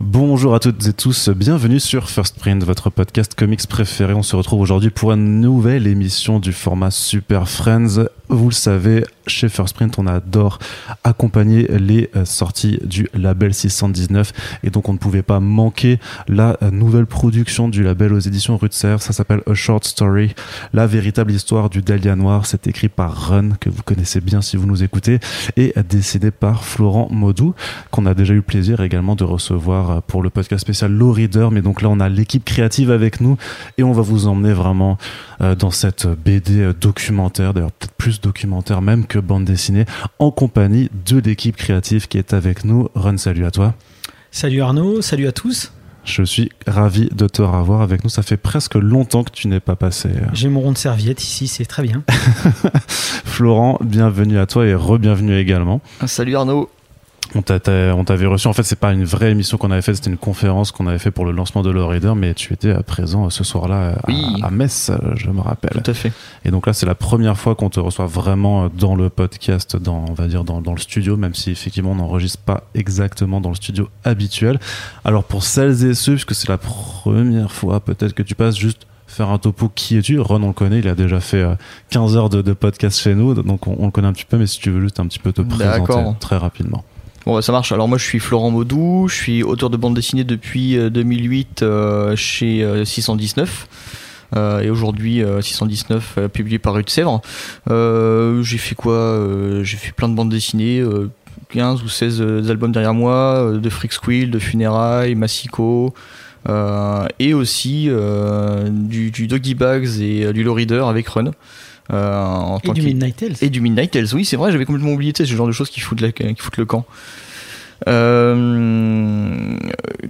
Bonjour à toutes et tous, bienvenue sur First Print, votre podcast comics préféré. On se retrouve aujourd'hui pour une nouvelle émission du format Super Friends. Vous le savez, chez First Print, on adore accompagner les euh, sorties du label 619 et donc on ne pouvait pas manquer la euh, nouvelle production du label aux éditions Rutzer. Ça s'appelle A Short Story, la véritable histoire du Dahlia Noir. C'est écrit par Run, que vous connaissez bien si vous nous écoutez, et dessiné par Florent Maudou, qu'on a déjà eu plaisir également de recevoir euh, pour le podcast spécial Low Reader. Mais donc là, on a l'équipe créative avec nous et on va vous emmener vraiment dans cette BD documentaire, d'ailleurs peut-être plus documentaire même que bande dessinée, en compagnie de l'équipe créative qui est avec nous. Run, salut à toi. Salut Arnaud, salut à tous. Je suis ravi de te revoir avec nous. Ça fait presque longtemps que tu n'es pas passé. J'ai mon rond de serviette ici, c'est très bien. Florent, bienvenue à toi et re-bienvenue également. Salut Arnaud on t'avait reçu. En fait, c'est pas une vraie émission qu'on avait faite, c'était une conférence qu'on avait fait pour le lancement de Law Reader, mais tu étais à présent ce soir-là à, Metz, je me rappelle. Tout à fait. Et donc là, c'est la première fois qu'on te reçoit vraiment dans le podcast, dans, on va dire dans, dans le studio, même si effectivement on n'enregistre pas exactement dans le studio habituel. Alors pour celles et ceux, puisque c'est la première fois peut-être que tu passes juste faire un topo qui es-tu? Ron on le connaît il a déjà fait 15 heures de, de podcast chez nous donc on, on, le connaît un petit peu mais si tu veux juste un petit peu te présenter très rapidement Bon, bah, ça marche. Alors moi, je suis Florent Maudou, je suis auteur de bande dessinée depuis 2008 euh, euh, chez 619. Euh, et aujourd'hui 619 publié par Rue de Sèvres. j'ai fait quoi J'ai fait plein de bandes dessinées, 15 ou 16 albums derrière moi, de Freak Squill, de Funérailles, Massico, et aussi du, du, Doggy Bags et du Low Reader avec Run. Euh, en et du Midnight Tales. Et du Midnight Tales, oui, c'est vrai, j'avais complètement oublié, c'est ce genre de choses qui foutent, la, qui foutent le camp. Euh,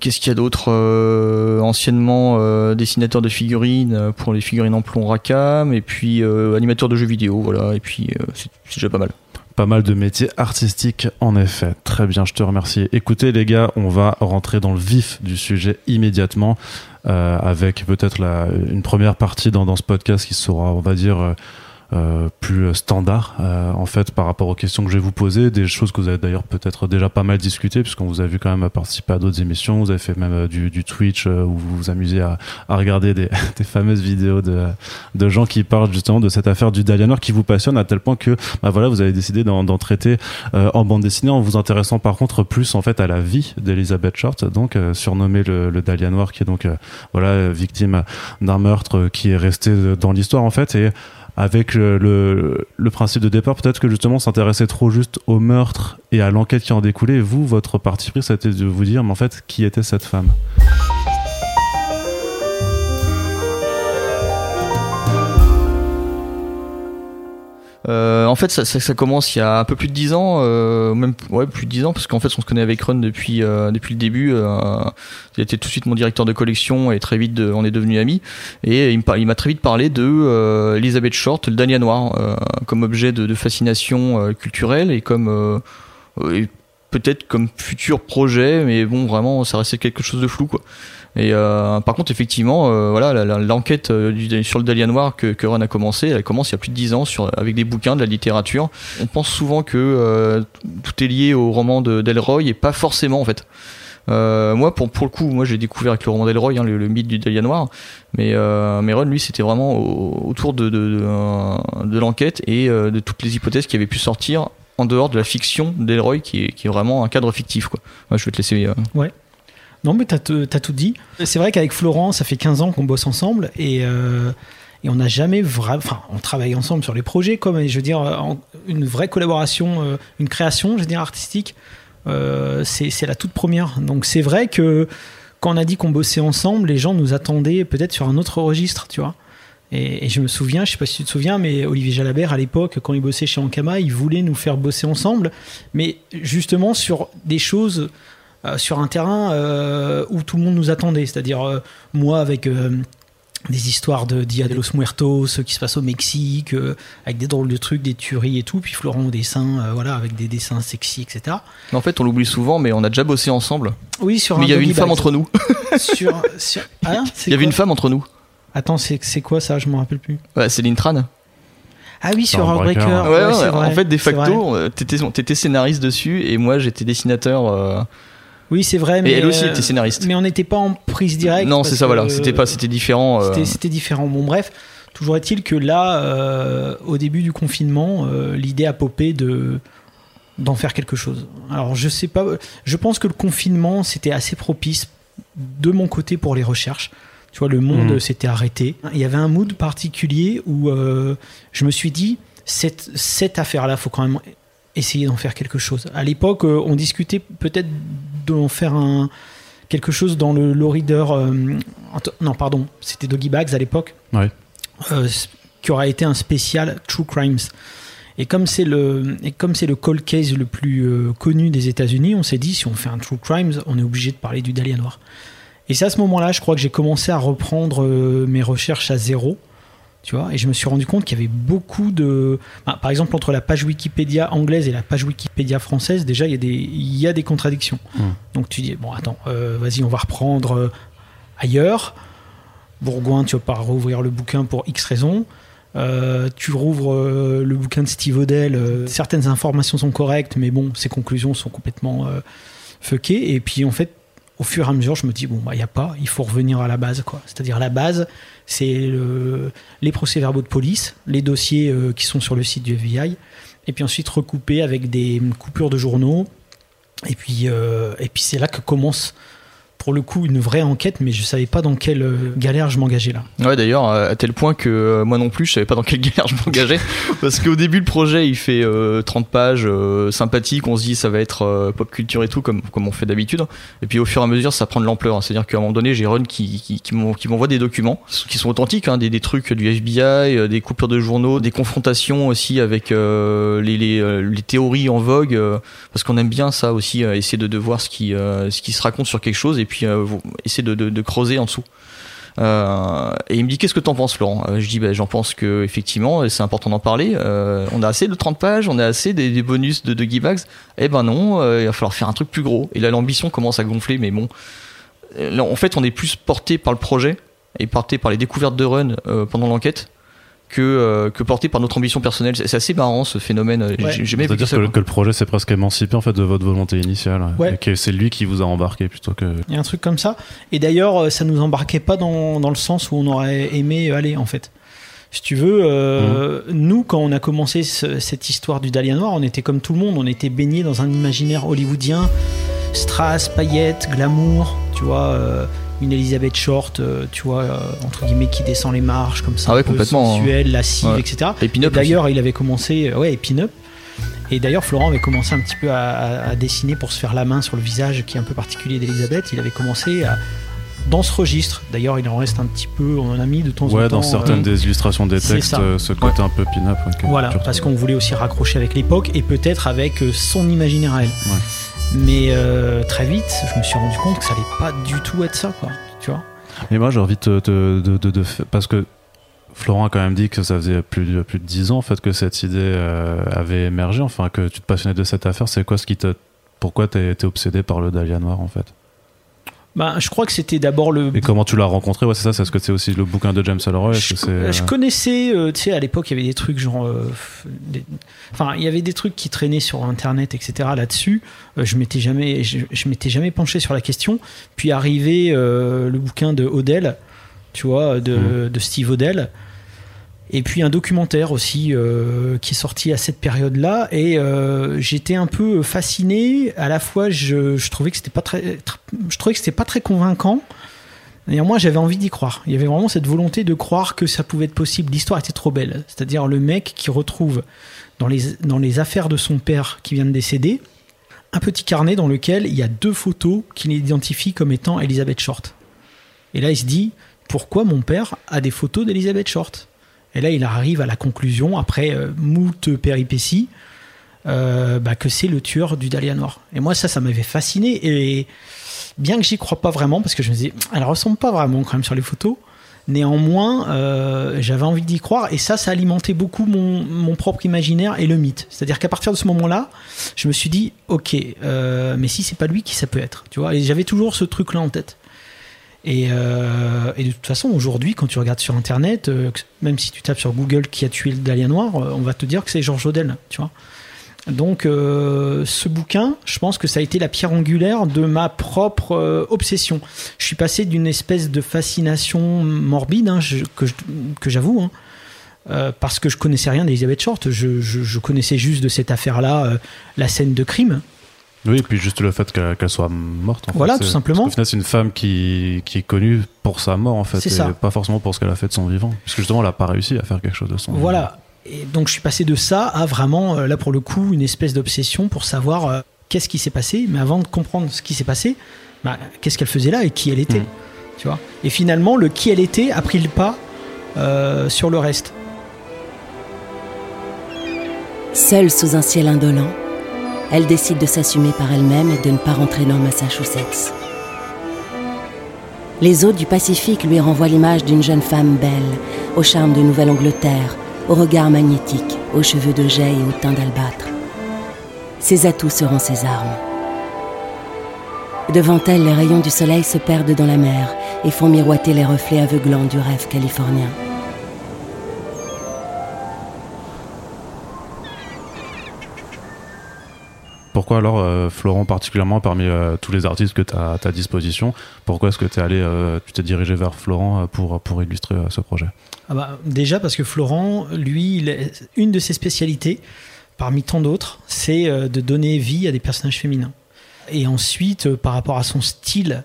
Qu'est-ce qu'il y a d'autre euh, Anciennement euh, dessinateur de figurines pour les figurines en plomb Racam, et puis animateur de jeux vidéo, voilà, et puis c'est déjà pas mal. Pas mal de métiers artistiques, en effet. Très bien, je te remercie. Écoutez, les gars, on va rentrer dans le vif du sujet immédiatement, avec peut-être une première partie dans, dans, ce podcast qui sera, on va dire, euh, plus standard euh, en fait par rapport aux questions que je vais vous poser, des choses que vous avez d'ailleurs peut-être déjà pas mal discuté puisqu'on vous a vu quand même participer à d'autres émissions, vous avez fait même euh, du, du, Twitch où vous vous amusez à, à regarder des, des, fameuses vidéos de, de gens qui parlent justement de cette affaire du Dahlia Noir qui vous passionne à tel point que bah voilà vous avez décidé d'en traiter en bande dessinée en vous intéressant par contre plus en fait à la vie d'Elizabeth Short donc surnommée le, le Dahlia Noir qui est donc voilà victime d'un meurtre qui est resté dans l'histoire en fait. Et avec le, principe de départ, peut-être que justement s'intéresser trop juste au meurtre et à l'enquête qui en découlait. Vous, votre parti pris, c'était de vous dire, mais en fait, qui était cette femme? Euh, en fait, ça, ça, ça, commence il y a un peu plus de 10 ans, euh, même ouais, plus de 10 ans, parce qu'en fait, on se connaît avec Ron depuis, euh, depuis le début. Euh, il était tout de suite mon directeur de collection et très vite, on est devenus amis. Et il m'a très vite parlé de euh, Elizabeth Short, le Dania Noir, euh, comme objet de, de fascination culturelle et comme peut-être comme futur projet, mais bon, vraiment, ça restait quelque chose de flou, quoi. Et euh, par contre, effectivement, euh, voilà, l'enquête euh, sur le Dahlia Noir que, que Ron a commencé, elle commence il y a plus de dix ans sur, avec des bouquins, de la littérature. On pense souvent que tout est lié au roman de Delroy et pas forcément en fait. Euh, moi, pour, pour le coup, moi j'ai découvert avec le roman d'Elroy hein, le, le, mythe du Dahlia Noir, mais, euh, mais Ron, lui, c'était vraiment autour de, de, de, de l'enquête et de toutes les hypothèses qui avaient pu sortir en dehors de la fiction d'Elroy, qui qui est vraiment un cadre fictif. Quoi. Moi, je vais te laisser. Ouais. Non, mais t'as as tout dit. C'est vrai qu'avec Florent, ça fait 15 ans qu'on bosse ensemble et, euh, on n'a jamais vraiment. Enfin, on travaille ensemble sur les projets, comme je veux dire, une vraie collaboration, euh, une création, je veux dire, artistique. Euh, c'est la toute première. Donc c'est vrai que quand on a dit qu'on bossait ensemble, les gens nous attendaient peut-être sur un autre registre, tu vois. Et, je me souviens, je sais pas si tu te souviens, mais Olivier Jalabert, à l'époque, quand il bossait chez Ankama, il voulait nous faire bosser ensemble, mais justement sur des choses euh, sur un terrain euh, où tout le monde nous attendait. C'est-à-dire, euh, moi, avec des histoires de Dia de los Muertos ce qui se passe au Mexique, avec des drôles de trucs, des tueries et tout, puis Florent au dessin, voilà, avec des dessins sexy, etc. En fait, on l'oublie souvent, mais on a déjà bossé ensemble. Oui, sur Mais il y avait une femme entre nous. sur, sur... Ah, il y avait une femme entre nous. Attends, c'est quoi ça? Je m'en rappelle plus. Ouais, Céline Tran. Ah oui, sur Heartbreaker. Ouais, ouais, ouais, en fait, de facto, t'étais scénariste dessus et moi j'étais dessinateur Oui, c'est vrai. Et Mais elle aussi euh, était scénariste. Mais on n'était pas en prise directe. non, c'est ça, voilà. C'était pas, c'était différent. euh, C'était différent. Bon, bref, toujours est-il que là, euh, au début du confinement, euh, l'idée a popé de d'en faire quelque chose. Alors, je sais pas. Je pense que le confinement, c'était assez propice de mon côté pour les recherches. Tu vois, le monde Mhm. s'était arrêté. Il y avait un mood particulier où euh, je me suis dit, cette, cette affaire-là, faut quand même essayer d'en faire quelque chose. À l'époque, on discutait peut-être d'en faire un quelque chose dans le low reader. euh, non, pardon, c'était Doggy Bags à l'époque. Ouais. Euh, qui aurait été un spécial True Crimes. Et comme c'est le et comme c'est le cold case le plus euh, connu des États-Unis, on s'est dit si on fait un True Crimes, on est obligé de parler du Dahlia noir. Et c'est à ce moment-là, je crois que j'ai commencé à reprendre mes recherches à zéro. Tu vois, et je me suis rendu compte qu'il y avait beaucoup de. bah, par exemple, entre la page Wikipédia anglaise et la page Wikipédia française, déjà, il y a des, il y a des contradictions. Mm. Donc tu dis, bon, attends, euh, vas-y, on va reprendre euh, ailleurs. Bourgoin, tu vas pas rouvrir le bouquin pour X raisons. Euh, tu rouvres euh, le bouquin de Steve Odell. euh, certaines informations sont correctes, mais bon, ses conclusions sont complètement fuckées. Et puis, en fait, au fur et à mesure, je me dis, bon, bah, il n'y a pas, il faut revenir à la base, quoi. C'est-à-dire, la base, c'est le- les procès-verbaux de police, les dossiers euh, qui sont sur le site du FBI, et puis ensuite recouper avec des coupures de journaux. Et puis, euh, et puis c'est là que commence, pour le coup, une vraie enquête, mais je savais pas dans quelle euh, galère je m'engageais là. Ouais, d'ailleurs, euh, à tel point que euh, moi non plus, je savais pas dans quelle galère je m'engageais. parce qu'au début, le projet, il fait euh, 30 pages, euh, sympathique, on se dit ça va être pop culture et tout, comme, comme on fait d'habitude. Et puis au fur et à mesure, ça prend de l'ampleur. C'est-à-dire qu'à un moment donné, j'ai Run qui, qui, qui m'en- qui m'envoie des documents qui sont authentiques, hein, des, des trucs du FBI, des coupures de journaux, des confrontations aussi avec les, les, les théories en vogue, parce qu'on aime bien ça aussi, essayer de, de voir ce qui, ce qui se raconte sur quelque chose et puis euh, vous- essayer de, creuser en dessous. Euh, et il me dit qu'est-ce que t'en penses Florent Euh, Je dis bah, j'en pense que effectivement c'est important d'en parler. Euh, on a assez de 30 pages, on a assez des, bonus de, de Gibags. Eh ben non, euh, il va falloir faire un truc plus gros. Et là l'ambition commence à gonfler, mais bon. Euh, en fait on est plus porté par le projet et porté par les découvertes de Run euh, pendant l'enquête que, euh, que porté par notre ambition personnelle. C'est assez marrant ce phénomène. Ouais. C'est-à-dire que, le- quoi. que le projet s'est presque émancipé en fait de votre volonté initiale. Ouais. Et que c'est lui qui vous a embarqué plutôt que. Il y a un truc comme ça. Et d'ailleurs, euh, ça nous embarquait pas dans, dans le sens où on aurait aimé aller, en fait. Si tu veux, euh, nous, quand on a commencé ce- cette histoire du Dahlia Noir, on était comme tout le monde. On était baigné dans un imaginaire hollywoodien. Strass, paillettes, glamour, tu vois. euh, une Elizabeth Short, euh, tu vois, euh, entre guillemets, qui descend les marches comme ça, Ah ouais, un peu complètement, hein. sensuelle, lascive, Ouais. etc. Et Pin-Up Et D'ailleurs, il avait commencé, euh, ouais, et pin-up. Et d'ailleurs, Florent avait commencé un petit peu à, à- à dessiner pour se faire la main sur le visage qui est un peu particulier d'Elisabeth. Il avait commencé à, dans ce registre. D'ailleurs, il en reste un petit peu, on en a mis de temps en Ouais, temps. dans certaines euh, des illustrations des textes, euh, ce côté un peu pin-up. voilà, parce qu'on voulait aussi raccrocher avec l'époque et peut-être avec son imaginaire à elle. Ouais. Mais euh, très vite, je me suis rendu compte que ça allait pas du tout être ça, quoi. Tu vois Et moi, j'ai envie de, de, de, parce que Florent a quand même dit que ça faisait plus de, plus de 10 ans en fait que cette idée euh, avait émergé, enfin que tu te passionnais de cette affaire. C'est quoi ce qui te, pourquoi t'es été obsédé par le Dahlia noir en fait? Bah, je crois que c'était d'abord le Et comment tu l'as rencontré Ouais, c'est ça. C'est ce que c'est aussi le bouquin de James Ellroy. Je, que c'est, euh, je connaissais, euh, tu sais, à l'époque, il y avait des trucs genre. euh, des- Enfin, il y avait des trucs qui traînaient sur Internet, etc. là-dessus. Euh, je m'étais jamais, je, je m'étais jamais penché sur la question. Puis arrivé le bouquin de Odell, tu vois, de, de Steve Odell. Et puis un documentaire aussi euh, qui est sorti à cette période-là. Et euh, j'étais un peu fasciné. À la fois, je, trouvais que c'était pas très, tr- je trouvais que c'était pas très convaincant. Néanmoins, j'avais envie d'y croire. Il y avait vraiment cette volonté de croire que ça pouvait être possible. L'histoire était trop belle. C'est-à-dire le mec qui retrouve dans les, dans les affaires de son père qui vient de décéder un petit carnet dans lequel il y a deux photos qu'il identifie comme étant Elizabeth Short. Et là, il se dit pourquoi mon père a des photos d'Elizabeth Short? Et là, il arrive à la conclusion, après euh, moult péripéties, euh, bah, que c'est le tueur du Dahlia Noir. Et moi, ça, ça m'avait fasciné. Et bien que j'y crois pas vraiment, parce que je me disais, elle ressemble pas vraiment quand même sur les photos. Néanmoins, euh, j'avais envie d'y croire et ça, ça alimentait beaucoup mon, mon propre imaginaire et le mythe. C'est-à-dire qu'à partir de ce moment-là, je me suis dit, ok, euh, mais si c'est pas lui, qui ça peut être Tu vois Et j'avais toujours ce truc-là en tête. Et, euh, et de toute façon, aujourd'hui, quand tu regardes sur Internet, euh, même si tu tapes sur Google qui a tué le Dahlia Noir, euh, on va te dire que c'est Georges Odell, tu vois. Donc ce bouquin, je pense que ça a été la pierre angulaire de ma propre obsession. Je suis passé d'une espèce de fascination morbide, hein, que j'avoue, hein, parce que je connaissais rien d'Elizabeth Short. Je, connaissais juste de cette affaire-là la scène de crime. Oui, et puis juste le fait qu'elle soit morte. en Voilà, fait, tout simplement. Parce final, c'est une femme qui, qui est connue pour sa mort, en fait. C'est et ça. pas forcément pour ce qu'elle a fait de son vivant. Parce que justement, elle n'a pas réussi à faire quelque chose de son vivant. Voilà. Et donc je suis passé de ça à vraiment, euh, là pour le coup, une espèce d'obsession pour savoir euh, qu'est-ce qui s'est passé. Mais avant de comprendre ce qui s'est passé, bah, qu'est-ce qu'elle faisait là et qui elle était. Mm. Tu vois et finalement, le qui elle était a pris le pas euh, sur le reste. Seule sous un ciel indolent, elle décide de s'assumer par elle-même et de ne pas rentrer dans Massachusetts. Les eaux du Pacifique lui renvoient l'image d'une jeune femme belle, au charme de Nouvelle-Angleterre, au regard magnétique, aux cheveux de jais et au teint d'albâtre. Ses atouts seront ses armes. Devant elle, les rayons du soleil se perdent dans la mer et font miroiter les reflets aveuglants du rêve californien. Pourquoi alors, euh, Florent, particulièrement parmi euh, tous les artistes que tu as à ta disposition, pourquoi est-ce que tu es allé, euh, tu t'es dirigé vers Florent pour, pour illustrer ce projet? Ah bah, déjà parce que Florent, lui, il est- une de ses spécialités, parmi tant d'autres, c'est de donner vie à des personnages féminins. Et ensuite, par rapport à son style,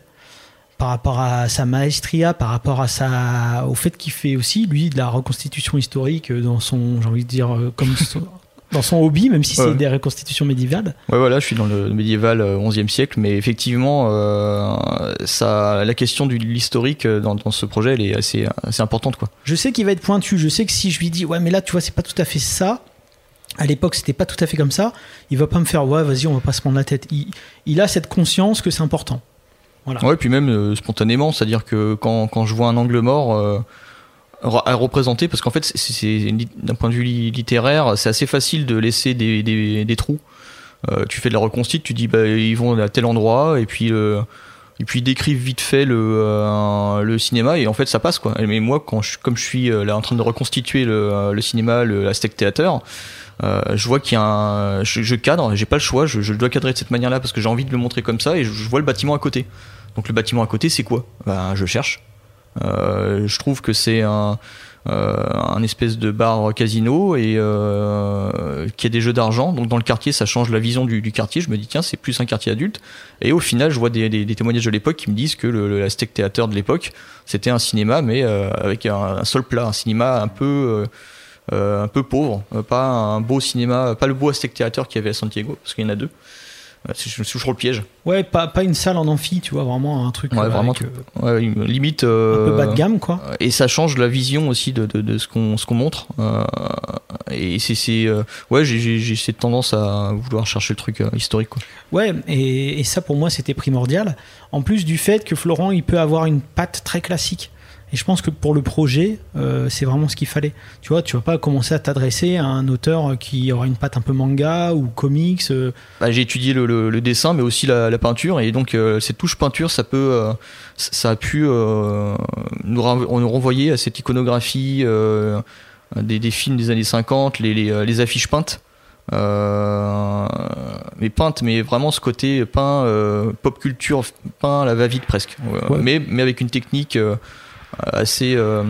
par rapport à sa maestria, par rapport à sa, au fait qu'il fait aussi, lui, de la reconstitution historique dans son, j'ai envie de dire, comme dans son hobby, même si Ouais. c'est des reconstitutions médiévales. Ouais, voilà, je suis dans le médiéval euh, 11e siècle, mais effectivement, euh, ça, la question de l'historique euh, dans, dans ce projet, elle est assez, assez importante, quoi. Je sais qu'il va être pointu. Je sais que si je lui dis, ouais, mais là, tu vois, c'est pas tout à fait ça. À l'époque, c'était pas tout à fait comme ça. Il va pas me faire, ouais, vas-y, on va pas se prendre la tête. Il, il a cette conscience que c'est important. Voilà. Ouais, puis même euh, spontanément, c'est-à-dire que quand, quand je vois un angle mort euh, à représenter, parce qu'en fait, c'est- d'un point de vue li- littéraire, c'est assez facile de laisser des, des, trous. Euh, tu fais de la reconstitue, tu dis bah, ils vont à tel endroit, et puis euh, et puis ils décrivent vite fait le, euh, le cinéma, et en fait ça passe quoi. Mais moi, quand je, comme je suis là en train de reconstituer le, cinéma, le Aztec Theater, je vois qu'il y a un, je, je cadre, j'ai pas le choix, je, dois cadrer de cette manière-là parce que j'ai envie de le montrer comme ça, et je vois le bâtiment à côté. Donc le bâtiment à côté, c'est quoi? Ben, Je cherche. Euh, je trouve que c'est un, euh, un espèce de bar casino et euh, qui a des jeux d'argent. Donc dans le quartier, ça change la vision du, quartier. Je me dis tiens, c'est plus un quartier adulte. Et au final, je vois des, témoignages de l'époque qui me disent que le, le Aztec Theater de l'époque, c'était un cinéma, mais avec un, un seul plat, un cinéma un peu un peu pauvre, pas un beau cinéma, pas le beau Aztec Theater qu'il y avait à Santiago, parce qu'il y en a deux. Euh, Je me le piège. Ouais, pas, pas une salle en amphi, tu vois, vraiment un truc Ouais, euh, vraiment avec, euh, Ouais, limite. un euh, peu bas de gamme, quoi. et ça change la vision aussi de, de, de ce qu'on montre euh, et c'est euh, ouais j'ai- cette tendance à vouloir chercher le truc euh, historique quoi. Ouais, et, et ça pour moi c'était primordial. En plus du fait que Florent il peut avoir une patte très classique. Et je pense que pour le projet, euh, c'est vraiment ce qu'il fallait. Tu vois, tu vas pas commencer à t'adresser à un auteur qui aura une patte un peu manga ou comics. euh, Bah, j'ai étudié le, le- le dessin mais aussi la, la peinture et donc euh, cette touche peinture ça peut ça a pu nous, renv- nous renvoyer à cette iconographie des, des films des années 50 les, les, les affiches peintes mais peintes mais vraiment ce côté peint pop culture peint à la va-vite presque Ouais. mais, mais avec une technique assez euh,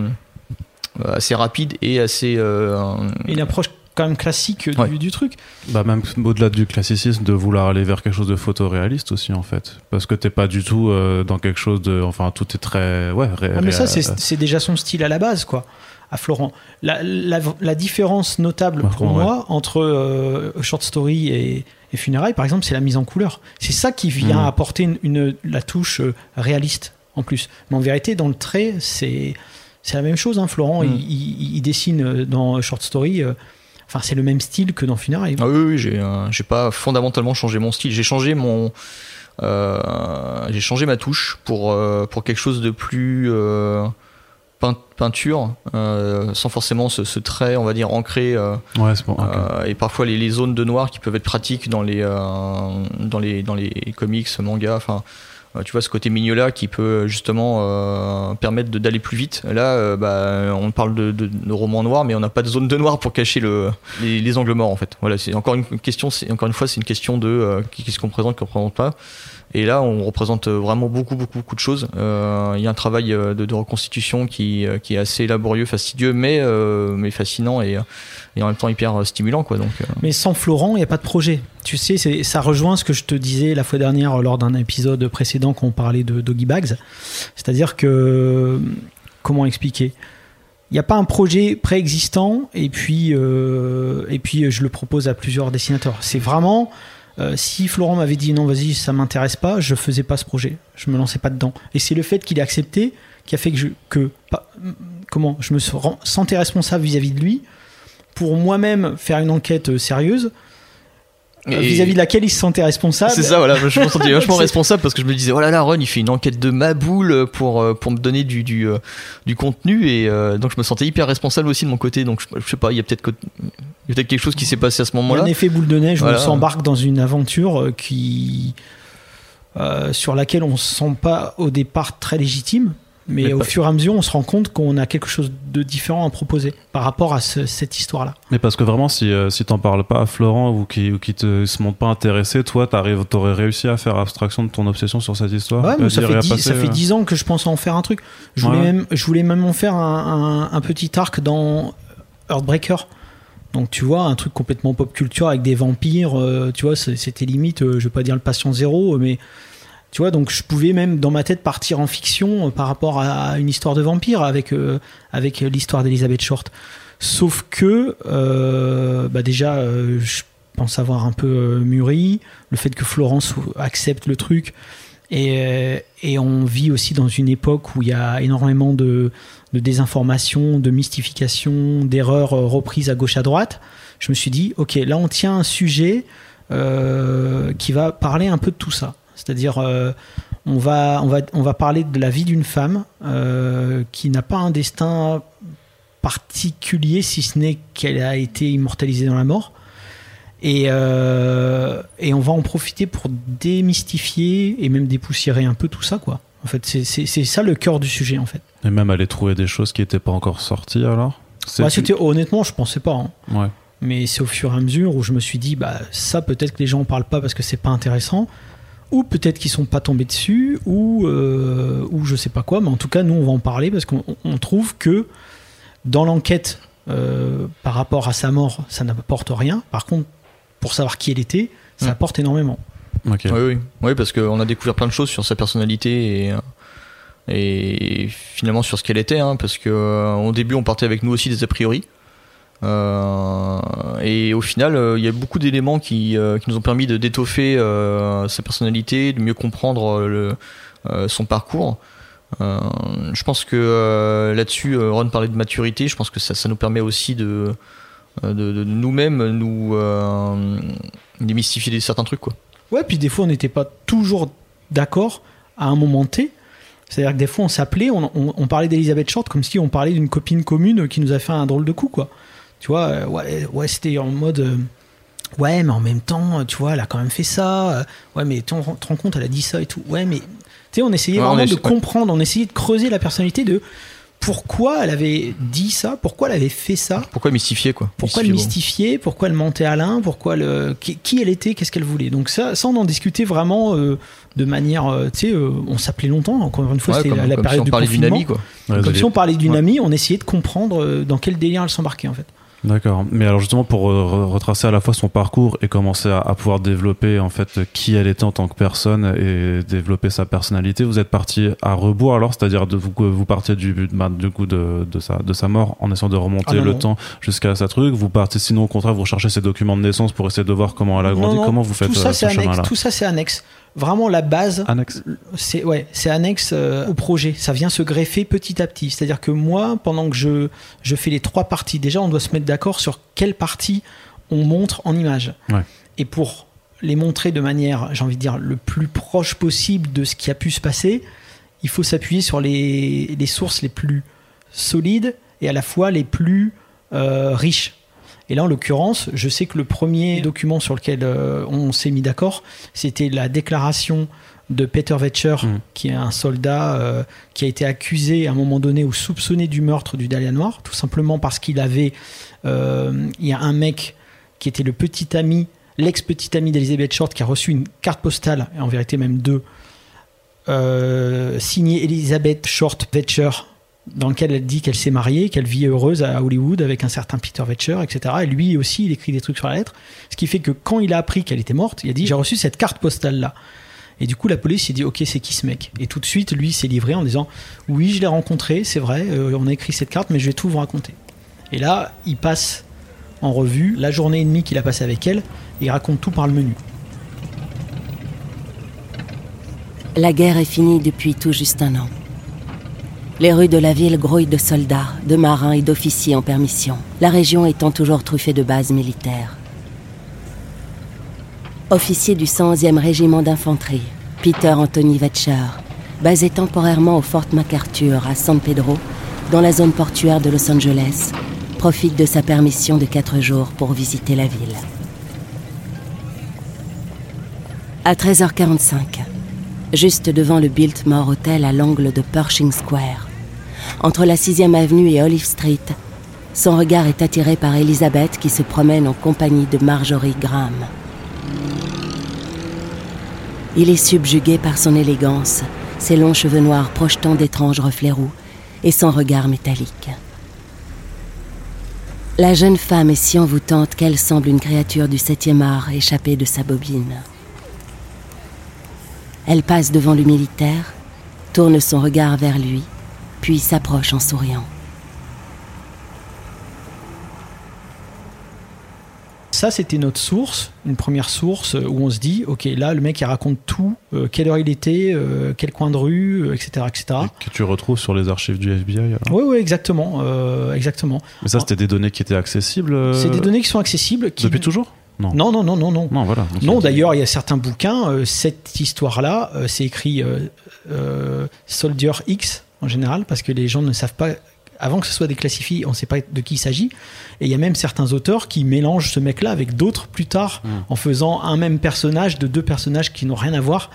assez rapide et assez euh, une approche quand même classique du, Ouais. du truc. Bah même au-delà du classicisme, de vouloir aller vers quelque chose de photoréaliste aussi en fait, parce que t'es pas du tout euh, dans quelque chose de, enfin tout est très, ouais. ré- Ah, mais ça, c'est c'est déjà son style à la base, quoi, à Florent. La, la- la différence notable Ouais, pour ouais. moi entre euh, Short Story et, et Funérailles, par exemple, c'est la mise en couleur. C'est ça qui vient Mhm. apporter une, une- la touche euh, réaliste, en plus. Mais en vérité, dans le trait, c'est c'est la même chose. Hein. Florent, il, il- il dessine euh, dans Short Story. euh, Enfin, c'est le même style que dans Funérailles. Ah oui, oui, j'ai euh, j'ai pas fondamentalement changé mon style. J'ai changé mon, euh, j'ai changé ma touche pour euh, pour quelque chose de plus euh, peint- peinture, euh, sans forcément ce, ce trait, on va dire ancré. euh, Ouais, c'est bon. euh, et parfois les, les zones de noir qui peuvent être pratiques dans les euh, dans les dans les comics, mangas. Enfin, tu vois ce côté mignola qui peut justement euh, permettre d'aller plus vite. Là, euh, bah, on parle de, de, de roman noir, mais on n'a pas de zone de noir pour cacher le, les, les angles morts en fait. Voilà, c'est encore une question. Encore une fois, c'est une question de euh, qu'est-ce qu'on présente, qu'on présente pas. Et là, on représente vraiment beaucoup, beaucoup, beaucoup de choses. Euh, Il y a un travail euh, de, reconstitution qui, euh, qui est assez laborieux, fastidieux, mais, mais fascinant et, et en même temps hyper stimulant. Quoi, donc. Mais sans Florent, il n'y a pas de projet. Tu sais, ça rejoint ce que je te disais la fois dernière lors d'un épisode précédent quand on parlait de Doggy Bags. C'est-à-dire que. Comment expliquer? Il n'y a pas un projet préexistant et puis, et puis je le propose à plusieurs dessinateurs. C'est vraiment. Euh, si Florent m'avait dit non, vas-y, ça m'intéresse pas, je faisais pas ce projet. Je me lançais pas dedans. Et c'est le fait qu'il ait accepté qui a fait que je. Que, comment Je me sentais responsable vis-à-vis de lui pour moi-même faire une enquête euh, sérieuse euh, vis-à-vis de laquelle il se sentait responsable. C'est ça, voilà. Je me sentais vachement responsable parce que je me disais, oh là là, Ron, il fait une enquête de ma boule pour, euh, pour me donner du, du, euh, du contenu et euh, donc je me sentais hyper responsable aussi de mon côté. Donc je, je sais pas, il y a peut-être peut-être quelque chose qui s'est passé à ce moment-là. un effet boule de neige où Voilà. on s'embarque dans une aventure qui, euh, sur laquelle on se sent pas au départ très légitime, mais, Mais au fur et à mesure, on se rend compte qu'on a quelque chose de différent à proposer par rapport à ce- cette histoire-là. Mais parce que vraiment, si, euh, si t'en parles pas à Florent ou qui, ou qui te se montre pas intéressé, toi, t'aurais réussi à faire abstraction de ton obsession sur cette histoire. Ouais, mais ça fait, il a dix, passé, ça fait euh, 10 ans que je pense en faire un truc. Je voulais, Ouais. même, je voulais même en faire un, un- un petit arc dans Earthbreaker. Donc tu vois, un truc complètement pop culture avec des vampires, euh, tu vois, c'était limite, euh, je vais pas dire le patient zéro, mais tu vois, donc je pouvais même dans ma tête partir en fiction euh, par rapport à une histoire de vampire avec, euh, avec l'histoire d'Elizabeth Short. Sauf que, euh, bah déjà, euh, je pense avoir un peu euh, mûri, le fait que Florence accepte le truc, et, euh, on vit aussi dans une époque où il y a énormément de, de désinformation, de mystification, d'erreurs euh, reprises à gauche à droite. Je me suis dit, ok, là on tient un sujet euh, qui va parler un peu de tout ça. C'est-à-dire, euh, on, va, on, va, on va parler de la vie d'une femme euh, qui n'a pas un destin particulier, si ce n'est qu'elle a été immortalisée dans la mort. Et, euh, et on va en profiter pour démystifier et même dépoussiérer un peu tout ça, quoi. En fait, c'est- ça le cœur du sujet, en fait. Et même aller trouver des choses qui étaient pas encore sorties alors? Bah, honnêtement, je pensais pas. hein. Ouais. Mais c'est au fur et à mesure où je me suis dit, bah ça peut-être que les gens en parlent pas parce que c'est pas intéressant, ou peut-être qu'ils sont pas tombés dessus, ou euh, ou je sais pas quoi. Mais en tout cas, nous on va en parler parce qu'on on trouve que dans l'enquête euh, par rapport à sa mort, ça n'apporte rien. Par contre, pour savoir qui elle était, ça Mm. apporte énormément. Oui, oui. Oui, parce qu'on a découvert plein de choses sur sa personnalité et, et finalement sur ce qu'elle était. Hein, parce que euh, au début, on partait avec nous aussi des a priori. Euh, et au final, euh, il y a beaucoup d'éléments qui, euh, qui nous ont permis de d'étoffer sa personnalité, de mieux comprendre son parcours. Je pense que là-dessus, Ron parlait de maturité. Je pense que ça, ça nous permet aussi de, de, nous-mêmes nous euh, démystifier certains trucs. Quoi. Ouais, puis des fois on n'était pas toujours d'accord à un moment T. C'est-à-dire que des fois on s'appelait, on, on- on parlait d'Elisabeth Short comme si on parlait d'une copine commune qui nous a fait un drôle de coup, quoi. Tu vois, euh, ouais, ouais c'était en mode. euh, ouais, mais en même temps, tu vois, elle a quand même fait ça. euh, ouais, mais tu te rends compte, elle a dit ça et tout. Ouais, mais. Tu sais, on essayait Ouais, on vraiment est- de comprendre, on essayait de creuser la personnalité de pourquoi elle avait dit ça, pourquoi elle avait fait ça. Pourquoi mystifier quoi Pourquoi elle Mystifier, Pourquoi elle mentait à l'un Pourquoi euh, qui, qui elle était Qu'est-ce qu'elle voulait Donc ça, ça, on en discutait vraiment euh, de manière, euh, tu sais, euh, on s'appelait longtemps. Encore une fois, Ouais, c'était la, la comme période si on du parlait d'une confinement. amie quoi. Ouais, Comme si on parlait d'une Ouais. amie, on essayait de comprendre euh, dans quel délire elle s'embarquait en fait. D'accord. Mais alors justement pour euh, re- retracer à la fois son parcours et commencer à, à pouvoir développer en fait qui elle était en tant que personne et développer sa personnalité, vous êtes parti à rebours alors, c'est-à-dire de vous que vous partiez du bah, du coup de, de sa de sa mort en essayant de remonter Ah non, le non. temps jusqu'à sa truc. Vous partez sinon au contraire vous recherchez ses documents de naissance pour essayer de voir comment elle a grandi. non, comment vous faites tout euh, ça, ce chemin-là? Tout ça, c'est annexe. Vraiment la base. Annexe. c'est ouais, c'est annexe euh, au projet. Ça vient se greffer petit à petit. C'est-à-dire que moi, pendant que je je fais les trois parties, déjà on doit se mettre d'accord sur quelle partie on montre en image. Ouais. Et pour les montrer de manière, j'ai envie de dire, le plus proche possible de ce qui a pu se passer, il faut s'appuyer sur les, les sources les plus solides et à la fois les plus euh, riches. Et là, en l'occurrence, je sais que le premier document sur lequel euh, on s'est mis d'accord, c'était la déclaration de Peter Vetcher, Mm. qui est un soldat euh, qui a été accusé à un moment donné ou soupçonné du meurtre du Dahlia Noir, tout simplement parce qu'il avait. euh, il y a un mec qui était le petit ami, l'ex-petit ami d'Elizabeth Short, qui a reçu une carte postale, et en vérité même deux, signée Elizabeth Short Vetcher, dans lequel elle dit qu'elle s'est mariée, qu'elle vit heureuse à Hollywood avec un certain Peter Vetcher, etc. Et lui aussi, il écrit des trucs sur la lettre. Ce qui fait que quand il a appris qu'elle était morte, il a dit J'ai reçu cette carte postale-là. Et du coup, la police s'est dit Ok, c'est qui ce mec? Et tout de suite, lui s'est livré en disant Oui, je l'ai rencontré, c'est vrai, euh, on a écrit cette carte, mais je vais tout vous raconter. Et là, il passe en revue la journée et demie qu'il a passée avec elle, et il raconte tout par le menu. La guerre est finie depuis tout juste un an. Les rues de la ville grouillent de soldats, de marins et d'officiers en permission, la région étant toujours truffée de bases militaires. Officier du 111e régiment d'infanterie, Peter Anthony Vetcher, basé temporairement au Fort MacArthur à San Pedro, dans la zone portuaire de Los Angeles, profite de sa permission de 4 jours pour visiter la ville. À 13h45, juste devant le Biltmore Hotel à l'angle de Pershing Square, entre la 6e avenue et Olive Street, son regard est attiré par Elizabeth qui se promène en compagnie de Marjorie Graham. Il est subjugué par son élégance, ses longs cheveux noirs projetant d'étranges reflets roux et son regard métallique. La jeune femme est si envoûtante qu'elle semble une créature du septième art échappée de sa bobine. Elle passe devant le militaire, tourne son regard vers lui, puis s'approche en souriant. Ça, c'était notre source, une première source euh, où on se dit, ok, là, le mec, il raconte tout, euh, quelle heure il était, euh, quel coin de rue, euh, etc., etc. Et que tu retrouves sur les archives du FBI. alors? Oui, oui, exactement, euh, exactement. Mais ça, c'était des données qui étaient accessibles. euh, C'est des données qui sont accessibles. Qui... Depuis toujours? Non. Non, non, non, non, non. Non, voilà. Non, d'ailleurs, il y a certains bouquins, euh, cette histoire-là, euh, c'est écrit euh, euh, Soldier X en général, parce que les gens ne savent pas, avant que ce soit déclassifié, on ne sait pas de qui il s'agit. Et il y a même certains auteurs qui mélangent ce mec-là avec d'autres plus tard, Mm. en faisant un même personnage de deux personnages qui n'ont rien à voir.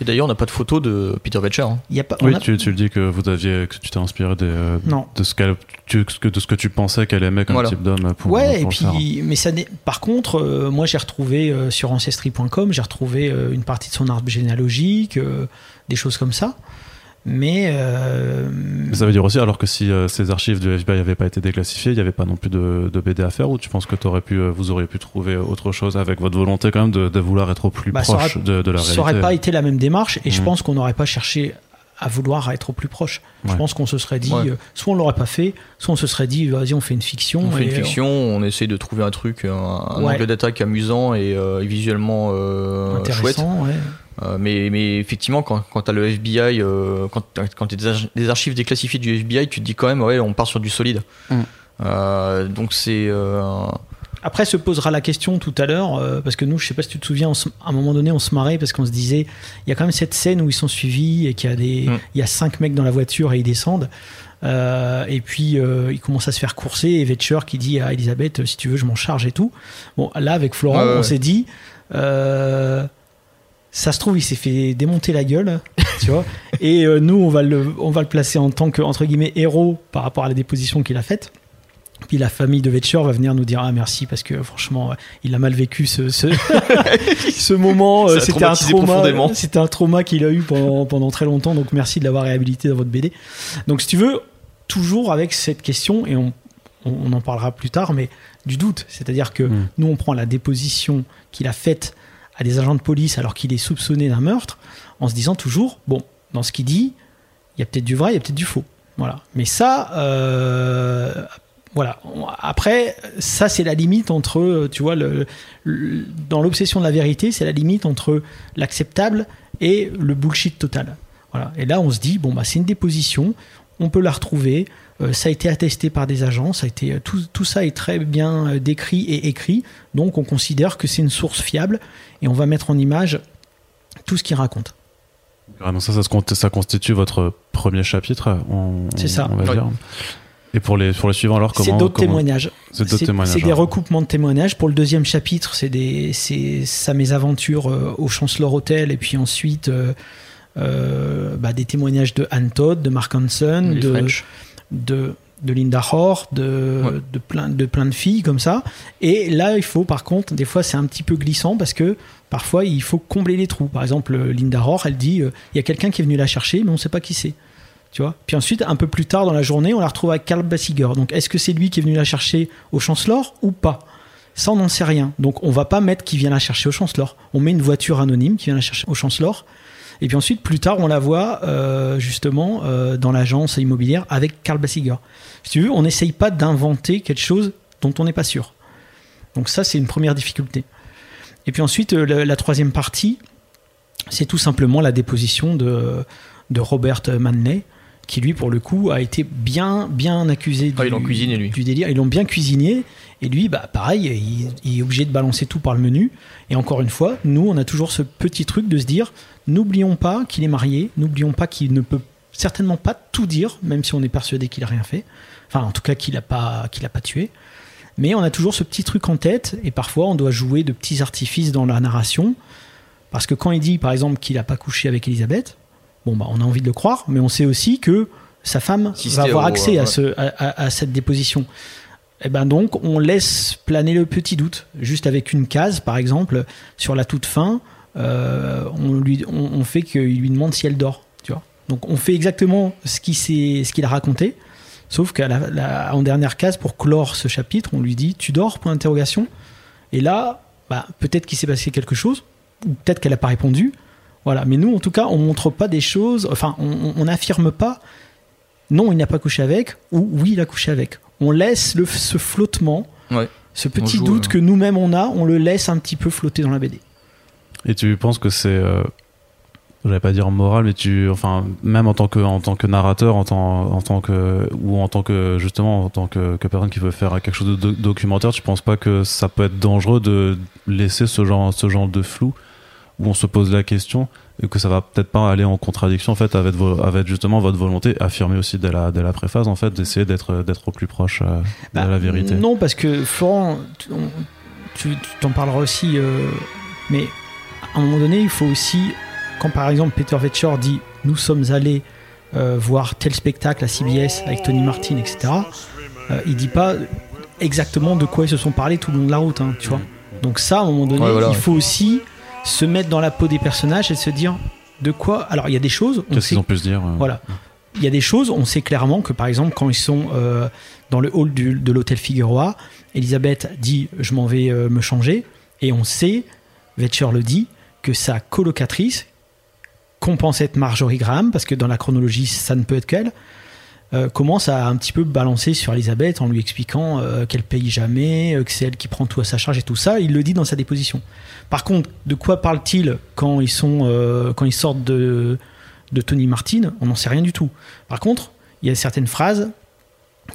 Et d'ailleurs, on n'a pas de photo de Peter Vetcher. hein. Il y a pas, Oui, a- tu, tu le dis que vous aviez, que tu t'es inspiré des, euh, Non. de ce qu'elle, que- de ce que tu pensais qu'elle aimait comme Voilà. type d'homme pour. Ouais, et pour puis, mais ça n'est- par contre, euh, moi j'ai retrouvé euh, sur ancestry.com, j'ai retrouvé euh, une partie de son arbre généalogique, euh, des choses comme ça. Mais, euh, Mais ça veut dire aussi, alors que si euh, ces archives du FBI n'avaient pas été déclassifiées, il n'y avait pas non plus de, de BD à faire, ou tu penses que t'aurais pu, euh, vous auriez pu trouver autre chose avec votre volonté quand même de, de vouloir être au plus Bah, ça proche aurait- de, de la ça réalité n'aurait pas été la même démarche, et je Mhm. pense qu'on n'aurait pas cherché à vouloir être au plus proche. Je pense qu'on se serait dit, Ouais. euh, soit on l'aurait pas fait, soit on se serait dit, vas-y, on fait une fiction. On fait une euh, fiction, on essaie de trouver un truc, un, un Ouais. angle d'attaque amusant et, euh, visuellement euh, chouette. Euh, mais, mais effectivement, quand, quand tu as le FBI, euh, quand, quand tu as des, arch- des archives déclassifiées du FBI, tu te dis quand même, ouais, on part sur du solide. Mm. Euh, donc c'est. euh, Après se posera la question tout à l'heure, euh, parce que nous, je sais pas si tu te souviens, se- à un moment donné, on se marrait parce qu'on se disait, il y a quand même cette scène où ils sont suivis et qu'il y a des, Mm. il y a cinq mecs dans la voiture et ils descendent. Euh, et puis euh, ils commencent à se faire courser et Vetcher qui dit à Elisabeth si tu veux je m'en charge et tout. Bon là avec Florent ouais, on ouais. s'est dit euh, ça se trouve il s'est fait démonter la gueule tu vois. Et euh, nous on va le on va le placer en tant que entre guillemets héros par rapport à la déposition qu'il a faite. Puis la famille de Vetcher va venir nous dire ah merci parce que franchement il a mal vécu ce ce, ce moment euh, c'était un trauma c'était un trauma qu'il a eu pendant, pendant très longtemps. Donc merci de l'avoir réhabilité dans votre BD donc si tu veux toujours avec cette question et on, on, on en parlera plus tard mais du doute. C'est-à-dire que Mm. nous on prend la déposition qu'il a faite à des agents de police alors qu'il est soupçonné d'un meurtre en se disant toujours bon dans ce qu'il dit il y a peut-être du vrai il y a peut-être du faux voilà mais ça euh, voilà. Après, ça, c'est la limite entre, tu vois, le, dans l'obsession de la vérité, c'est la limite entre l'acceptable et le bullshit total. Voilà. Et là, on se dit, bon, bah, c'est une déposition, on peut la retrouver, ça a été attesté par des agents, ça a été, euh, tout, tout ça est très bien euh, décrit et écrit, donc on considère que c'est une source fiable et on va mettre en image tout ce qu'il raconte. Ah, donc ça, ça, constitue votre premier chapitre, on, C'est ça. on va dire. Et pour les, pour les suivants, alors comment C'est d'autres témoignages. C'est d'autres témoignages. C'est des recoupements de témoignages. Pour le deuxième chapitre, c'est des, c'est sa mésaventures euh, au Chancellor Hotel, et puis ensuite euh, euh, bah, des témoignages de Anne Todd, de Mark Hansen, Les de, French. De, de Linda Hort, de, Ouais. de, plein, de plein de filles comme ça. Et là, il faut, par contre, des fois, c'est un petit peu glissant parce que parfois, il faut combler les trous. Par exemple, Linda Hort, elle dit euh, il y a quelqu'un qui est venu la chercher, mais on ne sait pas qui c'est. Tu vois? Puis ensuite, un peu plus tard dans la journée, on la retrouve avec Karl Bassiger. Donc, est-ce que c'est lui qui est venu la chercher au Chancellor ou pas? Ça, on n'en sait rien. Donc, on va pas mettre qui vient la chercher au Chancellor. On met une voiture anonyme qui vient la chercher au Chancellor. Et puis ensuite, plus tard, on la voit euh, justement euh, dans l'agence immobilière avec Karl Bassiger. Si tu veux, on n'essaye pas d'inventer quelque chose dont on n'est pas sûr. Donc ça, c'est une première difficulté. Et puis ensuite, euh, la, la troisième partie, c'est tout simplement la déposition de, de Robert Manley, qui lui, pour le coup, a été bien, bien accusé du, Ah, ils l'ont cuisiné, lui. du délire. Ils l'ont bien cuisiné. Et lui, bah, pareil, il, il est obligé de balancer tout par le menu. Et encore une fois, nous, on a toujours ce petit truc de se dire, n'oublions pas qu'il est marié, n'oublions pas qu'il ne peut certainement pas tout dire, même si on est persuadé qu'il a rien fait. Enfin, en tout cas, qu'il n'a pas, qu'il a pas tué. Mais on a toujours ce petit truc en tête, et parfois on doit jouer de petits artifices dans la narration. Parce que quand il dit, par exemple, qu'il n'a pas couché avec Elisabeth, bon, bah, on a envie de le croire, mais on sait aussi que sa femme Si va avoir accès à, ce, à, à- à cette déposition. Et ben donc, on laisse planer le petit doute, juste avec une case, par exemple, sur la toute fin, euh, on, lui, on, on fait qu'il lui demande si elle dort, tu vois. Donc, on fait exactement ce qu'il s'est- ce qu'il a raconté, sauf qu'à la, la- en dernière case, pour clore ce chapitre, on lui dit Tu dors? Point d'interrogation. Et là, bah, peut-être qu'il s'est passé quelque chose, ou peut-être qu'elle n'a pas répondu. Voilà. Mais nous, en tout cas, on montre pas des choses, enfin, on- n'affirme pas non, il n'a pas couché avec, ou oui, il a couché avec. On laisse le, ce flottement, Ouais. ce petit joue, doute euh. que nous-mêmes on a, on le laisse un petit peu flotter dans la BD. Et tu penses que c'est, euh, j'allais pas dire moral, mais tu, enfin, même en tant que, en tant que narrateur, en tant, en tant que, ou en tant que, justement, en tant que, que personne qui veut faire quelque chose de doc- documentaire, tu penses pas que ça peut être dangereux de laisser ce genre, ce genre de flou où on se pose la question et que ça va peut-être pas aller en contradiction en fait avec, vo- avec justement votre volonté affirmée aussi dès la, dès la préface en fait d'essayer d'être d'être au plus proche euh, Bah, de la vérité. Non, parce que Florent, tu on- tu tu t'en parleras aussi, euh, mais à un moment donné, il faut aussi, quand par exemple Peter Vetcher dit Nous sommes allés euh, voir tel spectacle à CBS avec Tony Martin, etc., euh, il dit pas exactement de quoi ils se sont parlé tout le long de la route, hein, tu vois. Donc, ça, à un moment donné, Ouais, voilà. il faut aussi se mettre dans la peau des personnages et se dire de quoi. Alors, il y a des choses, on Qu'est-ce qu'ils ont pu se dire euh, voilà. Il y a des choses, on sait clairement que par exemple, quand ils sont euh, dans le hall du- de l'hôtel Figueroa, Elisabeth dit Je m'en vais euh, me changer. Et on sait, Vetcher le dit, que sa colocatrice, qu'on pense être Marjorie Graham, parce que dans la chronologie, ça ne peut être qu'elle, euh, commence à un petit peu balancer sur Elisabeth en lui expliquant euh, qu'elle paye jamais, euh, que c'est elle qui prend tout à sa charge et tout ça. Il le dit dans sa déposition. Par contre, de quoi parle-t-il quand ils euh, quand ils sortent de de Tony Martin? On n'en sait rien du tout. Par contre, il y a certaines phrases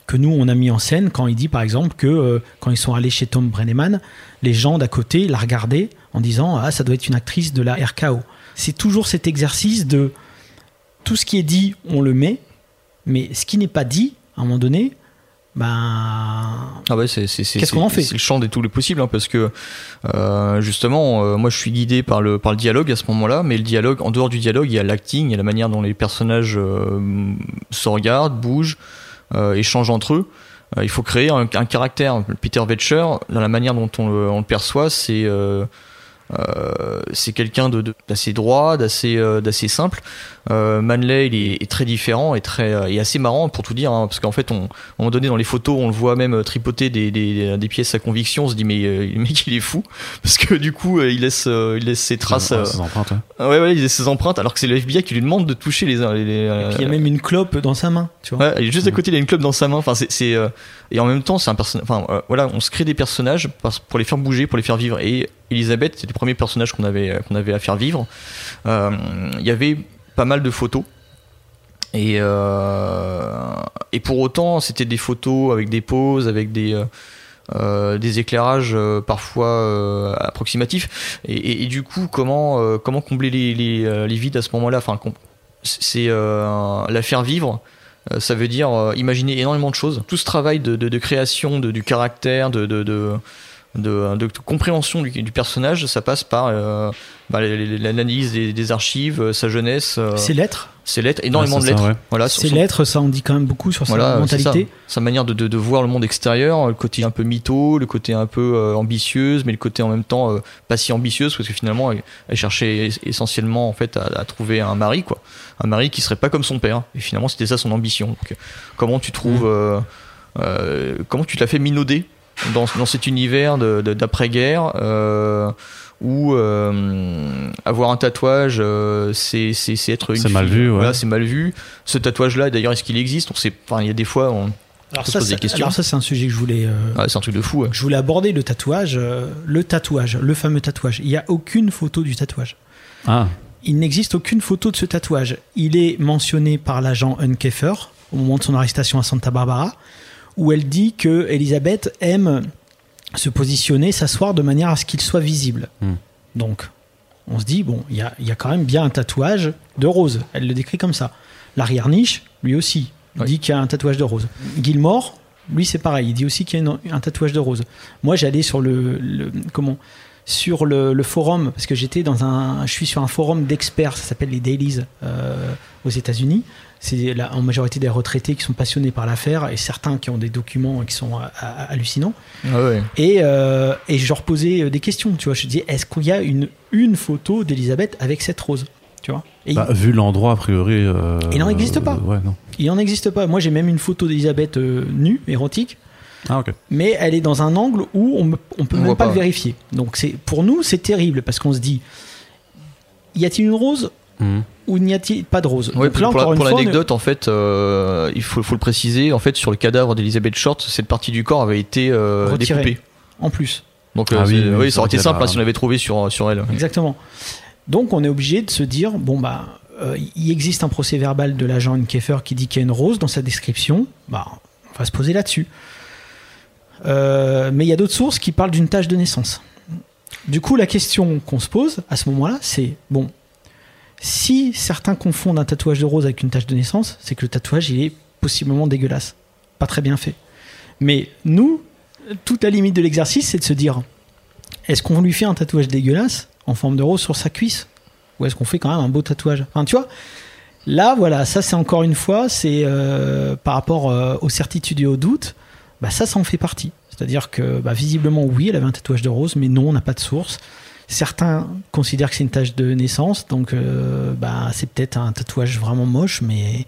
que nous on a mis en scène quand il dit par exemple que quand ils sont allés chez Tom Brenneman, les gens d'à côté la regardaient en disant ah ça doit être une actrice de la RKO. C'est toujours cet exercice de tout ce qui est dit on le met, mais ce qui n'est pas dit à un moment donné, ben Ah ouais, c'est c'est c'est Qu'est-ce qu'on en fait C'est le champ des tous les possibles hein, parce que euh, justement, euh, moi je suis guidé par le par le dialogue à ce moment-là, mais le dialogue, en dehors du dialogue, il y a l'acting, il y a la manière dont les personnages euh, se regardent, bougent, échangent entre eux. Il faut créer un, un caractère. Peter Vetcher, dans la manière dont on le, on le perçoit, c'est euh, c'est quelqu'un de- de- d'assez droit, d'assez euh, d'assez simple. Euh, Manley, il est, est très différent et très euh, et assez marrant pour tout dire, hein, parce qu'en fait, on, à un moment donné dans les photos, on le voit même euh, tripoter des, des, des pièces à conviction. On se dit mais euh, le mec il est fou parce que du coup euh, il laisse euh, il laisse ses traces. Ouais, euh, ses empreintes, ouais. ouais ouais, il laisse ses empreintes alors que c'est le FBI qui lui demande de toucher les. les, les, puis il y a même une clope dans sa main, tu vois. Ouais, il est juste à côté, il a une clope dans sa main. Enfin, c'est, c'est, euh, et en même temps, c'est un personnage. Enfin, euh, voilà, on se crée des personnages pour les faire bouger, pour les faire vivre. Et Elisabeth, c'est le premier personnage qu'on avait, euh, avait à faire vivre. Euh, Il y avait pas mal de photos. Et, euh, et pour autant, c'était des photos avec des poses, avec des, des éclairages parfois approximatifs. Et, du coup, comment, comment combler les, les, vides à ce moment-là? Enfin, C'est la faire vivre ça veut dire imaginer énormément de choses. Tout ce travail de, de, de création de, du caractère, de, de, de, compréhension du, du personnage, ça passe par euh, bah, l'analyse des, des, archives, euh, sa jeunesse. Euh, ses lettres. Ses lettres, énormément ouais, de lettres. Ça, ouais. Voilà, ses son... lettres, ça en dit quand même beaucoup sur voilà, sa mentalité. Sa manière de, de, de, voir le monde extérieur, le côté un peu mytho, le côté un peu euh, ambitieuse, mais le côté en même temps euh, pas si ambitieuse, parce que finalement, elle, elle cherchait essentiellement en fait à, à, trouver un mari, quoi. Un mari qui serait pas comme son père. Et finalement, c'était ça son ambition. Donc, comment tu trouves, mmh. comment tu te l'as fait minauder dans, dans cet univers d'après-guerre euh, où euh, avoir un tatouage, euh, c'est être une. C'est mal vu, ouais. Voilà, c'est mal vu. Ce tatouage-là, d'ailleurs, est-ce qu'il existe? On sait. Enfin, il y a des fois. On, alors ça, alors ça, c'est un sujet que je voulais. Euh, ah, c'est un truc de fou. Ouais. Je voulais aborder le tatouage, euh, le tatouage, le fameux tatouage. Il n'y a aucune photo du tatouage. Ah. Il n'existe aucune photo de ce tatouage. Il est mentionné par l'agent Unkeffer au moment de son arrestation à Santa Barbara, où elle dit que Elisabeth aime se positionner, s'asseoir de manière à ce qu'il soit visible. Hmm. Donc, on se dit, bon, il y a, y a, quand même bien un tatouage de rose. Elle le décrit comme ça. L'arrière-niche, lui aussi, oui. dit qu'il y a un tatouage de rose. Gilmore, lui, c'est pareil. Il dit aussi qu'il y a une, un tatouage de rose. Moi, j'allais sur le, le, comment sur le, le forum parce que j'étais dans un, je suis sur un forum d'experts. Ça s'appelle les Dailies euh, aux États-Unis. C'est en majorité des retraités qui sont passionnés par l'affaire et certains qui ont des documents qui sont hallucinants. Ah ouais. Et, euh, et je leur posais des questions. Tu vois, je dis est-ce qu'il y a une, une photo d'Elisabeth avec cette rose tu vois? Et bah, il... Vu l'endroit, a priori. Euh, il n'en existe pas. Ouais, non. Il n'en existe pas. Moi, j'ai même une photo d'Elisabeth euh, nue, érotique. Ah, okay. Mais elle est dans un angle où on ne peut on même pas, pas, le vérifier. Donc, pour nous, c'est terrible parce qu'on se dit y a-t-il une rose? Mmh. Ou n'y a-t-il pas de rose ouais, Donc là, Pour, pour l'anecdote, ne... en fait, euh, il faut, faut, le préciser, en fait, sur le cadavre d'Elisabeth Short, cette partie du corps avait été euh, découpée. En plus. Donc, ah, oui, oui, ça aurait été simple hein, si on l'avait trouvé sur, sur elle. Exactement. Donc, on est obligé de se dire bon, bah. Euh, il existe un procès verbal de l'agent Nkeffer qui dit qu'il y a une rose dans sa description. Bah, on va se poser là-dessus. Euh, mais il y a d'autres sources qui parlent d'une tâche de naissance. Du coup, la question qu'on se pose à ce moment-là, c'est bon, si certains confondent un tatouage de rose avec une tache de naissance, c'est que le tatouage est possiblement dégueulasse, pas très bien fait. Mais nous, toute la limite de l'exercice, c'est de se dire est-ce qu'on lui fait un tatouage dégueulasse en forme de rose sur sa cuisse? Ou est-ce qu'on fait quand même un beau tatouage? Enfin, tu vois, là, voilà, ça c'est encore une fois, c'est euh, par rapport euh, aux certitudes et aux doutes, bah, ça, ça en fait partie. C'est-à-dire que bah, visiblement, oui, elle avait un tatouage de rose, mais non, on n'a pas de source. Certains considèrent que c'est une tache de naissance, donc euh, bah, c'est peut-être un tatouage vraiment moche, mais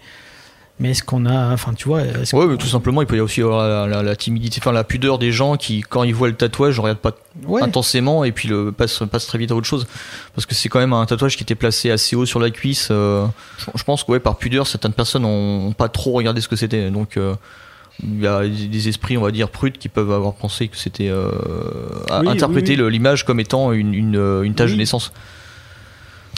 mais est-ce qu'on a, enfin tu vois, ouais, mais tout simplement, il peut y avoir aussi la, la, la, timidité, enfin la pudeur des gens qui, quand ils voient le tatouage, ne regardent pas ouais. intensément et puis le passe, passe très vite à autre chose, parce que c'est quand même un tatouage qui était placé assez haut sur la cuisse. Euh, je, je, pense que ouais, par pudeur, certaines personnes ont pas trop regardé ce que c'était, donc. Euh, il y a des esprits, on va dire, prudes qui peuvent avoir pensé que c'était euh, oui, interpréter oui, oui. l'image comme étant une, une, une tâche de naissance.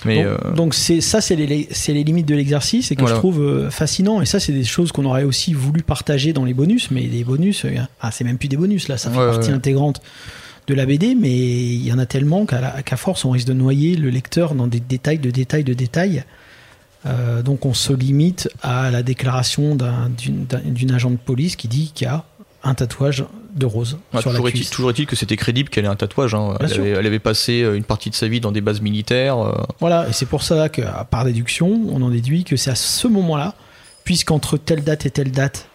Mais donc, euh... donc c'est ça, c'est les, les, limites de l'exercice et que voilà. je trouve euh, fascinant. Et ça, c'est des choses qu'on aurait aussi voulu partager dans les bonus, mais les bonus, euh, ah, c'est même plus des bonus là, ça fait ouais, partie ouais. intégrante de la BD, mais il y en a tellement qu'à qu force, on risque de noyer le lecteur dans des détails de détails de détails. Euh, donc on se limite à la déclaration d'une un, agent de police qui dit qu'il y a un tatouage de rose sur toujours la cuisse. Est toujours est-il que c'était crédible qu'elle ait un tatouage. Hein. Elle, avait, elle, avait, passé euh, une partie de sa vie dans des bases militaires. Euh... Voilà, et c'est pour ça que par déduction, on en déduit que c'est à ce moment-là, puisqu'entre telle date et telle date,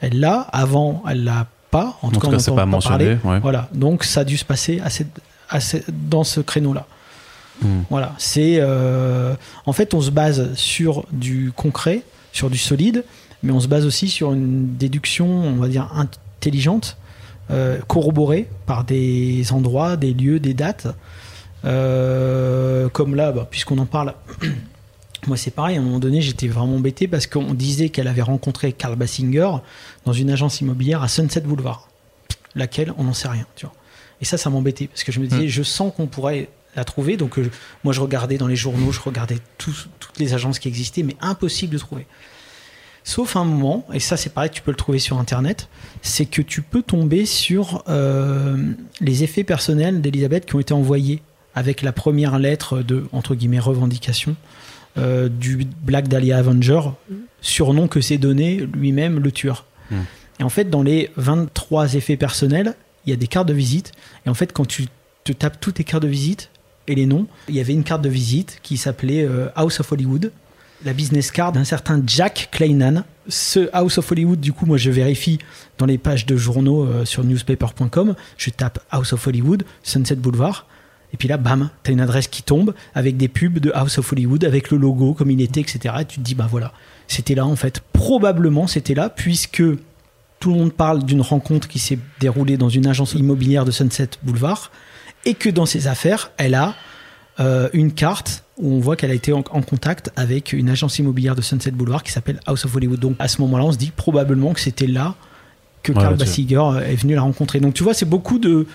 elle l'a, avant elle l'a pas. En, en tout cas, c'est pas, pas mentionné. Ouais. Voilà, donc ça a dû se passer à cette, à cette, dans ce créneau-là. Mmh. Voilà, c'est euh, en fait on se base sur du concret, sur du solide, mais on se base aussi sur une déduction, on va dire intelligente, euh, corroborée par des endroits, des lieux, des dates. Euh, comme là, bah, puisqu'on en parle, moi c'est pareil. À un moment donné, j'étais vraiment embêté parce qu'on disait qu'elle avait rencontré Karl Bassinger dans une agence immobilière à Sunset Boulevard, laquelle? On n'en sait rien, tu vois. Et ça, ça m'embêtait parce que je me disais, mmh. je sens qu'on pourrait la trouver. Donc euh, moi je regardais dans les journaux, je regardais tout, toutes les agences qui existaient, mais impossible de trouver. Sauf un moment, et ça c'est pareil, tu peux le trouver sur internet, c'est que tu peux tomber sur euh, les effets personnels d'Elisabeth qui ont été envoyés avec la première lettre de entre guillemets revendication euh, du Black Dahlia Avenger surnom que s'est donné lui-même le tueur. Hmm. Et en fait, dans les 23 effets personnels, il y a des cartes de visite. Et en fait, quand tu te tapes toutes tes cartes de visite et les noms, il y avait une carte de visite qui s'appelait euh, House of Hollywood, la business card d'un certain Jack Claynan. Ce House of Hollywood, du coup, moi je vérifie dans les pages de journaux euh, sur newspaper.com, je tape House of Hollywood, Sunset Boulevard. Et puis là, bam, t'as une adresse qui tombe avec des pubs de House of Hollywood, avec le logo comme il était, etc. Et tu te dis, bah voilà, c'était là en fait. Probablement c'était là, puisque tout le monde parle d'une rencontre qui s'est déroulée dans une agence immobilière de Sunset Boulevard, et que dans ses affaires, elle a euh, une carte où on voit qu'elle a été en, en contact avec une agence immobilière de Sunset Boulevard qui s'appelle House of Hollywood. Donc à ce moment-là, on se dit probablement que c'était là que Ouais, Carl. Basinger euh, est venu la rencontrer. Donc tu vois, c'est beaucoup de,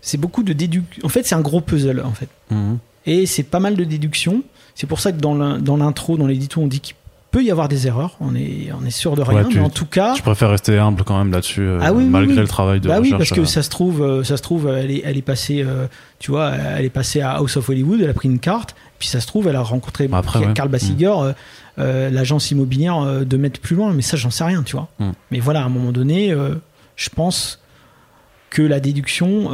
c'est beaucoup de déductions. En fait, c'est un gros puzzle en fait. Mhm. Et c'est pas mal de déductions. C'est pour ça que dans l'intro, dans l'édito, on dit qu'il peut y avoir des erreurs. On est, on est sûr de rien. Ouais, tu- mais en tout cas, Je préfère rester humble quand même là-dessus, euh, Ah oui, oui, malgré oui. le travail de bah oui, recherche. parce que euh. ça se trouve, euh, ça se trouve, elle est, elle est passée, euh, tu vois, elle est passée à House of Hollywood, elle a pris une carte, puis ça se trouve, elle a rencontré Après, ouais. Basiger, euh, euh, l'agence immobilière de mètres plus loin, mais ça, j'en sais rien, tu vois. Mm. Mais voilà, à un moment donné, je pense que la déduction,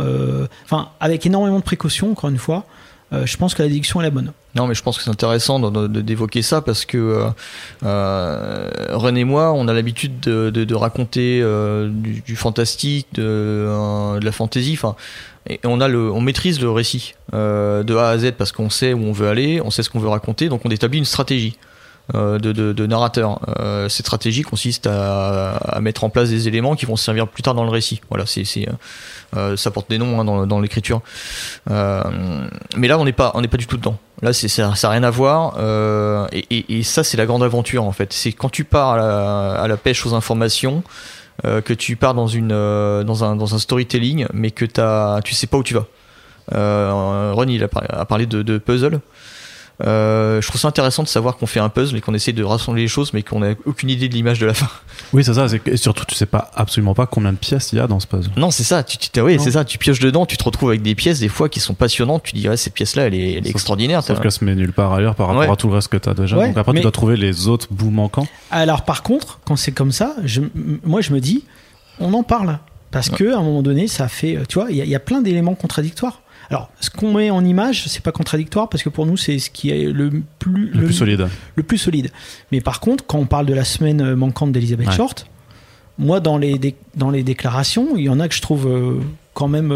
enfin, avec énormément de précautions, encore une fois, je pense que la déduction est la bonne. Non, mais je pense que c'est intéressant d'évoquer ça parce que euh, euh, René et moi, on a l'habitude de, de- raconter euh, du, fantastique, de, euh, de la fantaisie. Enfin, et on on maîtrise le récit de A à Z parce qu'on sait où on veut aller, on sait ce qu'on veut raconter, donc on établit une stratégie. De, de- narrateur. Cette stratégie consiste à, à mettre en place des éléments qui vont servir plus tard dans le récit. Voilà, c'est, ça porte des noms hein, dans, l'écriture. Euh, mais là, on n'est pas, on n'est pas du tout dedans. Là, c'est, ça n'a rien à voir. euh, et, ça, c'est la grande aventure en fait. C'est quand tu pars à la, pêche aux informations, euh, que tu pars dans une, euh, dans un, dans un storytelling, mais que t'as, tu sais pas où tu vas. Euh, il a, par- a parlé de puzzle. Euh, je trouve ça intéressant de savoir qu'on fait un puzzle et qu'on essaie de rassembler les choses, mais qu'on n'a aucune idée de l'image de la fin. Oui, c'est ça. Et surtout, tu sais pas absolument pas combien de pièces il y a dans ce puzzle. Non, c'est ça. Tu, tu, oui, c'est ça. Tu pioches dedans, tu te retrouves avec des pièces des fois qui sont passionnantes. Tu dis, ouais, cette pièce-là, elle est, elle est Sauf- extraordinaire. Sauf qu'elle se met nulle part ailleurs par rapport Ouais. à tout le reste que tu as déjà. Ouais, Donc après, mais- tu dois trouver les autres bouts manquants. Alors par contre, quand c'est comme ça, je, moi je me dis, on en parle. Parce Ouais. que à un moment donné, ça fait, tu vois, il y, a- il y a plein d'éléments contradictoires. Alors, ce qu'on met en image, c'est pas contradictoire parce que pour nous, c'est ce qui est le plus, Le, plus solide. le plus solide. Mais par contre, quand on parle de la semaine euh, manquante d'Elizabeth Ouais. Short, moi, dans les, dans les déclarations, il y en a que je trouve euh, quand même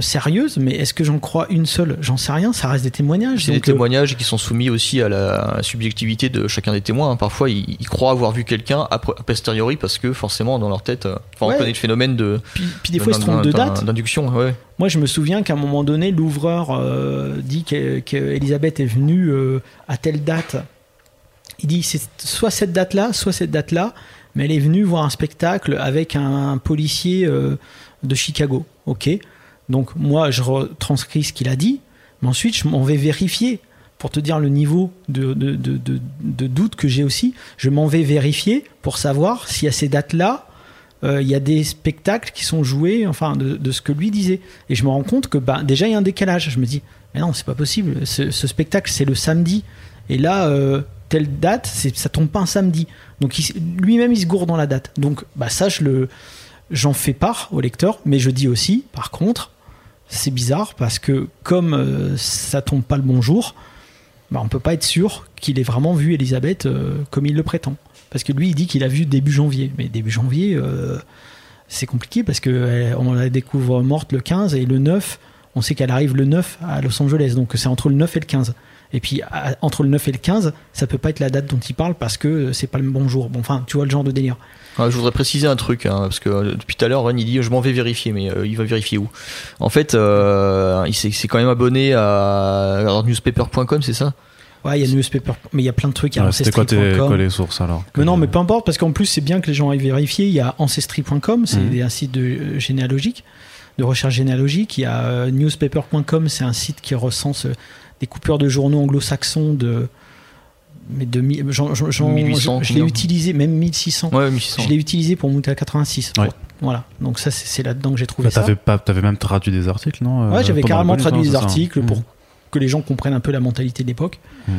sérieuses, mais est-ce que j'en crois une seule? J'en sais rien, ça reste des témoignages. C'est des euh, témoignages qui sont soumis aussi à la, subjectivité de chacun des témoins. hein. Parfois, ils, ils croient avoir vu quelqu'un a posteriori parce que forcément, dans leur tête, euh, enfin, Ouais. on connaît le phénomène de puis, puis des fois, ils se trompent de date. d'induction. Ouais. Moi, je me souviens qu'à un moment donné, l'ouvreur euh, dit que- qu'Elisabeth est venue euh, à telle date. Il dit c'est soit cette date-là, soit cette date-là, mais elle est venue voir un spectacle avec un, policier de Chicago. Ok? Donc moi, je retranscris ce qu'il a dit, mais ensuite, je m'en vais vérifier pour te dire le niveau de, doute que j'ai aussi. Je m'en vais vérifier pour savoir si à ces dates-là, euh, il y a des spectacles qui sont joués, enfin, de, ce que lui disait. Et je me rends compte que bah, déjà, il y a un décalage. Je me dis, mais non, c'est pas possible. Ce, spectacle, c'est le samedi. Et là, euh, telle date, ça tombe pas un samedi. Donc lui-même, il se gourde dans la date. Donc bah, ça, je le, j'en fais part au lecteur. Mais je dis aussi, par contre, c'est bizarre parce que comme euh, ça tombe pas le bon jour, bah, on peut pas être sûr qu'il ait vraiment vu Elisabeth euh, comme il le prétend. Parce que lui, il dit qu'il a vu début janvier. Mais début janvier, euh, c'est compliqué parce que euh, on la découvre morte le 15 et le 9, on sait qu'elle arrive le 9 à Los Angeles. Donc c'est entre le 9 et le 15. Et puis à- entre le 9 et le 15, ça peut pas être la date dont il parle parce que c'est pas le bon jour. Bon, enfin, tu vois le genre de délire. Ouais, je voudrais préciser un truc, hein, parce que euh, depuis tout à l'heure, Ren il dit je m'en vais vérifier, mais euh, il va vérifier où En fait, euh, il s'est quand même abonné à newspaper.com, c'est ça? Ouais, il y a Newspaper, mais il y a plein de trucs. Il y a Ouais, C'était quoi, quoi les sources alors Mais non, mais peu importe, parce qu'en plus, c'est bien que les gens aillent vérifier. Il y a Ancestry.com, c'est Mhm. un site de, euh, généalogique, de recherche généalogique. Il y a Newspaper.com, c'est un site qui recense euh, des coupures de journaux anglo-saxons de. Mais de. mi- j'en- j'en- j'en- 1800, je je l'ai utilisé, même 1600. Ouais, 1600. Je l'ai utilisé pour monter à 86. Ouais. Voilà, donc ça, c'est c'est là-dedans que j'ai trouvé Bah, ça. T'avais pas- t'avais même traduit des articles, non euh, Ouais, j'avais pendant carrément traduit hein, des ça articles pour que les gens comprennent un peu la mentalité de l'époque. Mhm.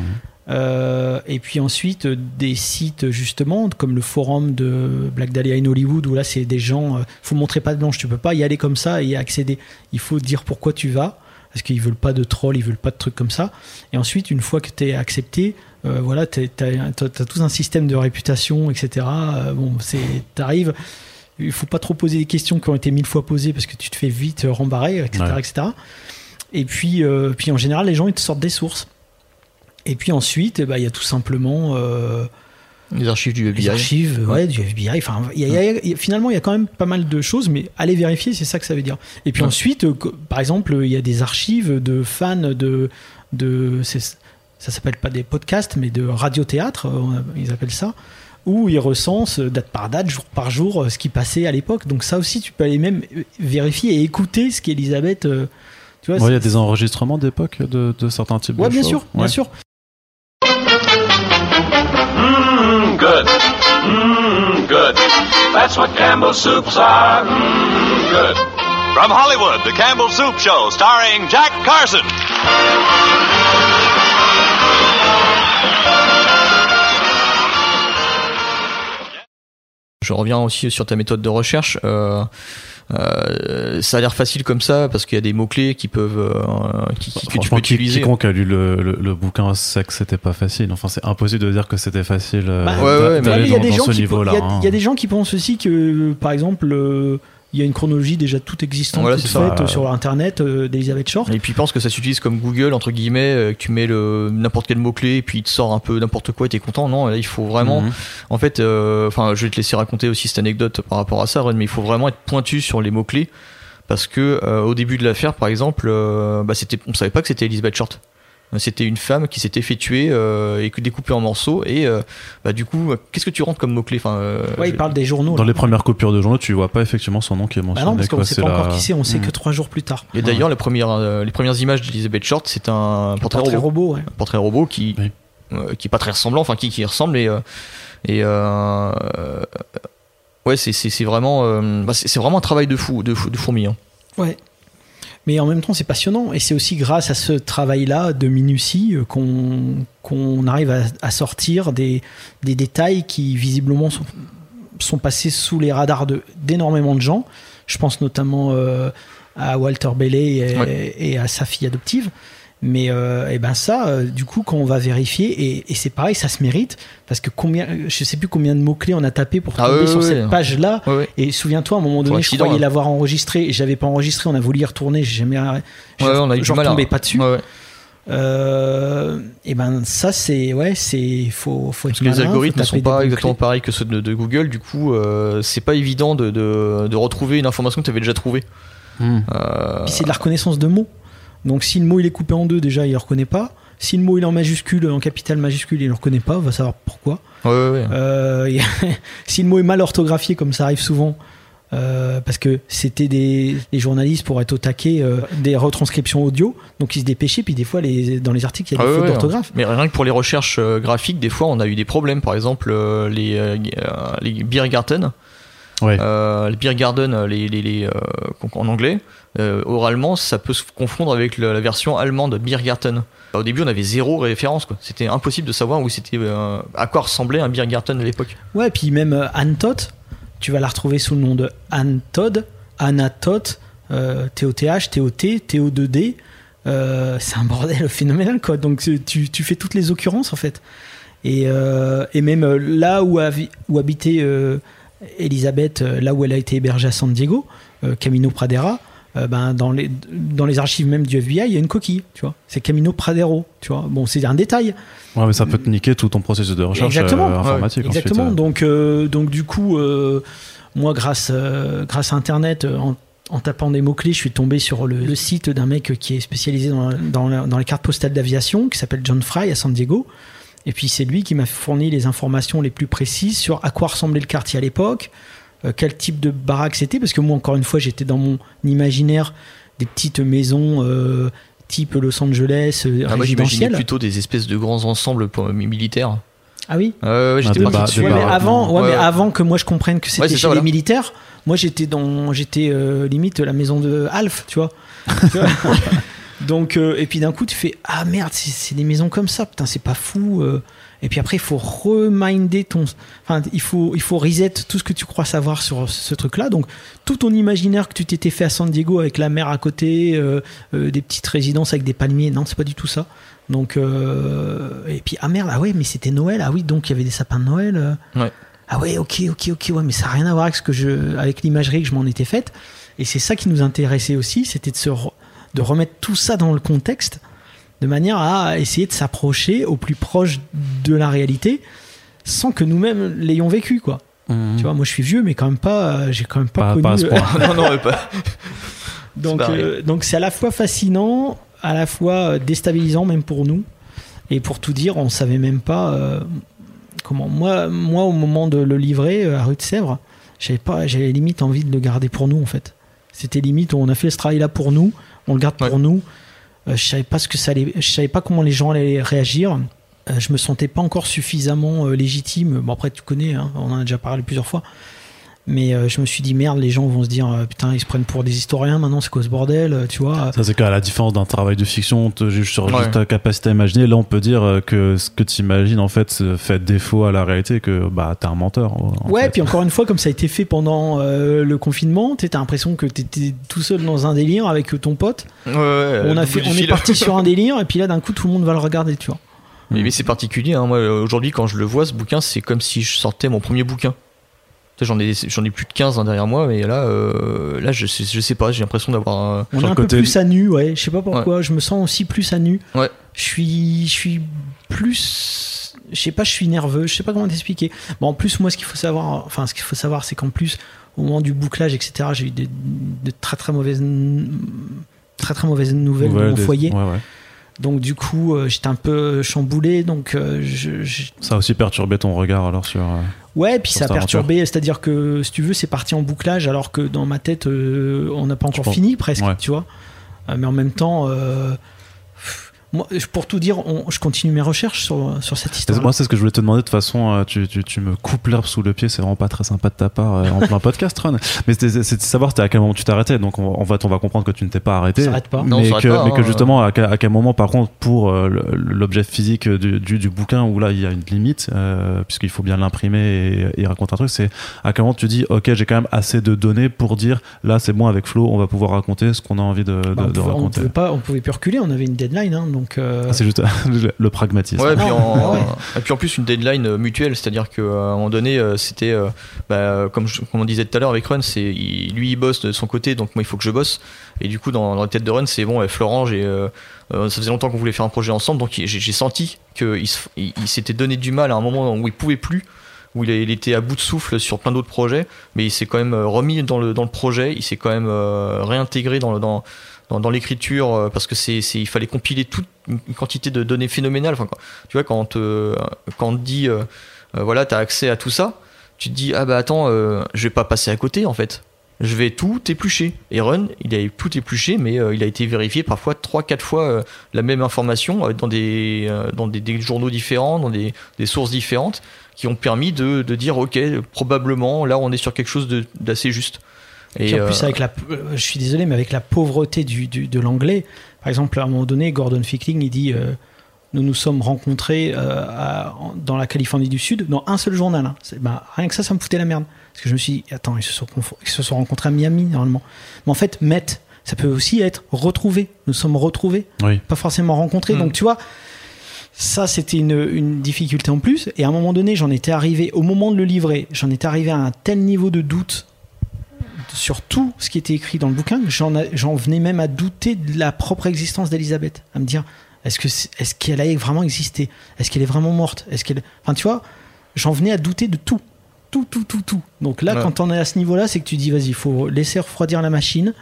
Euh, et puis ensuite, euh, des sites justement, comme le forum de Black Dahlia in Hollywood, où là, c'est des gens, euh, faut montrer pas de blanche, tu peux pas y aller comme ça et y accéder. Il faut dire pourquoi tu vas, parce qu'ils veulent pas de trolls, ils veulent pas de trucs comme ça. Et ensuite, une fois que tu es accepté, euh, voilà, tu as, tout un système de réputation, etc. Euh, bon, c'est, t'arrives, il faut pas trop poser des questions qui ont été mille fois posées parce que tu te fais vite rembarrer, etc., Ouais. etc. Et puis, euh, puis en général, les gens ils te sortent des sources. Et puis ensuite, eh ben, il y a tout simplement euh, Les archives du les FBI. archives ouais, du FBI. Enfin, il y a- il y a- il y a- finalement, il y a quand même pas mal de choses, mais allez vérifier, c'est ça que ça veut dire. Et puis Ouais. ensuite, euh, par exemple, il y a des archives de fans de. de ça s'appelle pas des podcasts, mais de radiothéâtre, euh, ils appellent ça, où ils recensent euh, date par date, jour par jour, ce qui passait à l'époque. Donc ça aussi, tu peux aller même vérifier et écouter ce qu'Elisabeth. euh, tu vois, Ouais, il y a des enregistrements d'époque de, de certains types Ouais, de bien shows. sûr, bien sûr. Mmm, good. Mmm, good. That's what Campbell soups are. Mmm, good. From Hollywood, the Campbell Soup Show, starring Jack Carson. Je reviens aussi sur ta méthode de recherche. Euh, euh, ça a l'air facile comme ça parce qu'il y a des mots clés qui peuvent euh, qui, qui- que tu peux qui- utiliser. quiconque a lu le, le, le bouquin sait que c'était pas facile. Enfin, c'est impossible de dire que c'était facile euh, Bah, ouais, ouais, mais il y a dans, des gens ce qui il y a- hein. il y a des gens qui pensent aussi que, par exemple, euh, il y a une chronologie déjà toute existante, Voilà, toute faite Ouais. sur Internet euh, d'Elizabeth Short. Et puis ils pensent que ça s'utilise comme Google entre guillemets, euh, que tu mets le n'importe quel mot clé et puis il te sort un peu n'importe quoi et t'es content. Non, là il faut vraiment. Mhm. En fait, euh, enfin, je vais te laisser raconter aussi cette anecdote par rapport à ça, Ren, mais il faut vraiment être pointu sur les mots clés parce que euh, au début de l'affaire, par exemple, euh, bah, c'était, on savait pas que c'était Elizabeth Short. C'était une femme qui s'était fait tuer euh, et que découpée en morceaux. Et euh, bah, du coup, euh, qu'est-ce que tu rentres comme mot clé enfin, euh, Ouais, il parle des journaux. Dans là. les premières coupures de journaux, tu vois pas effectivement son nom qui est Bah mentionné. non, parce qu'on quoi. sait C'est pas la- encore qui c'est, on sait que trois jours plus tard. Et d'ailleurs, les premières, euh, les premières images d'Elizabeth Short, c'est un portrait, Portrait robot. robot, ouais. Un portrait robot qui, Oui. euh, qui est pas très ressemblant, enfin qui, qui ressemble et, euh, et euh, ouais, c'est, vraiment, euh, bah, c'est vraiment un travail de fou, de, fou, de fourmi. hein. Ouais. Mais en même temps, c'est passionnant. Et c'est aussi grâce à ce travail-là de minutie euh, qu'on qu'on arrive à, à sortir des, des détails qui, visiblement, sont, sont passés sous les radars de- d'énormément de gens. Je pense notamment euh, à Walter Bailey et, Ouais. et à sa fille adoptive. Mais euh, eh ben ça, euh, du coup, quand on va vérifier, et, et c'est pareil, ça se mérite, parce que combien, je sais plus combien de mots-clés on a tapé pour Ah tomber ouais, sur cette page-là. Et souviens-toi, à un moment donné, je croyais hein. l'avoir enregistré et j'avais pas enregistré. On a voulu y retourner. J'ai jamais. Je, Ouais, on a eu mal pas dessus. Ouais, ouais. Euh, et ben ça c'est ouais c'est faut faut être Parce que les malin, faut algorithmes ne sont pas exactement pareils que ceux de, de Google, du coup, euh, c'est pas évident de, de, de retrouver une information que tu avais déjà trouvée. Euh, Puis c'est de la reconnaissance de mots. Donc si le mot il est coupé en deux déjà il le reconnaît pas. Si le mot il est en majuscule en capital majuscule il le reconnaît pas. On va savoir pourquoi. ouais, ouais, ouais. Euh, si le mot est mal orthographié comme ça arrive souvent. euh, parce que c'était des, des journalistes pour être au taquet euh, des retranscriptions audio donc ils se dépêchaient puis des fois les, dans les articles il y a des Ah fautes ouais, d'orthographe Mais rien que pour les recherches graphiques, des fois, on a eu des problèmes. Par exemple, les, les Beer Garden, Ouais. euh, les Beer Garden, euh, les, les, les, euh, en anglais, euh, oralement, ça peut se confondre avec la version allemande Biergarten. Au début, on avait zéro référence. quoi. C'était impossible de savoir où c'était, euh, à quoi ressemblait un Biergarten à l'époque. Ouais, puis même euh, Anne Todd, tu vas la retrouver sous le nom de Anne Todd, Anna Todd, TOTH, TOT, TO2D. Euh, c'est un bordel phénoménal, quoi. Donc tu, tu fais toutes les occurrences, en fait. Et, euh, et même là où, havi- où habitait euh, Elisabeth, euh, là où elle a été hébergée à San Diego, euh, Camino Pradera, euh, ben, dans, les, dans les archives même du FBI, il y a une coquille, tu vois. C'est Camino Pradero, tu vois. Bon, c'est un détail. Ouais, mais ça peut te niquer tout ton processus de recherche Exactement. euh, informatique. Exactement. ensuite. Donc, euh, donc du coup, moi, grâce, grâce à Internet, en, en tapant des mots-clés, je suis tombé sur le, le site d'un mec qui est spécialisé dans, dans les cartes postales d'aviation, qui s'appelle John Fry à San Diego. Et puis c'est lui qui m'a fourni les informations les plus précises sur à quoi ressemblait le quartier à l'époque, euh, quel type de baraque c'était, parce que moi, encore une fois, j'étais dans mon imaginaire des petites maisons euh, type Los Angeles, euh, Ah, moi, j'imaginais plutôt des espèces de grands ensembles pour- militaires. Ah oui Euh, ouais, j'étais des pas Ouais, mais avant, ouais, Ouais, mais ouais. avant que moi je comprenne que c'était chez ça, voilà. les militaires, moi j'étais dans, j'étais euh, limite la maison de Alf, tu vois. Donc, euh, et puis d'un coup, tu fais Ah merde, c'est- des maisons comme ça, putain, c'est pas fou. euh. Et puis après, il faut reminder ton. Enfin, il faut, il faut reset tout ce que tu crois savoir sur ce truc-là. Donc, tout ton imaginaire que tu t'étais fait à San Diego avec la mer à côté, euh, des petites résidences avec des palmiers, non, c'est pas du tout ça. Donc, et puis, ah merde, ah ouais, mais c'était Noël, ah oui, donc il y avait des sapins de Noël. Ouais. Ah ouais, ok, ok, ok, ouais, mais ça n'a rien à voir avec, ce que je, avec l'imagerie que je m'en étais faite. Et c'est ça qui nous intéressait aussi, c'était de, se re- de remettre tout ça dans le contexte, de manière à essayer de s'approcher au plus proche de la réalité, sans que nous-mêmes l'ayons vécu, quoi. Mhm. Tu vois, moi je suis vieux, mais quand même pas, euh, j'ai quand même pas, Pas- connu. pas à ce point. non, non, mais pas. donc, euh, donc c'est à la fois fascinant, à la fois euh, déstabilisant, même pour nous. Et pour tout dire, on savait même pas euh, comment. Moi, moi, au moment de le livrer à rue de Sèvres, j'avais pas, j'avais limite envie de le garder pour nous en fait. C'était limite, on a fait ce travail-là pour nous, on le garde pour Ouais. nous. Euh, je savais pas ce que ça allait, je savais pas comment les gens allaient réagir. Euh, je me sentais pas encore suffisamment euh, légitime. Bon après tu connais, hein, on en a déjà parlé plusieurs fois. Mais euh, je me suis dit merde, les gens vont se dire euh, putain ils se prennent pour des historiens maintenant, c'est quoi ce bordel, euh, tu vois? Ça, c'est qu'à la différence d'un travail de fiction, on te juge sur Ouais. juste ta capacité à imaginer. Là, on peut dire que ce que tu imagines, en fait, fait défaut à la réalité, que bah, t'es un menteur. en Ouais, fait. puis encore une fois, comme ça a été fait pendant euh, le confinement, tu as l'impression que tu étais tout seul dans un délire avec ton pote. Ouais, ouais, on a fait, on est parti sur un délire, et puis là, d'un coup, tout le monde va le regarder, tu vois. Mais, mais c'est particulier. Hein. Moi, aujourd'hui, quand je le vois, ce bouquin, c'est comme si je sortais mon premier bouquin. J'en ai, j'en ai plus de 15 hein, derrière moi, mais là, euh, là je, sais, je sais pas, j'ai l'impression d'avoir. un- On est un peu plus à nu, ouais. Je sais pas pourquoi, je me sens aussi plus à nu. Ouais. Je suis, je suis plus. Je sais pas, je suis nerveux, je sais pas comment t'expliquer. Bon, en plus, moi, ce qu'il faut savoir, enfin, ce qu'il faut savoir, c'est qu'en plus, au moment du bouclage, etc., j'ai eu de, de très très mauvaises. Très très mauvaises nouvelles Ouais, de mon des- foyer. ouais, ouais. Donc du coup, euh, j'étais un peu chamboulé. Donc euh, je, je- Ça a aussi perturbé ton regard alors sur. euh, ouais, puis Sur ça a perturbé. C'est-à-dire que si tu veux, c'est parti en bouclage, alors que dans ma tête, on n'a pas encore fini presque, Ouais. tu vois. Mais en même temps, moi, pour tout dire, on- je continue mes recherches sur, sur cette histoire. Moi, c'est ce que je voulais te demander. De toute façon, euh, tu, tu, tu me coupes l'herbe sous le pied. C'est vraiment pas très sympa de ta part euh, en plein podcast, Ron. Mais c'était- c'est de savoir c'était à quel moment tu t'arrêtais. Donc, on, en fait, on va comprendre que tu ne t'es pas arrêté. Pas. Non, Mais, s'arrête que, pas, mais que hein. justement, à quel, à quel moment, par contre, pour euh, l'objet physique du, du, du bouquin, où là, il y a une limite, euh, puisqu'il faut bien l'imprimer et, et raconter un truc, c'est à quel moment tu dis, OK, j'ai quand même assez de données pour dire, là, c'est bon, avec Flo, on va pouvoir raconter ce qu'on a envie de, de, Bah, on, de pouvait, on raconter. pouvait pas, on pouvait plus reculer. On avait une deadline, hein, donc. Euh, Ah, c'est juste le pragmatisme. Ouais, et puis, en, ouais. et puis en plus une deadline euh, mutuelle, c'est-à-dire qu'à un moment donné, euh, c'était, euh, bah, comme, je- comme on disait tout à l'heure avec Run, c'est lui il bosse de son côté, donc moi il faut que je bosse. Et du coup, dans, dans la tête de Run, c'est bon, ouais, Florent, j'ai, euh, euh, ça faisait longtemps qu'on voulait faire un projet ensemble, donc j'ai j'ai senti qu'il se- il, il s'était donné du mal à un moment où il pouvait plus, où il, a- il était à bout de souffle sur plein d'autres projets, mais il s'est quand même euh, remis dans le, dans le projet, il s'est quand même euh, réintégré dans le, dans, dans, l'écriture euh, parce que c'est, il fallait compiler toute une quantité de données phénoménales. Enfin, quand- tu vois, quand te, quand on te dit, euh, euh, voilà, tu as accès à tout ça, tu te dis, ah bah attends, euh, je vais pas passer à côté en fait. Je vais tout éplucher. Et Run, il a tout épluché, mais euh, il a été vérifié parfois 3-4 fois euh, la même information euh, dans, des, euh, dans des, journaux différents, dans des, des sources différentes, qui ont permis de, de dire, ok, probablement, là on est sur quelque chose d'assez juste. Et puis en euh, plus, avec la, euh, je suis désolé, mais avec la pauvreté du, du- de l'anglais, par exemple, à un moment donné, Gordon Fickling, il dit euh, Nous nous sommes rencontrés euh, à- dans la Californie du Sud, dans un seul journal. hein. C'est- bah, rien que ça, ça me foutait la merde. Parce que je me suis dit Attends, ils se sont, confo- ils se sont rencontrés à Miami, normalement. Mais en fait, Met, ça peut aussi être retrouvé. Nous sommes retrouvés, Oui. pas forcément rencontrés. Mm. Donc, tu vois. Ça, c'était une, une difficulté en plus. Et à un moment donné, j'en étais arrivé, au moment de le livrer, j'en étais arrivé à un tel niveau de doute sur tout ce qui était écrit dans le bouquin, j'en venais même à douter de la propre existence d'Elisabeth, à me dire est-ce que est-ce qu'elle a vraiment existé? Est-ce qu'elle est vraiment morte? Est-ce qu'elle Enfin, tu vois, j'en venais à douter de tout, tout, tout, tout, tout. Donc là, Ouais. quand on est à ce niveau-là, c'est que tu dis vas-y, il faut laisser refroidir la machine.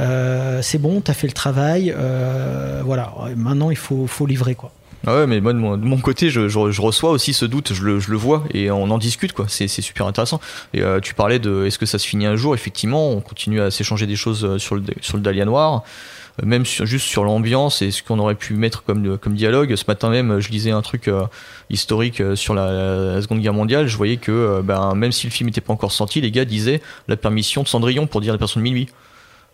Euh, c'est bon, t'as fait le travail. euh, voilà, maintenant il faut, faut livrer quoi. Ah ouais, mais moi de mon, côté, je, je- reçois aussi ce doute, je le, je le vois et on en discute quoi. C'est super intéressant. Et euh, tu parlais de est-ce que ça se finit un jour? Effectivement, on continue à s'échanger des choses euh, sur le sur le Dahlia noir, euh, même sur- juste sur l'ambiance et ce qu'on aurait pu mettre comme comme dialogue. Ce matin même, je lisais un truc historique sur la, Seconde Guerre mondiale. Je voyais que ben même si le film n'était pas encore sorti, les gars disaient la permission de Cendrillon pour dire la personne de minuit.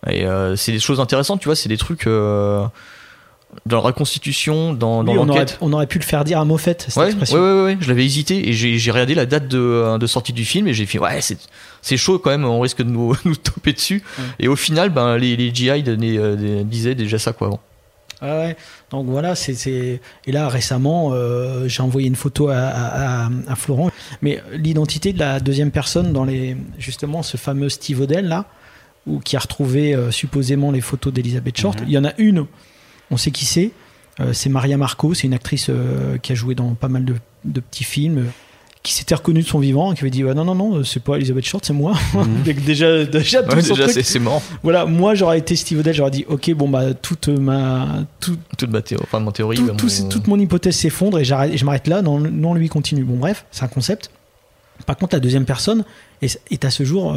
Et c'est des choses intéressantes, tu vois, c'est des trucs dans la reconstitution, dans, Oui, l'enquête. on aurait pu le faire dire à Moffett, cette Ouais, ouais, expression. ouais, ouais, je l'avais hésité et j'ai regardé la date de, euh, de sortie du film et j'ai fait ouais c'est chaud quand même, on risque de nous, nous toper dessus. Ouais. Et au final, ben les, les GI disaient déjà ça quoi avant. Ouais, ouais. Donc voilà, c'est et là récemment, euh, j'ai envoyé une photo à, à- Florent. Mais l'identité de la deuxième personne dans les justement ce fameux Steve Odell là, où qui a retrouvé euh, supposément les photos d'Elizabeth Short. Il y en a une, on sait qui c'est. Euh, c'est Maria Marco, c'est une actrice euh, qui a joué dans pas mal de, de petits films. euh, qui s'était reconnue de son vivant, et qui avait dit ouais, non non non c'est pas Elizabeth Short c'est moi Donc déjà déjà, tout Ouais, son déjà c'est marrant. voilà moi j'aurais été Steve Odell j'aurais dit ok bon bah toute ma tout, Toute ma théorie, enfin mon théorie. tout- tout- mon- toute mon hypothèse s'effondre et, je m'arrête là, non, non lui continue. Bon, bref, c'est un concept. Par contre, la deuxième personne est, est à ce jour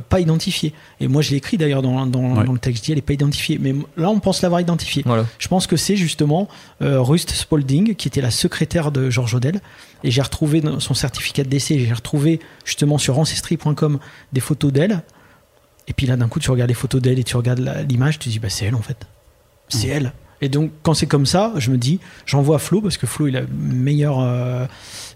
pas identifiée. Et moi, je l'ai écrit d'ailleurs dans, dans, Ouais. dans le texte, je dis elle est pas identifiée. Mais là, on pense l'avoir identifiée. Voilà. Je pense que c'est justement euh, Rust Spalding, qui était la secrétaire de George Odell. Et j'ai retrouvé son certificat de décès, j'ai retrouvé justement sur ancestry.com des photos d'elle. Et puis là, d'un coup, tu regardes les photos d'elle et tu regardes l'image, tu te dis, bah, c'est elle en fait. C'est elle. Et donc, quand c'est comme ça, je me dis, j'envoie Flo parce que Flo, il a meilleur, euh,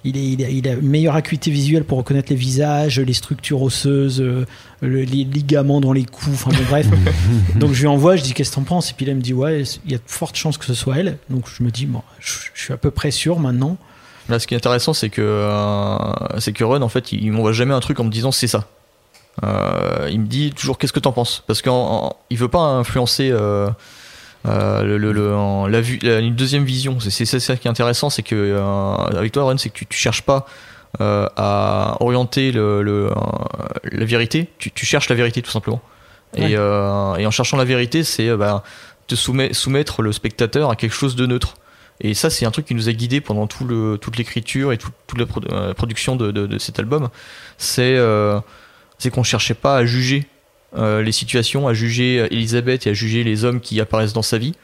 il, est, il, a, il a une meilleure acuité visuelle pour reconnaître les visages, les structures osseuses, euh, le- les ligaments dans les coups. Enfin bon, bref. donc je lui envoie, je dis qu'est-ce que t'en penses? Et puis là, il me dit ouais, il y a de fortes chances que ce soit elle. Donc je me dis bon, je, je suis à peu près sûr maintenant. Là, ce qui est intéressant, c'est que euh, c'est que Run, en fait, il, il m'envoie jamais un truc en me disant c'est ça. Euh, il me dit toujours qu'est-ce que t'en penses, parce qu'il veut pas influencer euh, le, le- le- en- la vue, la- une deuxième vision. C'est ça qui est intéressant, c'est que euh, avec toi, Run, c'est que tu, tu cherches pas euh, à orienter le, le, euh, la vérité, tu, tu cherches la vérité tout simplement. Ouais. Et, et en cherchant la vérité, c'est bah, te soumet- soumettre le spectateur à quelque chose de neutre. Et ça, c'est un truc qui nous a guidé pendant tout le, toute l'écriture et tout- toute la produ- production de, de- de cet album. C'est c'est qu'on cherchait pas à juger les situations, à juger Elisabeth et à juger les hommes qui apparaissent dans sa vie.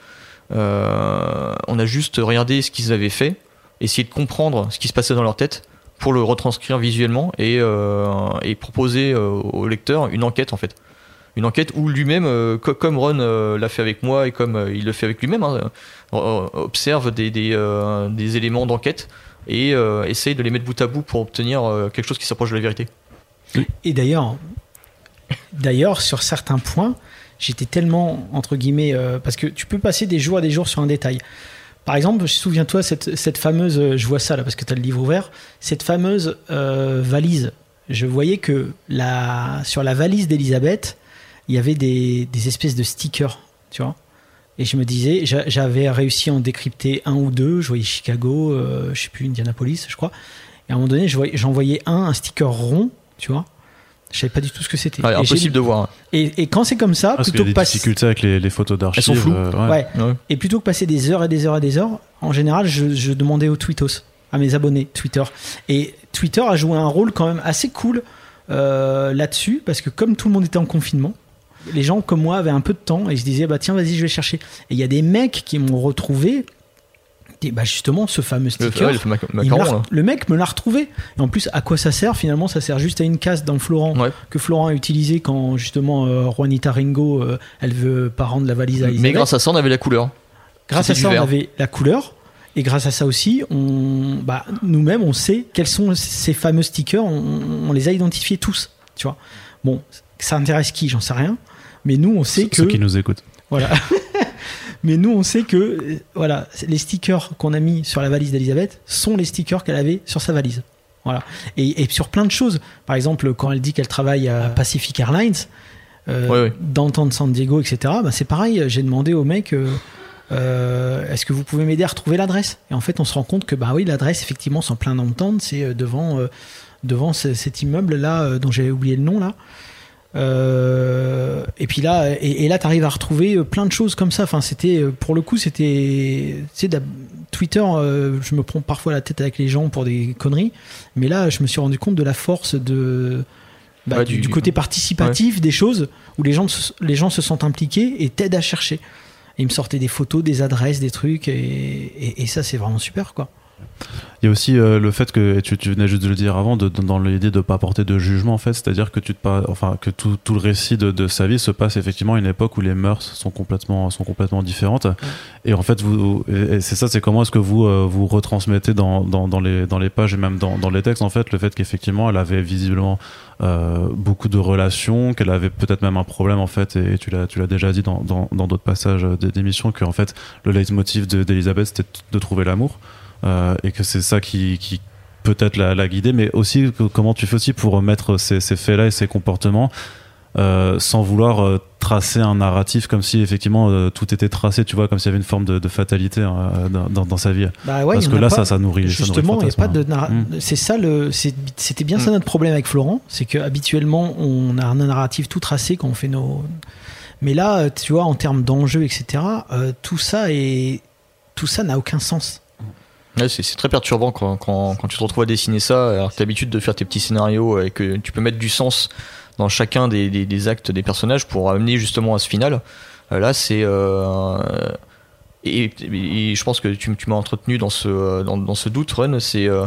Euh, on a juste regardé ce qu'ils avaient fait, essayé de comprendre ce qui se passait dans leur tête pour le retranscrire visuellement et, euh, et proposer euh, au lecteur une enquête en fait. Une enquête où lui-même, euh, co- comme Ron euh, l'a fait avec moi et comme euh, il le fait avec lui-même, hein, euh, observe des, des, euh, des éléments d'enquête et euh, essaye de les mettre bout à bout pour obtenir euh, quelque chose qui s'approche de la vérité. Et d'ailleurs, d'ailleurs sur certains points, j'étais tellement entre guillemets euh, parce que tu peux passer des jours et des jours sur un détail. Par exemple, souviens-toi cette, cette fameuse, euh, je vois ça là parce que tu as le livre ouvert, cette fameuse euh, valise. Je voyais que la, sur la valise d'Elisabeth, il y avait des, espèces de stickers, tu vois. Et je me disais, j'a- j'avais réussi à en décrypter un ou deux. Je voyais Chicago, euh, je sais plus, Indianapolis, je crois. Et à un moment donné, j'en voyais un, un sticker rond, tu vois. Je savais pas du tout ce que c'était. Ouais, impossible de voir. et, et quand c'est comme ça, Parce y plutôt a que des passer, difficultés avec les, les photos d'archives. Elles sont floues. euh, ouais, Ouais. et plutôt que passer des heures et des heures et des heures, en général, je, je demandais aux tweetos, à mes abonnés Twitter. Et Twitter a joué un rôle quand même assez cool euh, là-dessus, parce que comme tout le monde était en confinement, les gens comme moi avaient un peu de temps et se disaient bah tiens vas-y je vais chercher. Et il y a des mecs qui m'ont retrouvé, bah justement ce fameux Le, sticker. ouais, le macaron, mec me l'a retrouvé. Et en plus, à quoi ça sert Finalement, ça sert juste à une case dans Florent Ouais. que Florent a utilisé quand justement euh, Juanita Ringo, euh, elle veut pas rendre la valise à Mais Elisabeth. grâce à ça, on avait la couleur. Grâce à ça, on avait la couleur. Et grâce à ça aussi, on, bah, nous-mêmes, on sait quels sont ces fameux stickers. On, on les a identifiés tous. Tu vois. Bon, ça intéresse qui? J'en sais rien. Mais nous, on sait que Ceux qui nous écoutent. voilà. Mais nous, on sait que euh, voilà, les stickers qu'on a mis sur la valise d'Elisabeth sont les stickers qu'elle avait sur sa valise. Voilà. Et, et sur plein de choses. Par exemple, quand elle dit qu'elle travaille à Pacific Airlines, euh, Ouais, ouais. Downtown San Diego, etc., bah, c'est pareil. J'ai demandé au mec euh, euh, est-ce que vous pouvez m'aider à retrouver l'adresse? Et en fait, on se rend compte que, bah oui, l'adresse, effectivement, c'est en plein downtown, c'est devant, devant ce- cet immeuble-là, euh, dont j'avais oublié le nom, là. Euh, et puis là, et, et là, t'arrives à retrouver euh, plein de choses comme ça. Enfin, c'était euh, pour le coup, c'était, Twitter. euh, je me prends parfois la tête avec les gens pour des conneries, mais là, je me suis rendu compte de la force de bah, Ouais, du, côté participatif des choses où les gens, se- les gens se sentent impliqués et t'aident à chercher. Et ils me sortaient des photos, des adresses, des trucs, et, et- et ça, c'est vraiment super, quoi. Il y a aussi euh, le fait que, et tu, tu venais juste de le dire avant, de, de- dans l'idée de pas porter de jugement en fait, c'est-à-dire que tu te pas, enfin que tout, tout le récit de, de sa vie se passe effectivement à une époque où les mœurs sont complètement sont complètement différentes. Et en fait, vous, et et c'est ça, c'est comment est-ce que vous euh, vous retransmettez dans, dans, dans les dans les pages et même dans, dans les textes en fait le fait qu'effectivement elle avait visiblement euh, beaucoup de relations, qu'elle avait peut-être même un problème en fait, et, tu l'as tu l'as déjà dit dans dans dans d'autres passages d'émissions que en fait le leitmotiv de- d'Elisabeth c'était de trouver l'amour et que c'est ça qui, qui peut-être la, la guider, mais aussi que- comment tu fais aussi pour mettre ces, ces faits-là et ces comportements euh, sans vouloir euh, tracer un narratif comme si effectivement euh, tout était tracé, tu vois, comme s'il y avait une forme de, de fatalité euh, dans, dans- dans sa vie. Bah ouais, Parce que là, pas. ça, ça nourrit. Justement, il n'y a pas de. hein. narra- Mm. C'est ça le. c'est- C'était bien ça notre problème avec Florent, c'est que habituellement on a un narratif tout tracé quand on fait nos. Mais là, euh, tu vois, en termes d'enjeux, etc., euh, tout ça est. Tout ça n'a aucun sens. C'est très perturbant quand, tu te retrouves à dessiner ça, alors que tu l'habitude de faire tes petits scénarios et que tu peux mettre du sens dans chacun des, actes des personnages pour amener justement à ce final. Euh, Là, c'est. euh, et, je pense que tu, m'as entretenu dans ce, doute, Run. C'est euh,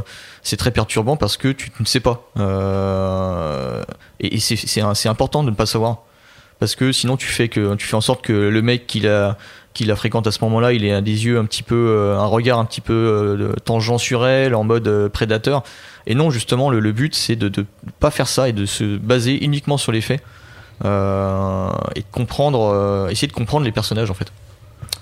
très perturbant parce que tu ne sais pas. Euh, et et c'est- important de ne pas savoir. Parce que sinon, tu fais, que, tu fais en sorte que le mec qui la, qui la fréquente à ce moment-là, il ait des yeux un petit peu, euh, un regard un petit peu euh, tangent sur elle, en mode euh, prédateur. Et non, justement, le, but, c'est de ne pas faire ça et de se baser uniquement sur les faits. Et de comprendre, essayer de comprendre les personnages en fait.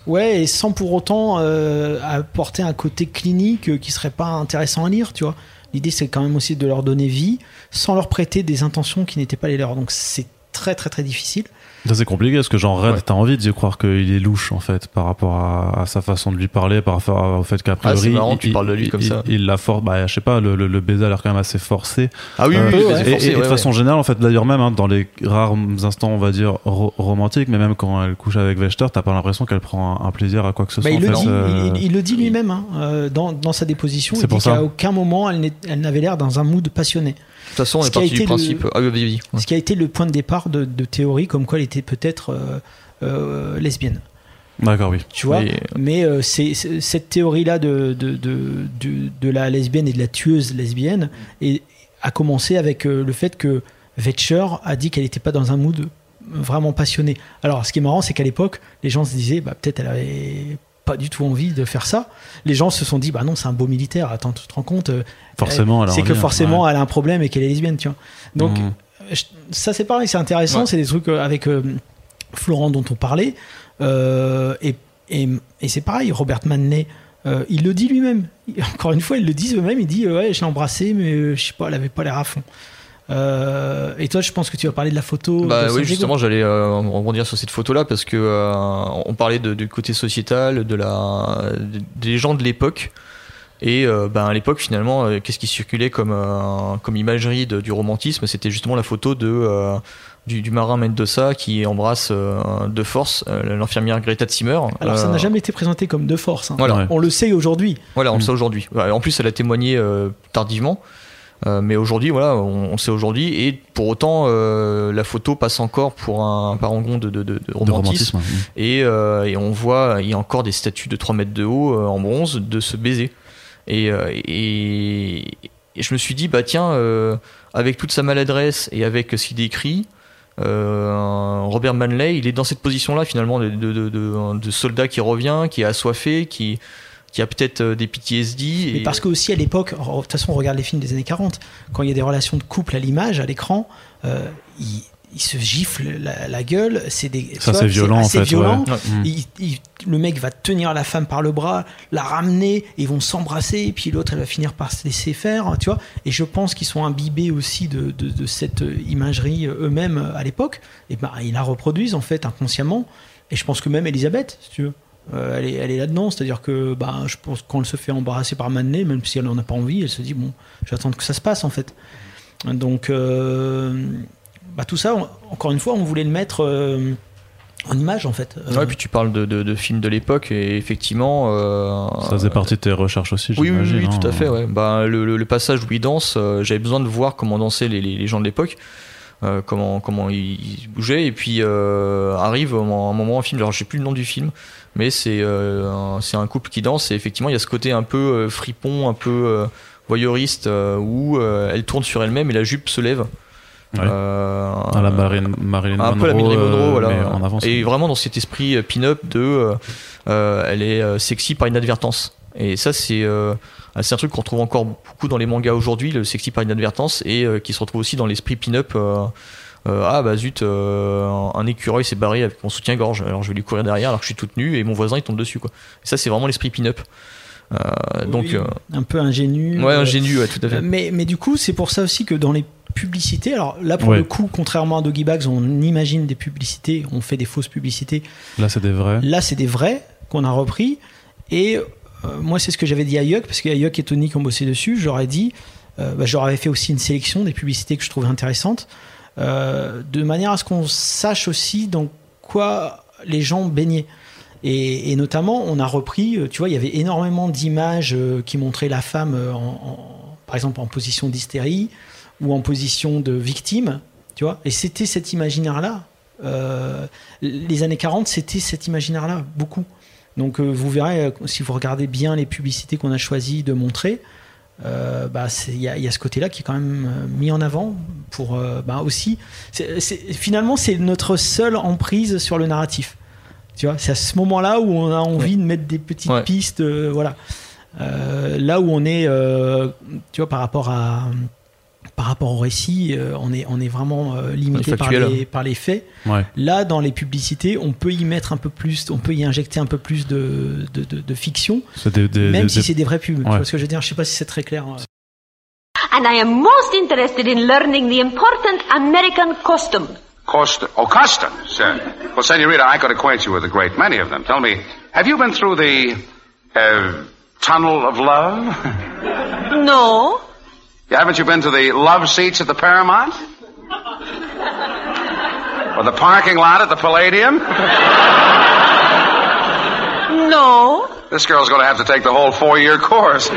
Ouais, et sans pour autant apporter un côté clinique qui serait pas intéressant à lire, tu vois. L'idée, c'est quand même aussi de leur donner vie sans leur prêter des intentions qui n'étaient pas les leurs. Donc c'est très très très difficile. Ça, c'est compliqué parce que genre Red, Ouais. t'as envie d'y croire qu'il est louche en fait par rapport à, à sa façon de lui parler, par rapport au fait qu'à priori. Ah, c'est marrant, tu il- parles de lui il- comme il- ça. Il la force, bah je sais pas, le, le, le baiser a l'air quand même assez forcé. Ah oui, Euh, oui, oui, oui, c'est et, forcé, et- et ouais, de façon générale, en fait, d'ailleurs même hein, dans les rares instants, on va dire ro- romantiques, mais même quand elle couche avec Vechter, t'as pas l'impression qu'elle prend un, un plaisir à quoi que ce Bah, soit. il, en le fait, dit, euh, il, le dit lui-même hein, euh, dans, dans sa déposition. C'est Il pour dit ça. qu'à aucun moment elle n'avait l'air dans un mood passionné. De toute façon, on Ce est qui a parti été du principe. le- Ah oui. Ouais. Ce qui a été le point de départ de, de théorie comme quoi elle était peut-être euh, euh, lesbienne. D'accord, oui. Tu vois Mais- Mais euh, c'est, c'est- cette théorie-là de, de, de, de, de la lesbienne et de la tueuse lesbienne et, a commencé avec euh, le fait que Vetcher a dit qu'elle n'était pas dans un mood vraiment passionné. Alors, ce qui est marrant, c'est qu'à l'époque, les gens se disaient, bah, peut-être elle avait pas du tout envie de faire ça. Les gens se sont dit, bah non, c'est un beau militaire. Attends, tu te rends compte euh, Forcément, C'est que hein, forcément, ouais. elle a un problème et qu'elle est lesbienne, tu vois. Donc, Mhm. je- ça c'est pareil, c'est intéressant, Ouais. c'est des trucs euh, avec euh, Florent dont on parlait, Euh, et, et, et c'est pareil, Robert Manley, euh, il le dit lui-même, Il- encore une fois, ils le disent eux-mêmes, il dit euh, ouais, je l'ai embrassée, mais euh, je sais pas, elle avait pas l'air à fond. Euh, et toi, je pense que tu vas parler de la photo. Bah oui, Diego. justement, j'allais euh, rebondir sur cette photo-là parce que euh, on parlait de- du côté sociétal, de la, des gens de l'époque. Et euh, ben, à l'époque, finalement, euh, qu'est-ce qui circulait comme, euh, comme imagerie de- du romantisme? C'était justement la photo de, euh, du, du marin Mendoza qui embrasse euh, de force euh, l'infirmière Greta Zimmer. Alors, ça n'a jamais été présenté comme de force. hein. Voilà. Ouais. On le sait aujourd'hui. Voilà, on Mm. le sait aujourd'hui. En plus, elle a témoigné euh, tardivement. Euh, mais aujourd'hui, voilà, on, sait aujourd'hui. Et pour autant, euh, la photo passe encore pour un parangon de, de, de- de De romantisme. romantisme. Et, euh, et on voit, il y a encore des statues de 3 mètres de haut en bronze de se baiser. Et, et, et je me suis dit, bah tiens, avec toute sa maladresse et avec ce qu'il décrit, euh, Robert Manley, il est dans cette position-là finalement de, de, de, de- de soldat qui revient, qui est assoiffé, qui, qui a peut-être euh, des PTSD. Mais et- parce que aussi à l'époque, de toute façon, on regarde les films des années 40, quand il y a des relations de couple à l'image, à l'écran, euh, ils, ils se giflent la, la gueule. C'est des. Ça, c'est violent, en fait, violent. ouais. Il- il- le mec va tenir la femme par le bras, la ramener, et ils vont s'embrasser, et puis l'autre, elle va finir par se laisser faire, tu vois. Et je pense qu'ils sont imbibés aussi de, de- de cette imagerie euh, eux-mêmes euh, à l'époque. Et ben, ils la reproduisent en fait inconsciemment. Et je pense que même Elisabeth, si tu veux, euh, elle est, elle est là-dedans. C'est-à-dire que bah, je pense elle se fait embrasser par Manley, même si elle n'en a pas envie, elle se dit bon, j'attends que ça se passe en fait. Donc, euh, bah, tout ça, on- encore une fois, on voulait le mettre euh, en image en fait. Euh, Ouais, puis tu parles de, de, de films de l'époque et effectivement. euh, Ça faisait partie de tes recherches aussi, Oui, oui, oui, tout à hein. fait. Ouais. Bah, le, le- le passage où il danse, euh, j'avais besoin de voir comment dansaient les, les- les gens de l'époque, euh, comment, comment ils, ils bougeaient. Et puis euh, arrive un moment, un film, alors je sais plus le nom du film, mais c'est euh, un- c'est un couple qui danse et effectivement il y a ce côté un peu euh, fripon, un peu euh, voyeuriste euh, où euh, elle tourne sur elle-même et la jupe se lève. Ouais. Euh, À la Marilyn, Marilyn un Monroe, peu la Marilyn Monroe, euh, voilà. mais en avance. Et vraiment dans cet esprit pin-up de, euh, elle est sexy par inadvertance. Et ça c'est euh, c'est un truc qu'on retrouve encore beaucoup dans les mangas aujourd'hui, le sexy par inadvertance, et euh, qui se retrouve aussi dans l'esprit pin-up. Euh, ah bah zut, euh, un- écureuil s'est barré avec mon soutien-gorge, alors je vais lui courir derrière alors que je suis toute nue et mon voisin il tombe dessus quoi. Et ça c'est vraiment l'esprit pin-up. Euh, donc Oui, euh, un peu ingénu. ouais ingénu, ouais, tout à fait. Mais, mais du coup, c'est pour ça aussi que dans les publicités, alors là pour Ouais. le coup, contrairement à Doggy Bags, on imagine des publicités, on fait des fausses publicités. Là, c'est des vrais. Là, c'est des vrais qu'on a repris. Et euh, moi, c'est ce que j'avais dit à Yuck, parce qu'il y a Yuck et Tony qui ont bossé dessus. Je leur ai dit, euh, bah, je leur avais fait aussi une sélection des publicités que je trouvais intéressantes, euh, de manière à ce qu'on sache aussi dans quoi les gens baignaient. Et, notamment, on a repris, euh, tu vois, il y avait énormément d'images euh, qui montraient la femme, euh, par exemple, en position d'hystérie ou en position de victime, tu vois. Et c'était cet imaginaire-là. Euh, les années 40, c'était cet imaginaire-là, beaucoup. Donc euh, vous verrez, euh, si vous regardez bien les publicités qu'on a choisi de montrer, euh, bah, il y, a- il y a ce côté-là qui est quand même euh, mis en avant pour euh, bah, aussi. finalement, c'est notre seule emprise sur le narratif. Tu vois, c'est à ce moment-là où on a envie de mettre des petites Ouais. pistes, euh, voilà. Là où on est, tu vois, par rapport à par rapport au récit, euh, on est on est vraiment euh, limité par les par les faits. Ouais. Là, dans les publicités, on peut y mettre un peu plus, on peut y injecter un peu plus de, de, de- de fiction, C'est des, des- même des- si c'est des vraies pubs. Tu Ouais. vois ce que je veux dire? Je sais pas si c'est très clair. hein. And I am most interested in learning the important American custom. Cost- oh, customs. Uh, well, Senorita, I could acquaint you with a great many of them. Tell me, have you been through the uh, tunnel of love? No. Haven't you been to the love seats at the Paramount? Or the parking lot at the Palladium? No. This girl's going to have to take the whole four-year course.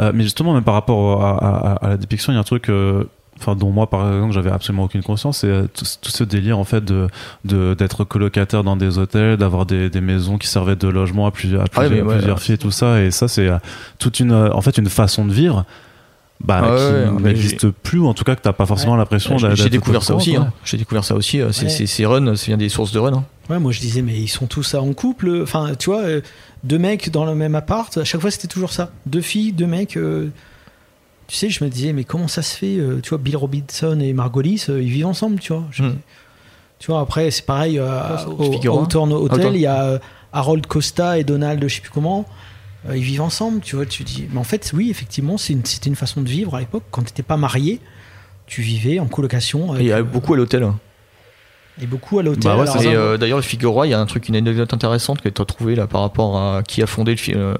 Euh, mais justement, même par rapport à, à- à la dépiction, il y a un truc, euh, enfin, dont moi, par exemple, j'avais absolument aucune conscience, c'est euh, tout, tout ce délire en fait de de- d'être colocataire dans des hôtels, d'avoir des, des maisons qui servaient de logement à plusieurs, à Ah plusieurs, mais ouais, plusieurs ouais. filles, et tout ça, et ça, c'est euh, toute une, euh, en fait, une façon de vivre. Bah, Ah ouais, qui n'existe plus, ou en tout cas que t'as pas forcément l'impression J'ai- d'être- J'ai d'être découvert ça aussi. hein. J'ai découvert ça aussi. C'est Ouais. c'est- c'est Run, c'est bien des sources de Run. hein. Ouais, moi je disais, mais ils sont tous en couple. Enfin, tu vois, deux mecs dans le même appart. À chaque fois, c'était toujours ça. Deux filles, deux mecs. euh, tu sais, je me disais, mais comment ça se fait euh, Tu vois, Bill Robinson et Margolis, euh, ils vivent ensemble, tu vois. Je- Hmm. Tu vois, après, c'est pareil euh, au, Figaro. au Hawthorne Hotel. Il y a Harold Costa et Donald, je sais plus comment. euh, ils vivent ensemble, tu vois. Tu dis, mais en fait, oui, effectivement, une- c'était une façon de vivre à l'époque. Quand tu n'étais pas marié, tu vivais en colocation. Avec, il y a beaucoup à l'hôtel. et beaucoup à l'hôtel. Bah ouais, euh, d'ailleurs, le Figaro, il y a un truc, une anecdote intéressante que tu as trouvé là par rapport à qui a fondé le film.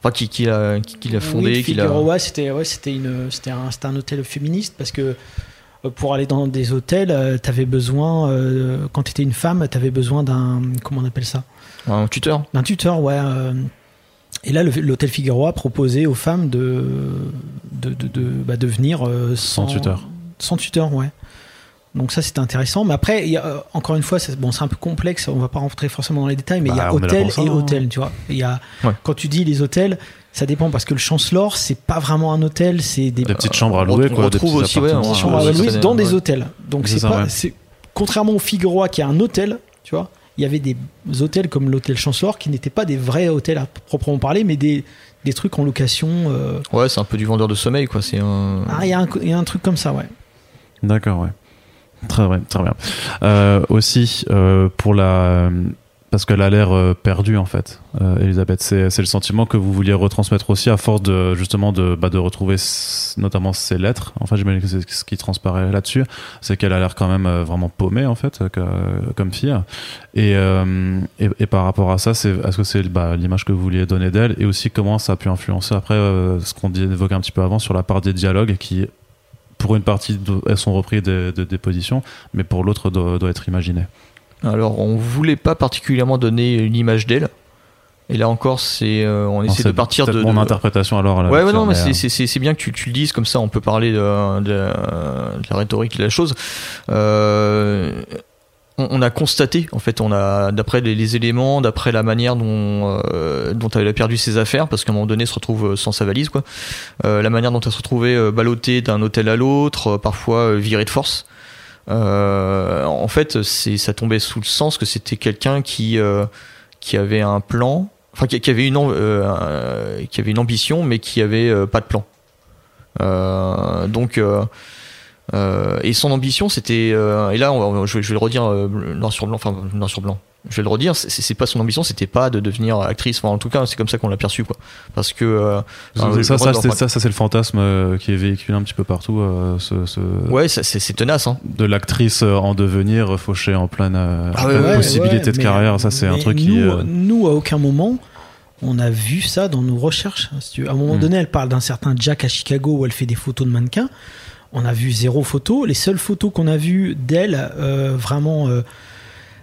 Enfin, qui, qui l'a qui, qui l'a fondé, Oui, qui l'a. Figueroa, c'était ouais, c'était une c'était un c'était un hôtel féministe parce que euh, pour aller dans des hôtels, tu avais besoin euh, quand tu étais une femme, tu avais besoin d'un comment on appelle ça? Un tuteur? D'un tuteur, ouais. euh, et là, le- l'hôtel Figueroa proposait aux femmes de de de, de, bah, de venir euh, sans, Sans tuteur. Sans tuteur, ouais. Donc ça c'était intéressant, mais après il y a, euh, encore une fois c'est bon c'est un peu complexe, on va pas rentrer forcément dans les détails, mais il y Bah, a on là hôtel et hein. hôtel, tu vois. Il y a Ouais. quand tu dis les hôtels, ça dépend parce que le Chancellor c'est pas vraiment un hôtel, c'est des Des petites chambres à on louer, retrouve quoi. des aussi, ouais, on- chambres à louer dans des ouais. hôtels. Donc C'est c'est pas c'est contrairement au Figueroa qui est un hôtel, tu vois. Il y avait des hôtels comme l'hôtel Chancellor qui n'étaient pas des vrais hôtels à proprement parler, mais des, des trucs en location. euh, Ouais, c'est un peu du vendeur de sommeil, quoi. C'est un. Ah, il y, a un- il y a un truc comme ça, ouais. D'accord, ouais. Très bien, très bien. Euh, aussi, euh, pour la. Parce qu'elle a l'air euh, perdue, en fait, Elisabeth. C'est le sentiment que vous vouliez retransmettre aussi à force de, justement, de, bah, de retrouver notamment ses lettres. Enfin, j'imagine que c'est ce qui transparaît là-dessus. C'est qu'elle a l'air quand même vraiment paumée, en fait, comme fille. Et, et, par rapport à ça, est-ce que c'est bah, l'image que vous vouliez donner d'elle? Et aussi comment ça a pu influencer après ce qu'on évoquait un petit peu avant sur la part des dialogues qui pour une partie, elles sont repris des, des- des positions, mais pour l'autre, doit, doit être imaginé. Alors, on voulait pas particulièrement donner une image d'elle. Et là encore, c'est euh, on Non, essaie de partir de. mon de- interprétation alors. là, Ouais, ouais, là-dessus, non, mais c'est- bien que tu, tu le dises comme ça, on peut parler de, de- de la rhétorique de la chose. Euh, on, a constaté, en fait, on a d'après les, éléments, d'après la manière dont euh, dont elle a perdu ses affaires, parce qu'à un moment donné, elle se retrouve sans sa valise, quoi. Euh, la manière dont elle se retrouvait euh, ballottée d'un hôtel à l'autre, euh, parfois euh, virée de force. Euh, en fait, ça tombait sous le sens que c'était quelqu'un qui euh, qui avait un plan, enfin qui, qui avait une euh, euh, qui avait une ambition, mais qui avait euh, pas de plan. Euh, donc euh, et son ambition, c'était euh, et là, on- je, vais, je vais le redire euh, noir sur blanc, enfin noir sur blanc. Je vais le redire, c'est pas son ambition, c'était pas de devenir actrice. Enfin, en tout cas, c'est comme ça qu'on l'a perçu, quoi. Parce que euh, enfin, ça, ça, c'est, ça, ça, c'est le fantasme euh, qui est véhiculé un petit peu partout. euh, ce, ce- ouais, c'est tenace. Hein. De l'actrice en devenir fauchée en pleine euh, Ah ouais, pleine ouais, possibilité ouais, de mais- carrière. Ça, c'est un truc qui. Nous, euh, nous, à aucun moment, on a vu ça dans nos recherches. veux. À un moment Mm. donné, elle parle d'un certain Jack à Chicago où elle fait des photos de mannequins. On a vu zéro photo. Les seules photos qu'on a vues d'elle, euh, vraiment, euh,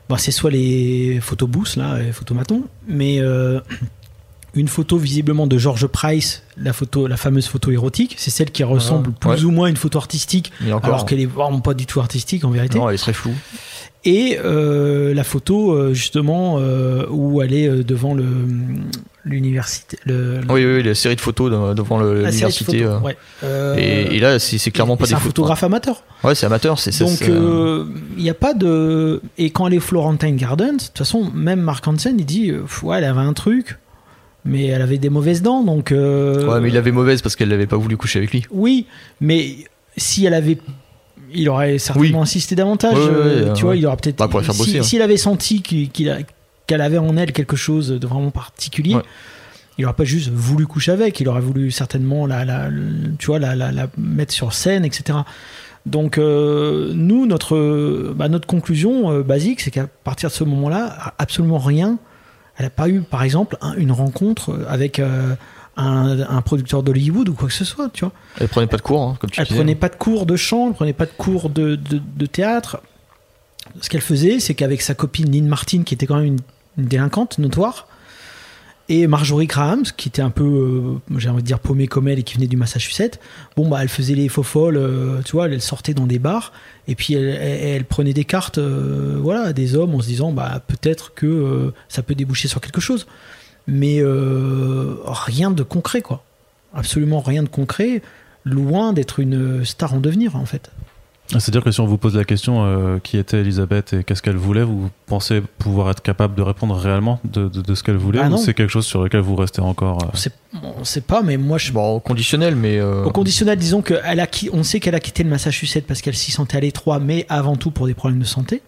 bon, c'est soit les photos boost, là, les photomatons, mais euh, une photo visiblement de George Price, la, photo, la fameuse photo érotique. C'est celle qui ressemble plus ouais. ou moins à une photo artistique, encore, alors qu'elle est vraiment pas du tout artistique en vérité non, elle est très floue. et euh, la photo euh, justement euh, où elle est devant le l'université le, le- Oui, oui, oui, la série de photos de- devant de l'université. euh, ouais. Euh, et, et là, c'est c'est clairement pas c'est des un photos. photographe amateur Ouais, c'est amateur. C'est ça, donc c'est, il n'y a pas de et quand elle est Florentine Gardens de toute façon même Mark Hansen il dit ouais elle avait un truc mais elle avait des mauvaises dents donc euh, Ouais, mais il avait mauvaise parce qu'elle n'avait pas voulu coucher avec lui. oui mais si elle avait il aurait certainement Oui. insisté davantage Ouais, euh, ouais, tu vois il aurait peut-être Bah, la faire si- hein. s'il avait senti qu'il- qu'il a- qu'elle avait en elle quelque chose de vraiment particulier il aurait pas juste voulu coucher avec il aurait voulu certainement la, la- tu vois la, mettre sur scène etc donc euh, nous notre bah, notre conclusion basique c'est qu'à partir de ce moment-là absolument rien elle n'a pas eu par exemple un- une rencontre avec euh, un, un producteur d'Hollywood ou quoi que ce soit tu vois Elle prenait pas de cours, hein, comme tu elle disais. prenait pas de cours de chant, elle prenait pas de cours de, de, de théâtre. Ce qu'elle faisait, c'est qu'avec sa copine Lynn Martin, qui était quand même une, une délinquante notoire, et Marjorie Graham, qui était un peu, euh, j'ai envie de dire, paumée comme elle et qui venait du Massachusetts, bon, bah, elle faisait les faux folles, euh, tu vois, elle sortait dans des bars, et puis elle, prenait des cartes, euh, voilà, des hommes en se disant, bah, peut-être que ça peut déboucher sur quelque chose. Mais rien de concret, quoi. Absolument rien de concret, loin d'être une star en devenir, en fait. C'est-à-dire que si on vous pose la question euh, qui était Elisabeth et qu'est-ce qu'elle voulait, vous pensez pouvoir être capable de répondre réellement de, de- de ce qu'elle voulait Bah ou c'est quelque chose sur lequel vous restez encore euh, On on sait pas, mais moi, je, Bon, au conditionnel, mais. euh, Au conditionnel, disons que elle a, qui- on sait qu'elle a quitté le Massachusetts parce qu'elle s'y sentait à l'étroit, mais avant tout pour des problèmes de santé.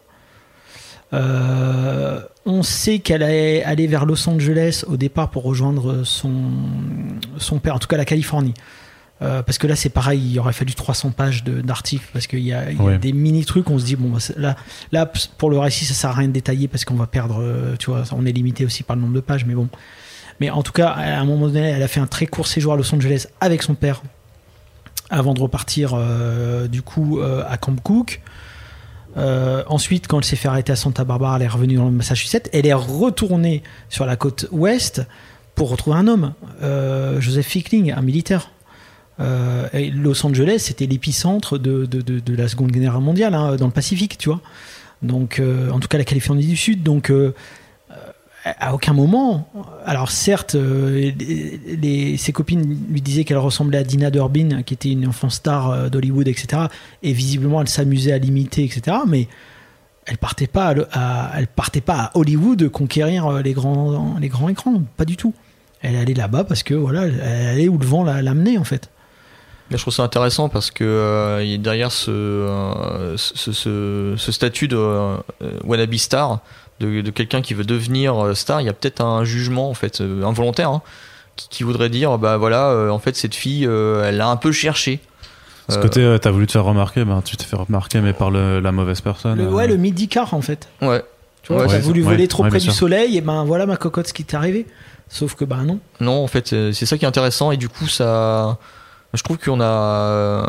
Euh, on sait qu'elle est allée vers Los Angeles au départ pour rejoindre son, son père, en tout cas la Californie. Euh, parce que là, c'est pareil, il aurait fallu 300 pages d'articles parce qu'il y a, il y a Ouais. des mini trucs. On se dit bon, bah, là, là, pour le récit, ça sert à rien de détailler parce qu'on va perdre. euh, Tu vois, on est limité aussi par le nombre de pages, mais bon. Mais en tout cas, à un moment donné, elle a fait un très court séjour à Los Angeles avec son père avant de repartir euh, du coup euh, à Camp Cook. Euh, ensuite, quand elle s'est fait arrêter à Santa Barbara, elle est revenue dans le Massachusetts. Elle est retournée sur la côte ouest pour retrouver un homme, Joseph Fickling, un militaire. Euh, Los Angeles, c'était l'épicentre de, de, de- la Seconde Guerre mondiale hein, dans le Pacifique, tu vois. Donc, euh, en tout cas, la Californie du Sud. Donc, euh, à aucun moment. Alors certes, ses copines lui disaient qu'elle ressemblait à Dina Durbin, qui était une enfant star d'Hollywood, etc. Et visiblement, elle s'amusait à l'imiter, etc. Mais elle partait pas, à, le- à- elle partait pas à Hollywood conquérir les grands, les grands écrans, pas du tout. Elle allait là-bas parce que voilà, elle allait où le vent la- l'amenait en fait. Là, je trouve ça intéressant parce que euh, il y a derrière ce, euh, ce, ce, ce statut de euh, wannabe star, de, de quelqu'un qui veut devenir euh, star, il y a peut-être un jugement en fait involontaire hein, qui, qui voudrait dire bah voilà euh, en fait cette fille euh, elle a un peu cherché. Ce côté, euh, t'as voulu te faire remarquer, ben, tu te fais remarquer, mais par le- la mauvaise personne. Le, euh, ouais, le midi-car en fait. Ouais. Tu vois, Ouais, t'as voulu ça. voler Ouais, trop ouais, près du sûr. soleil, et ben voilà ma cocotte ce qui t'est arrivé. Sauf que bah non. Non, en fait, c'est ça qui est intéressant et du coup, ça. Je trouve qu'on a,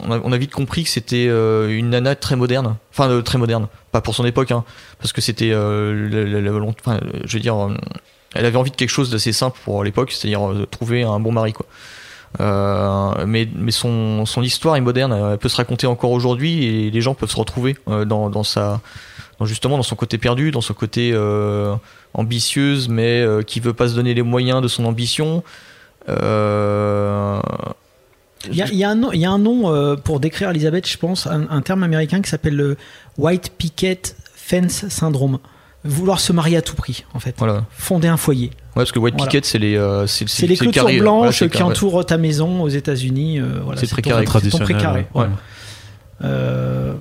on a, on a vite compris que c'était euh, une nana très moderne. Enfin, euh, très moderne. Pas pour son époque, hein, parce que c'était euh, la, volonté. Enfin, je veux dire, elle avait envie de quelque chose d'assez simple pour l'époque, c'est-à-dire trouver un bon mari, quoi. Mais mais son, son histoire est moderne, elle peut se raconter encore aujourd'hui et les gens peuvent se retrouver dans, dans sa dans justement dans son côté perdu, dans son côté ambitieuse, mais euh, qui veut pas se donner les moyens de son ambition. Euh, Il y a, il y a un nom, il y a un nom euh, pour décrire Elisabeth, je pense, un, un terme américain qui s'appelle le White Picket Fence Syndrome. Vouloir se marier à tout prix, en fait. voilà. Fonder un foyer. Ouais, parce que White Voilà. Picket, c'est les, euh, c'est C'est les le clôtures carré, blanches voilà, c'est qui carré. entourent ta maison aux États-Unis. euh, voilà, C'est ton- précaré. c'est ton Traditionnel, précaré. ouais. voilà. Ouais. Euh,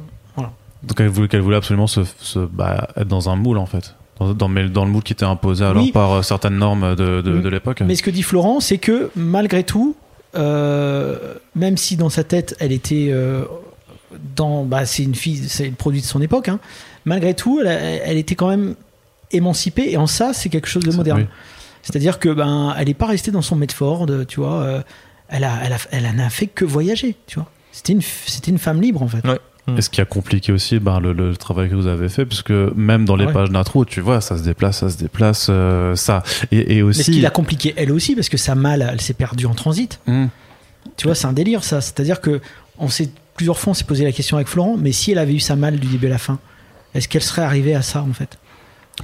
Donc elle voulait, qu'elle voulait absolument se, se- bah, être dans un moule en fait. Dans, dans, mais dans le moule qui était imposé alors Oui. par euh, certaines normes de, de, l'époque. Mais ce que dit Florent, c'est que malgré tout, euh, même si dans sa tête elle était euh, dans, bah, c'est une fille, c'est le produit de son époque, hein, malgré tout, elle, elle était quand même émancipée et en ça, c'est quelque chose de moderne. oui. C'est-à-dire que ben, elle n'est pas restée dans son Medford, tu vois. euh, elle a, elle a, elle n'a fait que voyager, tu vois. C'était une, c'était une femme libre en fait. Ouais. Et ce qui a compliqué aussi ben, le, le travail que vous avez fait, puisque même dans les Ouais. pages d'intro, tu vois, ça se déplace, ça se déplace, euh, ça. Et, et Mais ce aussi. qui l'a compliqué elle aussi, parce que sa malle, elle s'est perdue en transit. Hmm. Tu vois, c'est un délire ça. C'est-à-dire que on s'est plusieurs fois on s'est posé la question avec Florent, mais si elle avait eu sa malle du début à la fin, est-ce qu'elle serait arrivée à ça en fait?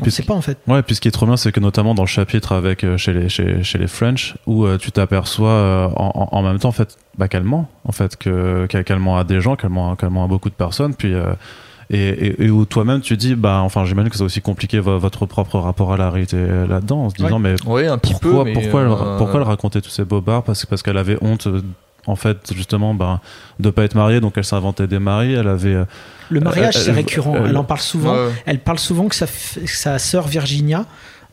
On ne sait pas en fait. Ouais, puis ce qui est trop bien, c'est que notamment dans le chapitre avec euh, chez les chez, chez les French, où euh, tu t'aperçois euh, en, en en même temps en fait bah, qu'elle ment, en fait que qu'elle qu'elle ment à des gens, qu'elle ment, qu'elle ment à beaucoup de personnes, puis euh, et, et, et où toi-même tu dis bah enfin j'imagine que ça a aussi compliqué vo- votre propre rapport à la réalité euh, là-dedans, en se disant mais Ouais, un petit pourquoi peu. mais, pourquoi euh, elle, pourquoi elle racontait tous ces bobards? Parce que parce qu'elle avait honte euh, en fait justement ben de pas être mariée donc elle s'inventait des maris elle avait euh, Le mariage, c'est récurrent. elle en parle souvent. ouais. Elle parle souvent que sa, sa sœur Virginia.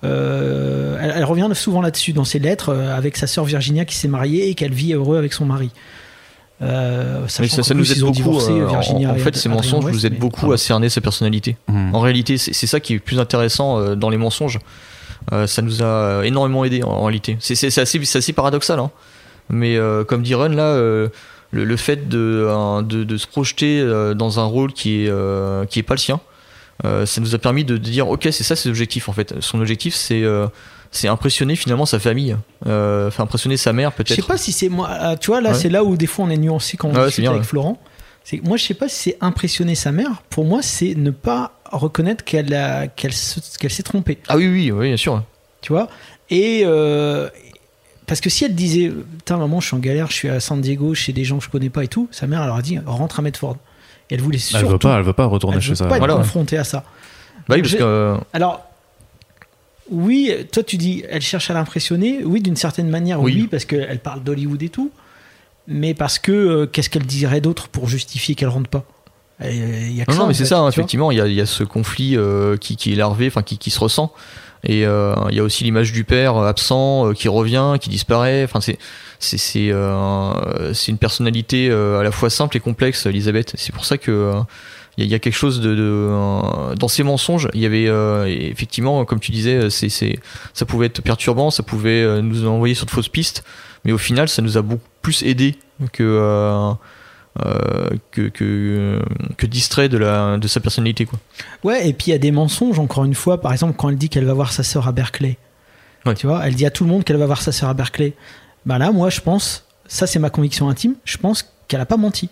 euh, elle, elle revient souvent là-dessus dans ses lettres euh, avec sa sœur Virginia qui s'est mariée et qu'elle vit heureux avec son mari. Euh, Mais ça, nous aide beaucoup. divorcé, euh, en- Virginia en, fait, ces mensonges nous aident mais- beaucoup à cerner sa personnalité. hmm. En réalité, c'est ça qui est le plus intéressant euh, dans les mensonges. Euh, ça nous a énormément aidé en, en réalité. C'est assez, c'est assez paradoxal, hein. Mais euh, comme dit Ron là, euh, le, le fait de, un- de, de se projeter euh, dans un rôle qui est qui est pas le sien, ça nous a permis de, de dire ok c'est ça ses objectifs en fait. Son objectif c'est c'est impressionner finalement sa famille, euh, enfin impressionner sa mère Je sais peut-être. pas si c'est moi. ah, Tu vois, là, Ouais. c'est là où des fois on est nuancé quand on c'est discute bien, avec ouais. Florent. C'est moi, je sais pas si c'est impressionner sa mère. Pour moi, c'est ne pas reconnaître qu'elle a- s'est trompée. Ah oui oui oui bien sûr. Tu vois? Et euh, parce que si elle disait, putain maman, je suis en galère, je suis à San Diego chez des gens que je connais pas et tout, sa mère elle aurait dit, rentre à Medford. Et elle voulait elle surtout veut pas elle veut pas retourner elle chez veut ça pas être Voilà. confrontée à ça. Bah oui parce que Alors, oui, toi tu dis, elle cherche à l'impressionner. Oui, d'une certaine manière, oui, Oui. parce qu'elle parle d'Hollywood et tout. Mais parce que euh, qu'est-ce qu'elle dirait d'autre pour justifier qu'elle rentre pas? Il y a que Non, ça, non, mais c'est ça, effectivement, il y a, y a ce conflit euh, qui, qui est larvé, enfin qui, qui se ressent. Et euh, il y a aussi l'image du père euh, absent, euh, qui revient, qui disparaît. Enfin, c'est c'est c'est une personnalité à la fois simple et complexe, Elisabeth. C'est pour ça que il y, a- quelque chose de, dans ces mensonges. Il y avait effectivement, comme tu disais, c'est c'est ça pouvait être perturbant, ça pouvait nous envoyer sur de fausses pistes. Mais au final, ça nous a beaucoup plus aidé que que, que, que distrait de, la, de sa personnalité. Quoi. Ouais, et puis il y a des mensonges, encore une fois, par exemple, quand elle dit qu'elle va voir sa sœur à Berkeley. Ouais. Tu vois, elle dit à tout le monde qu'elle va voir sa sœur à Berkeley. Bah là, moi, je pense, ça c'est ma conviction intime, je pense qu'elle a pas menti.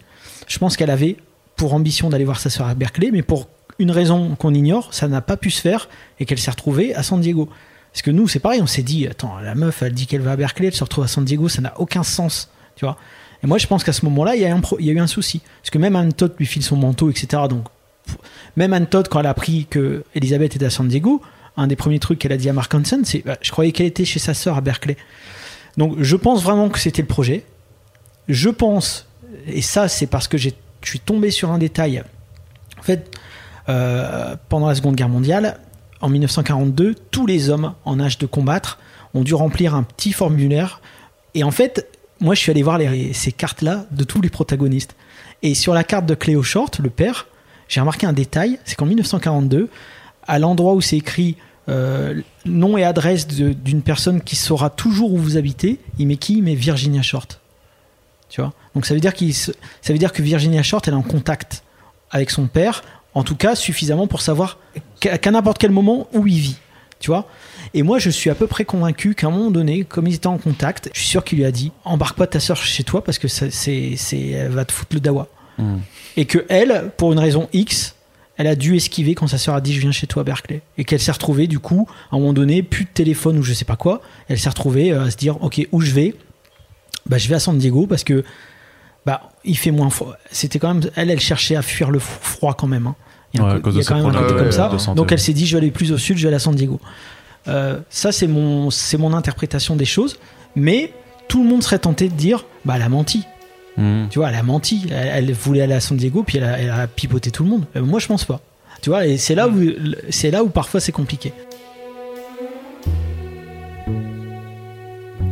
Je pense qu'elle avait pour ambition d'aller voir sa sœur à Berkeley, mais pour une raison qu'on ignore, ça n'a pas pu se faire et qu'elle s'est retrouvée à San Diego. Parce que nous, c'est pareil, on s'est dit, attends, la meuf, elle dit qu'elle va à Berkeley, elle se retrouve à San Diego, ça n'a aucun sens, tu vois. Et moi, je pense qu'à ce moment-là, il y, a eu un souci. Parce que même Anne Todd lui file son manteau, etc. Donc, même Anne Todd, quand elle a appris que Elisabeth était à San Diego, un des premiers trucs qu'elle a dit à Mark Hansen, c'est bah, Je croyais qu'elle était chez sa sœur à Berkeley. Donc, je pense vraiment que c'était le projet. Je pense, et ça, c'est parce que je suis tombé sur un détail. En fait, euh, pendant la Seconde Guerre mondiale, en 1942, tous les hommes en âge de combattre ont dû remplir un petit formulaire. Et en fait, moi, je suis allé voir ces cartes-là de tous les protagonistes. Et sur la carte de Cléo Short, le père, j'ai remarqué un détail, c'est qu'en 1942, à l'endroit où c'est écrit euh, nom et adresse d'une personne qui saura toujours où vous habitez, il met qui? Il met Virginia Short. Tu vois? Donc ça veut dire qu'il ça veut dire que Virginia Short elle est en contact avec son père, en tout cas suffisamment pour savoir qu'à n'importe quel moment où il vit. Tu vois? Et moi je suis à peu près convaincu qu'à un moment donné, comme ils étaient en contact, je suis sûr qu'il lui a dit embarque pas ta soeur chez toi parce que c'est c'est elle va te foutre le dawa. Hmm. Et que elle, pour une raison X, elle a dû esquiver quand sa sœur a dit je viens chez toi à Berkeley et qu'elle s'est retrouvée du coup à un moment donné plus de téléphone ou je sais pas quoi elle s'est retrouvée euh, à se dire ok où je vais? Bah je vais à San Diego parce que bah il fait moins froid c'était quand même elle elle cherchait à fuir le froid quand même hein. il y a, Ouais, un à co- cause il y a de quand même un côté comme ça donc elle s'est dit je vais aller plus au sud je vais aller à San Diego Euh, ça c'est mon c'est mon interprétation des choses mais tout le monde serait tenté de dire bah elle a menti Mhm. tu vois, elle a menti. Elle, elle voulait aller à San Diego, puis elle a, elle a pipoté tout le monde. Euh, moi, je pense pas. Tu vois, et c'est là où, c'est là où parfois c'est compliqué.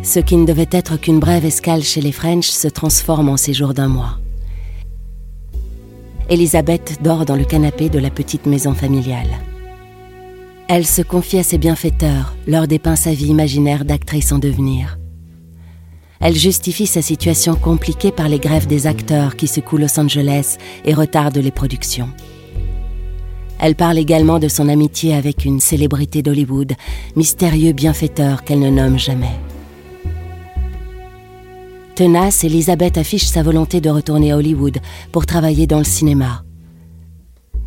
Ce qui ne devait être qu'une brève escale chez les French se transforme en séjour d'un mois. Elisabeth dort dans le canapé de la petite maison familiale. Elle se confie à ses bienfaiteurs, leur dépeint sa vie imaginaire d'actrice en devenir. Elle justifie sa situation compliquée par les grèves des acteurs qui secouent Los Angeles et retardent les productions. Elle parle également de son amitié avec une célébrité d'Hollywood, mystérieux bienfaiteur qu'elle ne nomme jamais. Tenace, Elisabeth affiche sa volonté de retourner à Hollywood pour travailler dans le cinéma.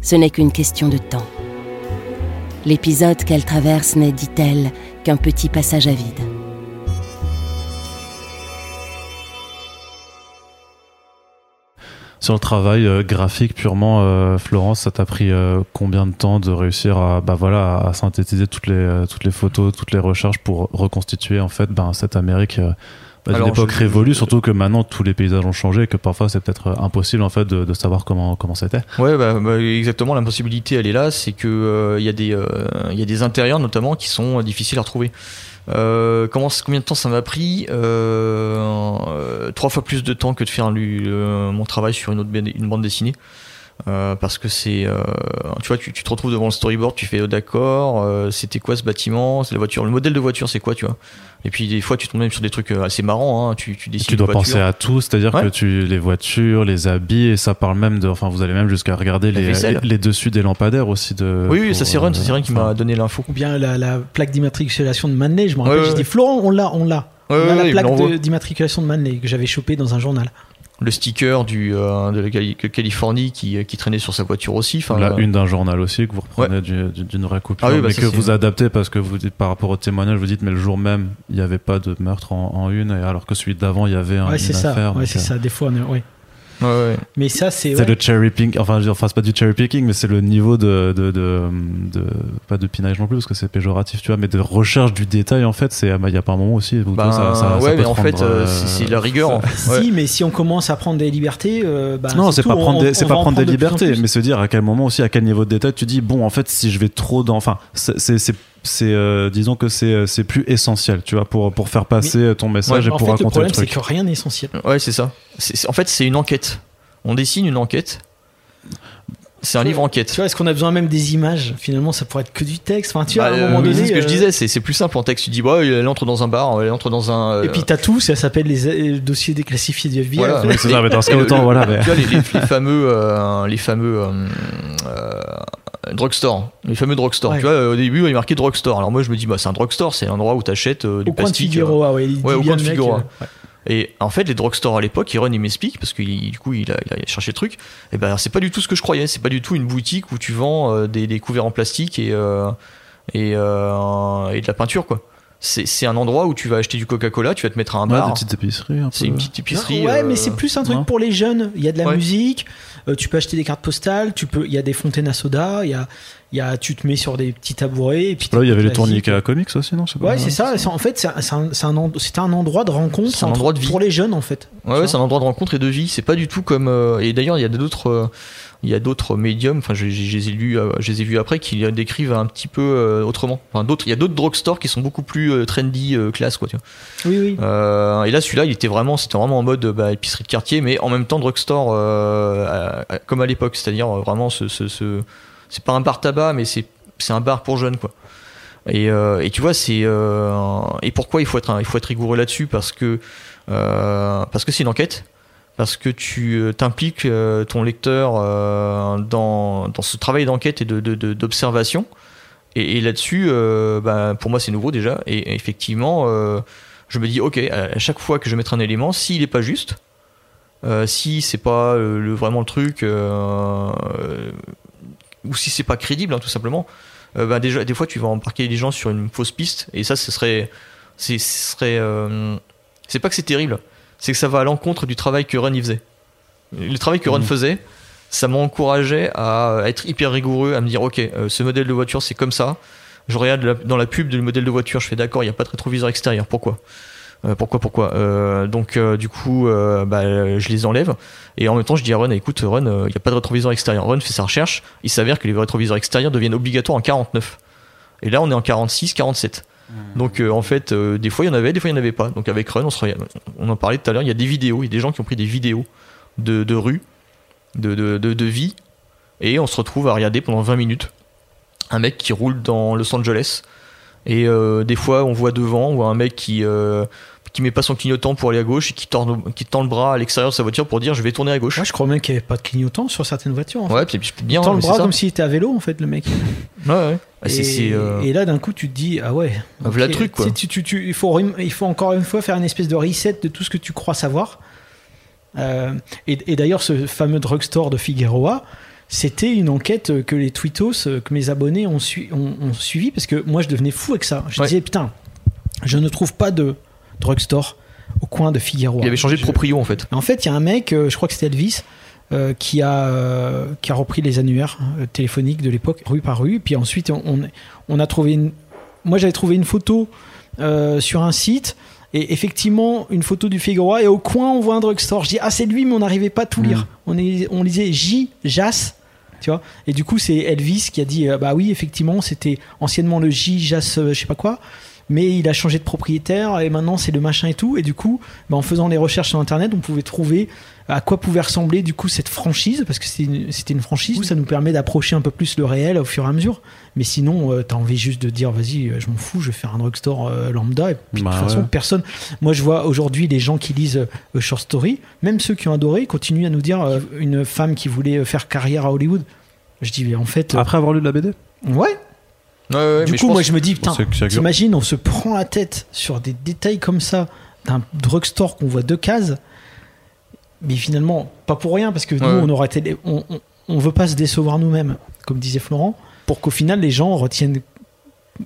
Ce n'est qu'une question de temps. L'épisode qu'elle traverse n'est, dit-elle, qu'un petit passage à vide. Sur le travail euh, graphique purement, euh, Florence, ça t'a pris euh, combien de temps de réussir à, bah voilà, à synthétiser toutes les, toutes les photos, toutes les recherches pour reconstituer en fait ben, cette Amérique d'une Alors, époque je- révolue, surtout que maintenant tous les paysages ont changé et que parfois c'est peut-être euh, impossible en fait de, de savoir comment comment c'était. Ouais, bah, bah, exactement. L'impossibilité, elle est là, c'est que euh, il y a des, euh, il y a des intérieurs notamment qui sont difficiles à retrouver. Euh, comment, combien de temps ça m'a pris euh, euh, Trois fois plus de temps que de faire euh, mon travail sur une autre une bande dessinée. Euh, parce que c'est, euh, tu vois, tu, tu te retrouves devant le storyboard, tu fais oh, d'accord, euh, c'était quoi ce bâtiment, c'est la voiture, le modèle de voiture, c'est quoi, tu vois? Et puis des fois, tu tombes même sur des trucs assez marrants. Hein, tu, tu dessines Tu dois penser à tout, c'est-à-dire Ouais. que tu les voitures, les habits, et ça parle même de, enfin vous allez même jusqu'à regarder les, dessus des lampadaires aussi de. Oui, oui, pour, ça c'est Run, euh, ça c'est Run qui enfin, m'a donné l'info. Ou bien la, la plaque d'immatriculation de Manley. Je me rappelle, Ouais, j'ai ouais, dit. Florent, on l'a, on l'a. Ouais, on a ouais, la plaque de- d'immatriculation de Manley que j'avais chopé dans un journal. Le sticker du, euh, de la Cali- Californie qui, qui traînait sur sa voiture aussi. Enfin, la euh, une d'un journal aussi que vous reprenez du- du- d'une vraie coupure, Ah oui, bah mais ça, que vous adaptez parce que vous dites par rapport au témoignage, vous dites mais le jour même il n'y avait pas de meurtre en, en une, et alors que celui d'avant il y avait un, ouais, une c'est ça. affaire. Ouais, c'est euh, ça. Des fois, on est- ouais. Mais ça, c'est. C'est ouais. le cherry picking, enfin, je veux dire, enfin c'est pas du cherry picking, mais c'est le niveau de, de, de, de- pas de pinaille non plus parce que c'est péjoratif, tu vois, mais de recherche du détail en fait, c'est, bah, il y a pas un moment aussi où Ben, ça, ça, ça ouais, peut mais en fait, rendre, euh, euh, c'est c'est la rigueur. en fait. Ouais. Si, mais si on commence à prendre des libertés, euh, bah, non, c'est pas prendre des, on c'est pas en prendre des libertés, mais se dire à quel moment aussi, à quel niveau de détail tu dis bon, en fait, si je vais trop dans, enfin, c'est, c'est, euh, disons que c'est, euh, c'est plus essentiel, tu vois, pour pour faire passer ton message et pour fait, le raconter le, problème, c'est truc. que rien n'est essentiel. Ouais, c'est ça. C'est- c'est- en fait, c'est une enquête. On dessine une enquête. C'est un livre enquête. Tu vois, est-ce qu'on a besoin même des images? Finalement, ça pourrait être que du texte. Enfin, tu vois, Bah, à un euh, moment oui, donné. c'est ce que je euh, disais, c'est c'est plus simple en texte. Tu dis, bah, elle entre dans un bar, elle entre dans un. euh, Et puis t'as tout, ça s'appelle les euh, dossiers déclassifiés du FBI. Voilà. Oui, c'est ça, mais dans ce cas, Le- autant, le- voilà, mais- Tu vois, les, les- les fameux, euh, les fameux euh, euh, drugstore, les fameux drugstore. Ouais. Tu vois, au début, il est marqué drugstore. Alors moi, je me dis, bah, c'est un drugstore, c'est l'endroit où t'achètes euh, du Au coin de plastique. Figueroa, ouais. il dit ouais, au bien coin de mec, Figueroa. euh. Et en fait, les drugstores à l'époque, Iron il m'explique parce que du coup, il a, il a cherché le truc. Et ben, c'est pas du tout ce que je croyais. C'est pas du tout une boutique où tu vends euh, des, des couverts en plastique et euh, et, euh, et de la peinture, quoi. C'est c'est un endroit où tu vas acheter du Coca-Cola, tu vas te mettre à un Ouais, bar. des petites épiceries. un C'est peu. une petite épicerie. Ouais, euh, mais c'est plus un truc non. pour les jeunes. Il y a de la Ouais. musique, euh, tu peux acheter des cartes postales, tu peux, il y a des fontaines à soda, il y a, il y a, tu te mets sur des petits tabourets. Et puis Là, il y avait les tourniquets à comics aussi, non. Ouais, c'est ça. C'est- En fait, c'est un, c'est un, c'est un endroit de rencontre C'est un endroit de vie. pour les jeunes, en fait. Ouais, ouais, c'est un endroit de rencontre et de vie. C'est pas du tout comme. euh, et d'ailleurs, il y a d'autres, euh, il y a d'autres médiums. Enfin, je, je- je les ai lus, euh, je les ai vus après, qui les décrivent un petit peu euh, autrement. Enfin, d'autres, il y a d'autres drugstores qui sont beaucoup plus euh, trendy, classe, quoi. Tu vois. Oui, oui. Euh, et là, celui-là, il était vraiment, c'était vraiment en mode bah, épicerie de quartier, mais en même temps drugstore, euh, à- à- comme à l'époque. C'est-à-dire vraiment, ce, ce, ce- c'est pas un bar tabac, mais c'est, c'est un bar pour jeunes, quoi. Et, euh, et tu vois, c'est euh, et pourquoi il faut être, il faut être rigoureux là-dessus? Parce que euh, parce que c'est une enquête, parce que tu euh, t'impliques euh, ton lecteur euh, dans, ce travail d'enquête et de, de- d'observation. Et, là-dessus, bah, pour moi, c'est nouveau déjà. Et, effectivement, je me dis, ok, à chaque fois que je vais mettre un élément, s'il est pas juste, euh, si c'est pas le, vraiment le truc, ou si c'est pas crédible, hein, tout simplement, bah, des fois, tu vas embarquer les gens sur une fausse piste, et ça, ce serait. Serait, c'est pas que c'est terrible, c'est que ça va à l'encontre du travail que Run y faisait. Le travail que Run Mhm. faisait, ça m'encourageait à être hyper rigoureux, à me dire, ok, euh, ce modèle de voiture, c'est comme ça. Je regarde la- dans la pub du modèle de voiture, je fais d'accord, il n'y a pas de rétroviseur extérieur. Pourquoi? Euh, Pourquoi Pourquoi? Euh, Donc, euh, du coup, bah, je les enlève. Et en même temps, je dis à Run, écoute, Run, euh, il n'y a pas de rétroviseur extérieur. Run fait sa recherche. Il s'avère que les rétroviseurs extérieurs deviennent obligatoires en 49. Et là, on est en 46, 47. Donc, euh, en fait, euh, des fois, il y en avait, des fois, il n'y en avait pas. Donc, avec Run, on, se on en parlait tout à l'heure, il y a des vidéos, il y a des gens qui ont pris des vidéos de, de rue, de, de, de, vie. Et on se retrouve à regarder pendant 20 minutes un mec qui roule dans Los Angeles. Et euh, des fois, on voit devant, on voit un mec qui, qui met pas son clignotant pour aller à gauche et qui tend, qui tend le bras à l'extérieur de sa voiture pour dire je vais tourner à gauche. Ouais, je crois même qu'il n'y avait pas de clignotant sur certaines voitures. En. Ouais, puis puis bien. Il tend le bras comme s'il était à vélo, en fait, le mec. Ouais, ouais. Ah, euh, et là, d'un coup, tu te dis, ah ouais. Ah, voilà le truc, quoi. Tu sais, tu- tu- tu- il, faut, rem- il faut encore une fois faire une espèce de reset de tout ce que tu crois savoir. Euh, et et d'ailleurs, ce fameux drugstore de Figueroa, c'était une enquête que les tweetos, que mes abonnés ont, ont suivi, parce que moi, je devenais fou avec ça. Je Ouais. disais, putain, je ne trouve pas de drugstore au coin de Figueroa. il avait changé de proprio en fait. en fait, il y a un mec, euh, je crois que c'était Elvis, euh, qui, a, euh, qui a repris les annuaires euh, téléphoniques de l'époque, rue par rue. Puis ensuite, on, a trouvé une. Moi, j'avais trouvé une photo sur un site. Et effectivement, une photo du Figueroa. Et au coin, on voit un drugstore. Je dis, ah, c'est lui, mais on n'arrivait pas à tout lire. On, est, on lisait J, Jas. Tu vois Et du coup, c'est Elvis qui a dit, bah oui, effectivement, c'était anciennement le J, Jas, je sais pas quoi. Mais il a changé de propriétaire et maintenant c'est le machin et tout. Et du coup, bah, en faisant les recherches sur internet, on pouvait trouver à quoi pouvait ressembler du coup cette franchise, parce que c'était une, franchise. Ça nous permet d'approcher un peu plus le réel au fur et à mesure. Mais sinon, euh, t'as envie juste de dire, vas-y, euh, je m'en fous, je vais faire un drugstore euh, lambda. Et puis Bah de toute façon, ouais. personne. Moi, je vois aujourd'hui les gens qui lisent euh, Short Story, même ceux qui ont adoré, continuent à nous dire une femme qui voulait faire carrière à Hollywood. Je dis, mais en fait, Après avoir lu la BD ouais. Ouais, ouais, Du mais coup, moi, je me dis, putain, t'imagines, on se prend la tête sur des détails comme ça d'un drugstore qu'on voit deux cases, mais finalement, pas pour rien, parce que nous, Ouais. on aurait été, on, on, on veut pas se décevoir nous-mêmes, comme disait Florent, pour qu'au final, les gens retiennent,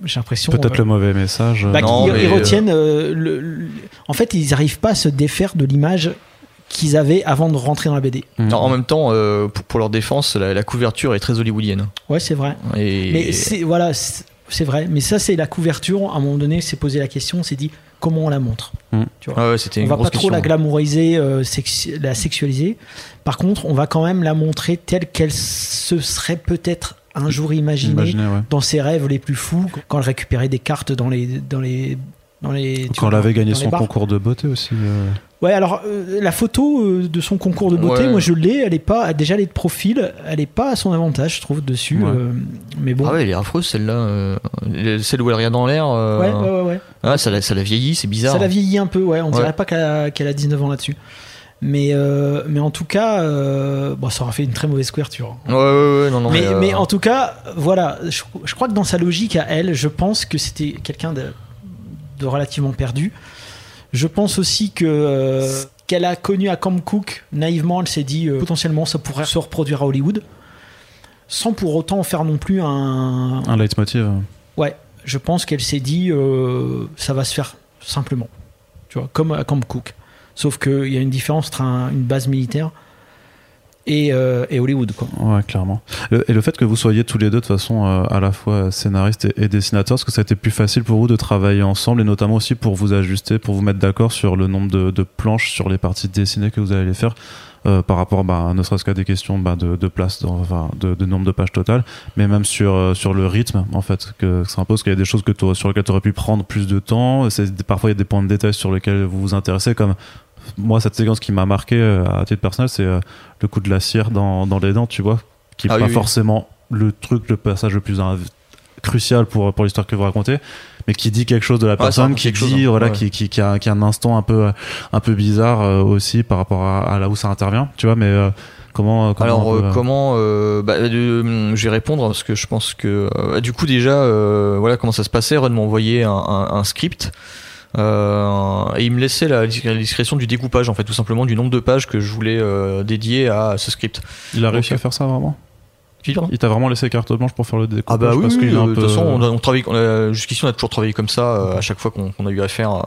j'ai l'impression. Peut-être euh, le mauvais message. bah, Non, ils euh, retiennent. euh, le- le- en fait, ils n'arrivent pas à se défaire de l'image qu'ils avaient avant de rentrer dans la BD. Mm. Non, en même temps, euh, pour, pour leur défense, la, la couverture est très hollywoodienne. Ouais, c'est vrai. Et Mais c'est voilà, c'est c'est vrai. Mais ça, c'est la couverture. À un moment donné, s'est posé la question, on s'est dit comment on la montre. Tu vois. Ah ouais, c'était on va pas trop question. la glamouriser, euh, sexu- la sexualiser. Par contre, on va quand même la montrer telle qu'elle se serait peut-être un jour imaginée ouais. dans ses rêves les plus fous, quand elle récupérait des cartes dans les dans les dans les. tu Quand elle avait gagné son bars. concours de beauté aussi. euh. Ouais, alors euh, la photo euh, de son concours de beauté, Ouais. moi je l'ai. Elle est pas déjà elle est de profil, elle est pas à son avantage, je trouve dessus. Ouais. euh, mais bon. Ah ouais, elle est affreuse celle-là. celle où elle regarde dans l'air. ouais, ouais, ouais, ouais. Ah, ça la, ça la vieillit, c'est bizarre. Ça la vieillit un peu, ouais. On dirait pas qu'elle a, qu'elle a 19 ans là-dessus. Mais, mais en tout cas, bon, ça aura fait une très mauvaise couverture. Ouais, ouais, ouais, non, non. mais, mais en tout cas, voilà, je, je crois que dans sa logique à elle, je pense que c'était quelqu'un de, de relativement perdu. Je pense aussi que euh, qu'elle a connu à Camp Cook, naïvement, elle s'est dit euh, potentiellement ça pourrait se reproduire à Hollywood, sans pour autant en faire non plus un. Un leitmotiv. Ouais, je pense qu'elle s'est dit euh, ça va se faire simplement, tu vois, comme à Camp Cook. Sauf qu'il y a une différence entre un- une base militaire et, euh, et Hollywood, quoi. Ouais, clairement. Et le fait que vous soyez tous les deux de façon euh, à la fois scénariste et, et dessinateur, est-ce que ça a été plus facile pour vous de travailler ensemble et notamment aussi pour vous ajuster, pour vous mettre d'accord sur le nombre de, planches sur les parties dessinées que vous allez faire euh, par rapport, bah, ne serait-ce qu'à des questions bah, de, de place, dans- enfin, de, de nombre de pages totales, mais même sur, euh, sur le rythme en fait que ça impose, qu'il y a des choses que sur lesquelles tu aurais pu prendre plus de temps. Parfois il y a des points de détail sur lesquels vous vous intéressez, comme moi cette séquence qui m'a marqué euh, à titre personnel, c'est euh, le coup de la cire dans, dans les dents, tu vois, qui est Ah pas oui, oui. forcément le truc, le passage le plus crucial pour, pour l'histoire que vous racontez, mais qui dit quelque chose de la ça personne, qui chose, dit, hein. voilà, Ouais. qui, qui, qui, a, qui a un instant un peu, un peu bizarre euh, aussi par rapport à, à là où ça intervient, tu vois, mais euh, comment, comment Alors peut, euh, comment bah, je vais répondre parce que je pense que du coup déjà voilà comment ça se passait Ron m'a envoyé un, un- un script euh, et il me laissait la, la discrétion du découpage en fait tout simplement du nombre de pages que je voulais euh, dédier à ce script il a réussi donc, à faire ça vraiment? Il t'a vraiment laissé carte blanche pour faire le découpage Ah bah oui, parce oui, est euh, un de peu- toute façon, on travaille, jusqu'ici on a toujours travaillé comme ça euh, à chaque fois qu'on qu'on a eu affaire.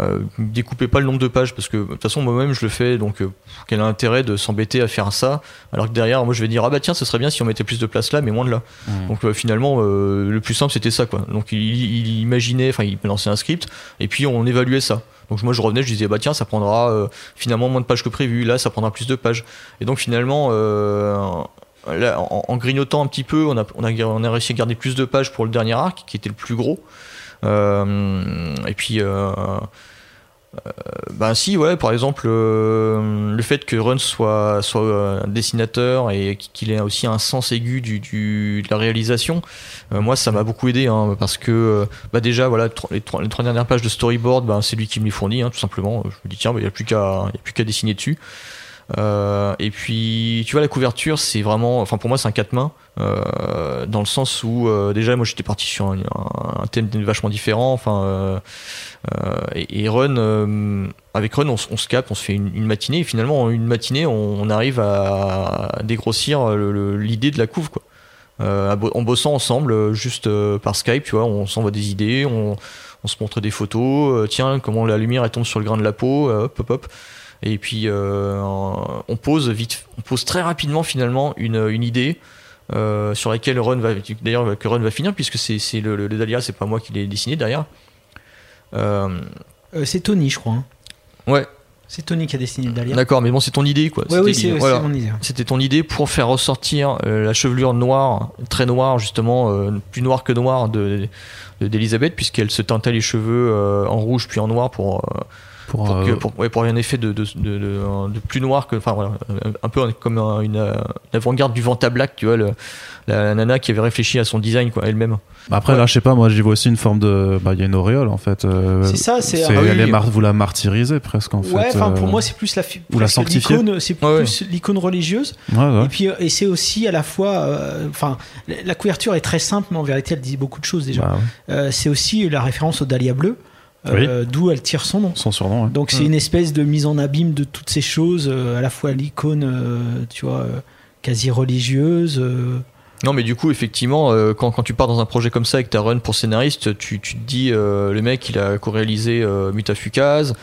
Euh, découpez pas le nombre de pages parce que de toute façon moi-même je le fais donc euh, quel intérêt de s'embêter à faire ça alors que derrière moi je vais dire ah bah tiens ce serait bien si on mettait plus de place là mais moins de là. Mhm. donc euh, finalement euh, le plus simple c'était ça quoi. Donc il, il imaginait enfin il lançait un script et puis on évaluait ça. Donc moi je revenais je disais bah tiens ça prendra euh, finalement moins de pages que prévu. Là ça prendra plus de pages. Et donc finalement euh, là, en, en grignotant un petit peu on a, on, a, on a réussi à garder plus de pages pour le dernier arc qui était le plus gros et puis euh, ben si, ouais, par exemple, euh, le fait que Run soit, soit euh, un dessinateur et qu'il ait aussi un sens aigu du, de la réalisation, euh, moi ça m'a beaucoup aidé hein, parce que euh, bah déjà voilà les, trois, les trois dernières pages de storyboard, ben, c'est lui qui me les fournit hein, tout simplement. Je me dis tiens, n'y qu'à il y a plus qu'à dessiner dessus. Euh, et puis tu vois la couverture c'est vraiment enfin pour moi c'est un quatre mains euh, dans le sens où euh, déjà moi j'étais parti sur un, un thème vachement différent enfin et, Run, avec Run, on, se capte, on se fait une, matinée, et finalement, en une matinée, on, arrive à, dégrossir l'idée de la couve, quoi. En bossant ensemble, juste par Skype, tu vois, on s'envoie des idées, on, on se montre des photos, tiens, comment la lumière elle tombe sur le grain de la peau, hop, hop, hop. Et puis, euh, on pose vite, on pose très rapidement, finalement, une, une idée. euh, sur laquelle Run va d'ailleurs que Run va finir puisque c'est le, le, le Dahlia c'est pas moi qui l'ai dessiné derrière euh, c'est Tony, je crois. hein. Ouais, C'est Tony qui a dessiné le Dahlia. d'accord, mais bon, c'est ton idée, quoi. Ouais, oui, c'est Voilà. mon idée. C'était ton idée pour faire ressortir la chevelure noire, très noire, justement, plus noire que noire de de- d'Elisabeth, puisqu'elle se teintait les cheveux en rouge puis en noir pour, pour, pour, euh, que- pour, ouais, pour avoir un effet de, de, de, de- de plus noir que. Enfin, voilà, euh, un peu comme un- une, euh, l'avant-garde du Vanta Black, tu vois, le- la, la nana qui avait réfléchi à son design, quoi, elle-même. Après, Ouais. là, je sais pas, moi, j'y vois aussi une forme de. Bah, il y a une auréole, en fait. euh, C'est ça, c'est- c'est- Ah oui, oui. Vous la martyrisez presque, en Ouais, fait. enfin pour euh, moi c'est plus la ou la sanctifier. l'icône, c'est Ouais, plus l'icône religieuse. Ouais, ouais. Et puis euh, et c'est aussi à la fois, euh, enfin la- la couverture est très simple, mais en vérité elle dit beaucoup de choses déjà. Bah, ouais. Euh, c'est aussi la référence au Dahlia bleu, euh, d'où elle tire son nom. Son surnom, ouais. Donc c'est Mm. une espèce de mise en abîme de toutes ces choses, euh, à la fois l'icône, euh, tu vois, euh, quasi religieuse. euh, Non, mais du coup, effectivement, euh, quand, quand tu pars dans un projet comme ça avec ta run pour scénariste, tu, tu te dis, euh, le mec, il a co-réalisé euh, Mutafukaz,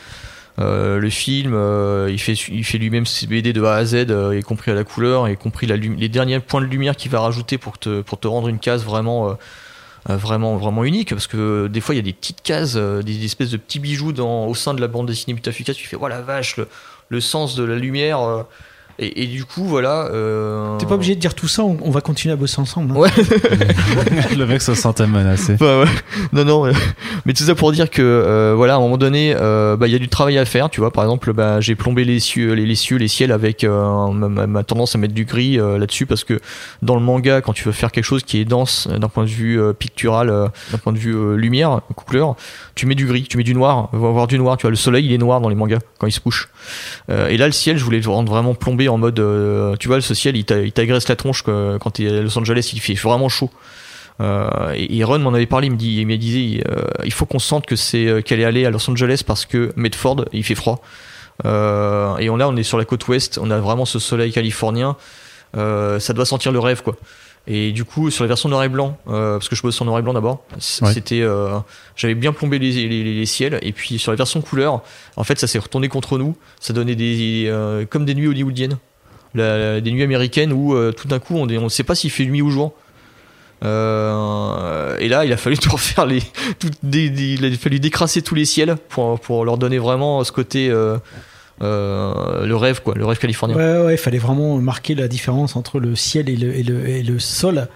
euh, le film, euh, il fait, il fait lui-même ses BD de A à Z, euh, y compris à la couleur, y compris la les derniers points de lumière qu'il va rajouter pour te, pour te rendre une case vraiment, vraiment, vraiment unique. Parce que euh, des fois, il y a des petites cases, euh, des, espèces de petits bijoux dans, au sein de la bande dessinée Mutafukaz. Tu fais, oh la vache, le, le sens de la lumière. Et, et du coup, voilà. euh, T'es pas obligé de dire tout ça, on, on va continuer à bosser ensemble. hein. Ouais. le mec se sentait menacé. Enfin, ouais. Non, non, mais tout ça pour dire que, euh, voilà, à un moment donné, euh, bah, il y a du travail à faire, tu vois. Par exemple, bah, j'ai plombé les cieux, les, les cieux, les ciels avec euh, ma, ma- tendance à mettre du gris euh, là-dessus parce que dans le manga, quand tu veux faire quelque chose qui est dense euh, d'un point de vue euh, pictural, euh, d'un point de vue euh, lumière, couleur, tu mets du gris, tu mets du noir, on va avoir du noir. Tu vois, le soleil, il est noir dans les mangas quand il se couche. Euh, et là, le ciel, je voulais le rendre vraiment plombé en mode, euh, tu vois, ce ciel, il t'a- il t'agresse la tronche quand t'es à Los Angeles, il fait vraiment chaud. Euh, et, Ron m'en avait parlé, il me, dit, il me disait il faut qu'on sente que c'est qu'elle est allée à Los Angeles parce que Medford il fait froid. Et on là on est sur la côte ouest, on a vraiment ce soleil californien. Ça doit sentir le rêve quoi. Et du coup sur la version noir et blanc, euh, parce que je bosse en noir et blanc d'abord, Ouais. c'était euh, j'avais bien plombé les, les, les- les ciels et puis sur la version couleur, en fait ça s'est retourné contre nous, ça donnait des euh, comme des nuits hollywoodiennes, La- la- des nuits américaines où euh, tout d'un coup on ne sait pas s'il fait nuit ou jour. Euh, et là, il a fallu tout refaire les, tout, des- des- il a fallu décrasser tous les ciels pour, pour leur donner vraiment ce côté, euh, le rêve, quoi, le rêve californien. Ouais, ouais, il fallait vraiment marquer la différence entre le ciel et le, et le, sol.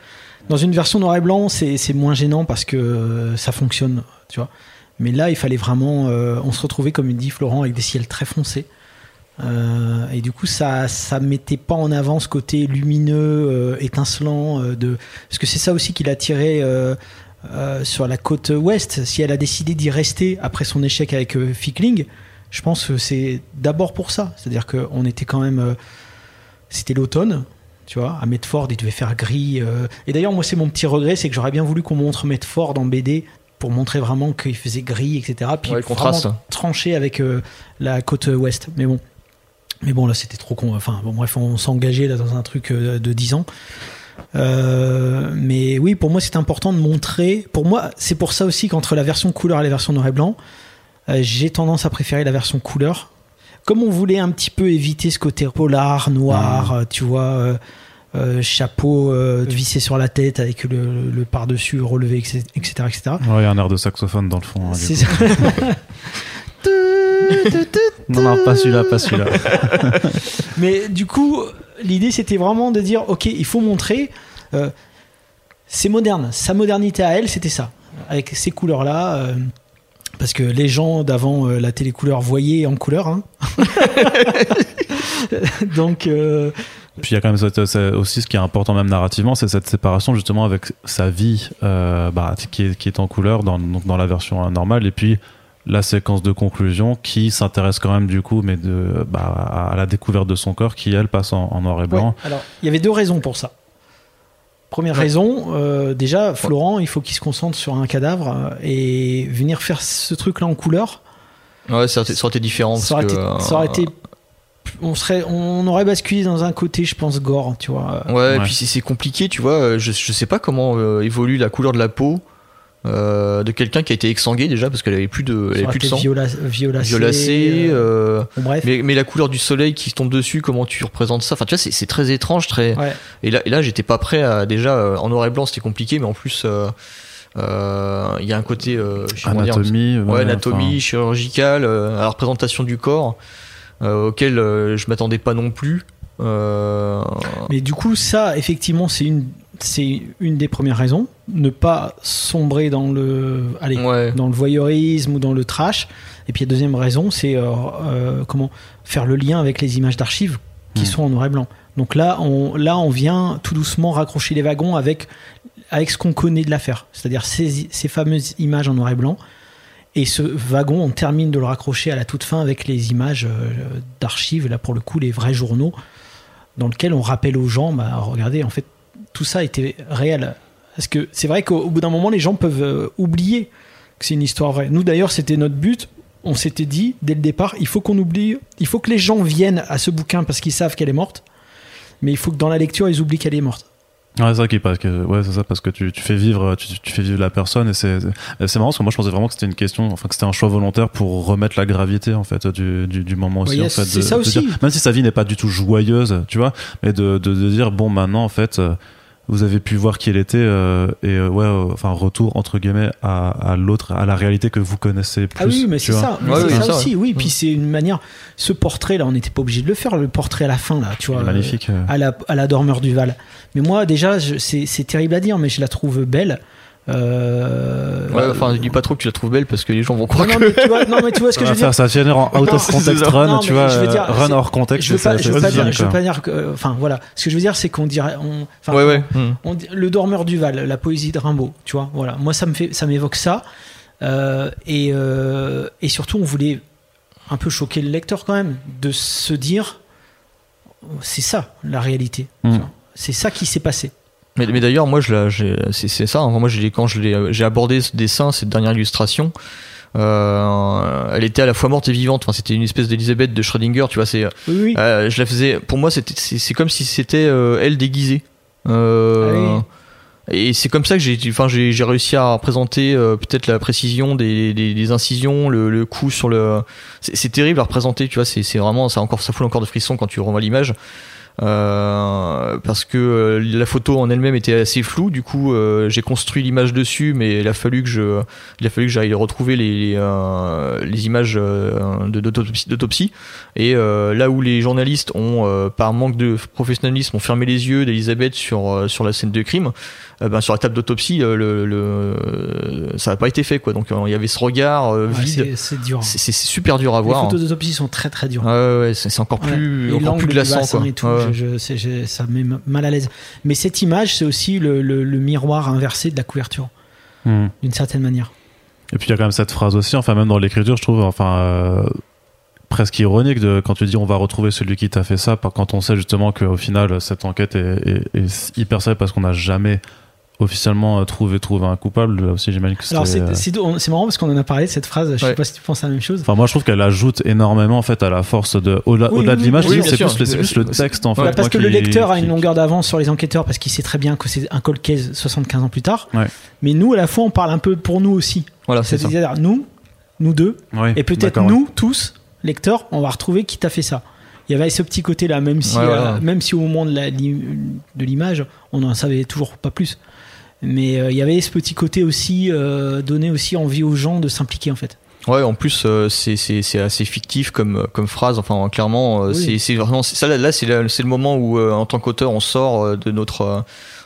Dans une version noir et blanc, c'est moins gênant parce que euh, ça fonctionne, tu vois. Mais là, il fallait vraiment. euh, on se retrouvait, comme il dit Florent, avec des ciels très foncés. Et du coup, ça ça mettait pas en avant ce côté lumineux, étincelant. de... Parce que c'est ça aussi qui l'a tiré sur la côte ouest. Si elle a décidé d'y rester après son échec avec Fickling, je pense que c'est d'abord pour ça. C'est-à-dire qu'on était quand même. euh, c'était l'automne, tu vois. À Medford, il devait faire gris. euh. Et d'ailleurs, moi, c'est mon petit regret, c'est que j'aurais bien voulu qu'on montre Medford en BD pour montrer vraiment qu'il faisait gris, etc. Puis Ouais, contraste. trancher avec euh, la côte ouest. Mais bon. Mais bon, là, c'était trop con. Enfin, bon, bref, on s'engageait là dans un truc euh, de 10 ans. Euh, mais oui, pour moi, c'est important de montrer. Pour moi, c'est pour ça aussi qu'entre la version couleur et la version noir et blanc, j'ai tendance à préférer la version couleur. Comme on voulait un petit peu éviter ce côté polar, noir, euh, tu vois, euh, euh, chapeau euh, vissé sur la tête avec le, le par-dessus relevé, etc. etc., etc. Ouais, il y a un air de saxophone dans le fond. hein, C'est ça. Non, non, pas celui-là, pas celui-là. Mais du coup, l'idée c'était vraiment de dire ok, il faut montrer. euh, c'est moderne. Sa modernité à elle, c'était ça. Avec ces couleurs-là. Parce que les gens d'avant euh, la télécouleur voyaient en couleur. hein. Donc, euh, Puis il y a quand même cette- aussi ce qui est important même narrativement, c'est cette séparation justement avec sa vie euh, bah, qui, est, qui est en couleur dans, donc dans la version normale et puis la séquence de conclusion qui s'intéresse quand même du coup mais de, bah, à la découverte de son corps qui elle passe en, en noir et blanc. ouais. alors, il y avait deux raisons pour ça. Première raison, euh, déjà, Florent, il faut qu'il se concentre sur un cadavre et venir faire ce truc-là en couleur. Ouais, ça, aurait été- ça aurait été différent. ça aurait parce été, que, ça aurait été- on serait, on aurait basculé dans un côté, je pense, gore, tu vois. Ouais, et puis c'est c'est compliqué, tu vois. euh, Je, je sais pas comment euh, évolue la couleur de la peau euh, de quelqu'un qui a été exsangué déjà parce qu'elle avait plus de, elle avait plus de sang, viola- violacé. violacée. euh, euh, bon, bref. mais, mais la couleur du soleil qui tombe dessus, comment tu représentes ça? Enfin, tu vois, c'est c'est très étrange, très. Ouais. Et là, et là j'étais pas prêt à déjà en noir et blanc, c'était compliqué, mais en plus, euh, euh, il y a un côté euh, comment dire, Anatomie, ouais, ouais, anatomie enfin, chirurgicale, euh, à la représentation du corps, euh, auquel euh, je m'attendais pas non plus. Euh, Mais du coup, ça, effectivement, c'est une, c'est une des premières raisons. Ne pas sombrer dans le, allez, ouais. dans le voyeurisme ou dans le trash. Et puis la deuxième raison, c'est euh, euh, comment faire le lien avec les images d'archives qui Mm. sont en noir et blanc. Donc là, on, là, on vient tout doucement raccrocher les wagons avec, avec ce qu'on connaît de l'affaire, c'est-à-dire ces, ces fameuses images en noir et blanc. Et ce wagon, on termine de le raccrocher à la toute fin avec les images euh, d'archives, là pour le coup, les vrais journaux, dans lesquels on rappelle aux gens, bah, regardez, en fait, tout ça était réel. Parce que c'est vrai qu'au au bout d'un moment, les gens peuvent euh, oublier que c'est une histoire vraie. Nous, d'ailleurs, c'était notre but. On s'était dit, dès le départ, il faut qu'on oublie, il faut que les gens viennent à ce bouquin parce qu'ils savent qu'elle est morte, mais il faut que dans la lecture, ils oublient qu'elle est morte. Ouais, c'est ça qui parce que ouais, c'est ça parce que tu, tu fais vivre tu, tu fais vivre la personne et c'est c'est marrant parce que moi je pensais vraiment que c'était une question enfin que c'était un choix volontaire pour remettre la gravité en fait du, du, du moment aussi Ouais, en fait de- ça de aussi. dire- même si sa vie n'est pas du tout joyeuse tu vois mais de, de, de dire bon maintenant en fait euh, vous avez pu voir qui elle était euh, et euh, ouais euh, enfin retour entre guillemets à, à l'autre à la réalité que vous connaissez plus Ah oui, mais c'est ça, mais Ouais, c'est oui, ça, ça, aussi, ouais. oui. Puis c'est une manière. Ce portrait-là, on n'était pas obligé de le faire, le portrait à la fin, là, tu vois. magnifique euh. à la, à la dormeur du Val. Mais moi, déjà, je- c'est c'est terrible à dire, mais je la trouve belle. Euh, Ouais, enfin, dis pas trop que tu la trouves belle parce que les gens vont croire non, que. mais tu vois, non, mais tu vois ce que je veux dire. faire ça finir en out Non, of context ça. run Non, tu vois euh, dire, run hors contexte Je veux pas, je veux dire, je veux pas dire que, enfin voilà, ce que je veux dire, c'est qu'on dirait, on, Ouais, ouais. Hmm. on le dormeur du Val, la poésie de Rimbaud, tu vois, voilà. Moi, ça me fait, ça m'évoque ça, Euh, et euh, et surtout, on voulait un peu choquer le lecteur quand même, de se dire, c'est ça la réalité, Mm. vois. c'est ça qui s'est passé. Mais, mais d'ailleurs, moi, c'est ça. hein. Moi, quand l'ai- j'ai abordé ce dessin, cette dernière illustration, euh, elle était à la fois morte et vivante. Enfin, c'était une espèce d'Elisabeth de Schrödinger. Tu vois, c'est, Oui, oui. euh, je la faisais. Pour moi, c'était, c'est comme si c'était euh, elle déguisée. Euh, Ah Et c'est comme ça que j'ai, enfin, j'ai réussi à représenter euh, peut-être la précision des, des, des incisions, le, le coup sur le. C'est terrible à représenter. Tu vois, c'est c'est vraiment, ça encore, ça fout encore de frissons quand tu revois l'image. Euh, parce que euh, la photo en elle-même était assez floue. Du coup, euh, j'ai construit l'image dessus, mais il a fallu que je, il a fallu que j'aille retrouver les les, les images d'autopsie. Et là où les journalistes ont, par manque de professionnalisme, ont fermé les yeux d'Elisabeth sur sur la scène de crime, ben, sur la table d'autopsie, euh, le, le- ça n'a pas été fait quoi. Donc euh, il y avait ce regard euh, Ouais, vide. c'est- c'est dur. C'est c'est super dur à Les voir. photos d'autopsie sont très très dures. Ouais, c'est encore plus, encore plus glaçant quoi. et tout, je- je- je- ça me met mal à l'aise. Mais cette image, c'est aussi le, le- le miroir inversé de la couverture, Hmm. d'une certaine manière. Et puis il y a quand même cette phrase aussi, enfin même dans l'écriture, je trouve, enfin euh, presque ironique de quand tu dis on va retrouver celui qui t'a fait ça, quand on sait justement qu'au final cette enquête est, est- est hyper sérieuse parce qu'on n'a jamais officiellement euh, trouver trouver un coupable. Là aussi, j'imagine que Alors c'était, euh, c'est c'est- c'est marrant parce qu'on en a parlé de cette phrase. Je sais Ouais. pas si tu penses à la même chose. Enfin, moi, je trouve qu'elle ajoute énormément en fait à la force de au-delà Oui, de l'image. oui, c'est c'est plus, c'est plus le texte en fait. Parce que qui- le lecteur a une longueur d'avance sur les enquêteurs parce qu'il sait très bien que c'est un cold case 75 ans plus tard. Ouais. Mais nous, à la fois, on parle un peu pour nous aussi. Voilà, c'est. C'est-à-dire nous, nous deux, Oui, et peut-être nous tous, lecteurs, on va retrouver qui t'a fait ça. Il y avait ce petit côté-là, même si, euh, même si au moment de la- li- de l'image, on n'en savait toujours pas plus. Mais euh, il y avait ce petit côté aussi, euh, donner aussi envie aux gens de s'impliquer en fait. Ouais, en plus euh, c'est assez fictif comme comme phrase. Enfin, clairement, euh, Oui. c'est vraiment ça là, là, c'est le moment où euh, en tant qu'auteur on sort euh, de notre euh,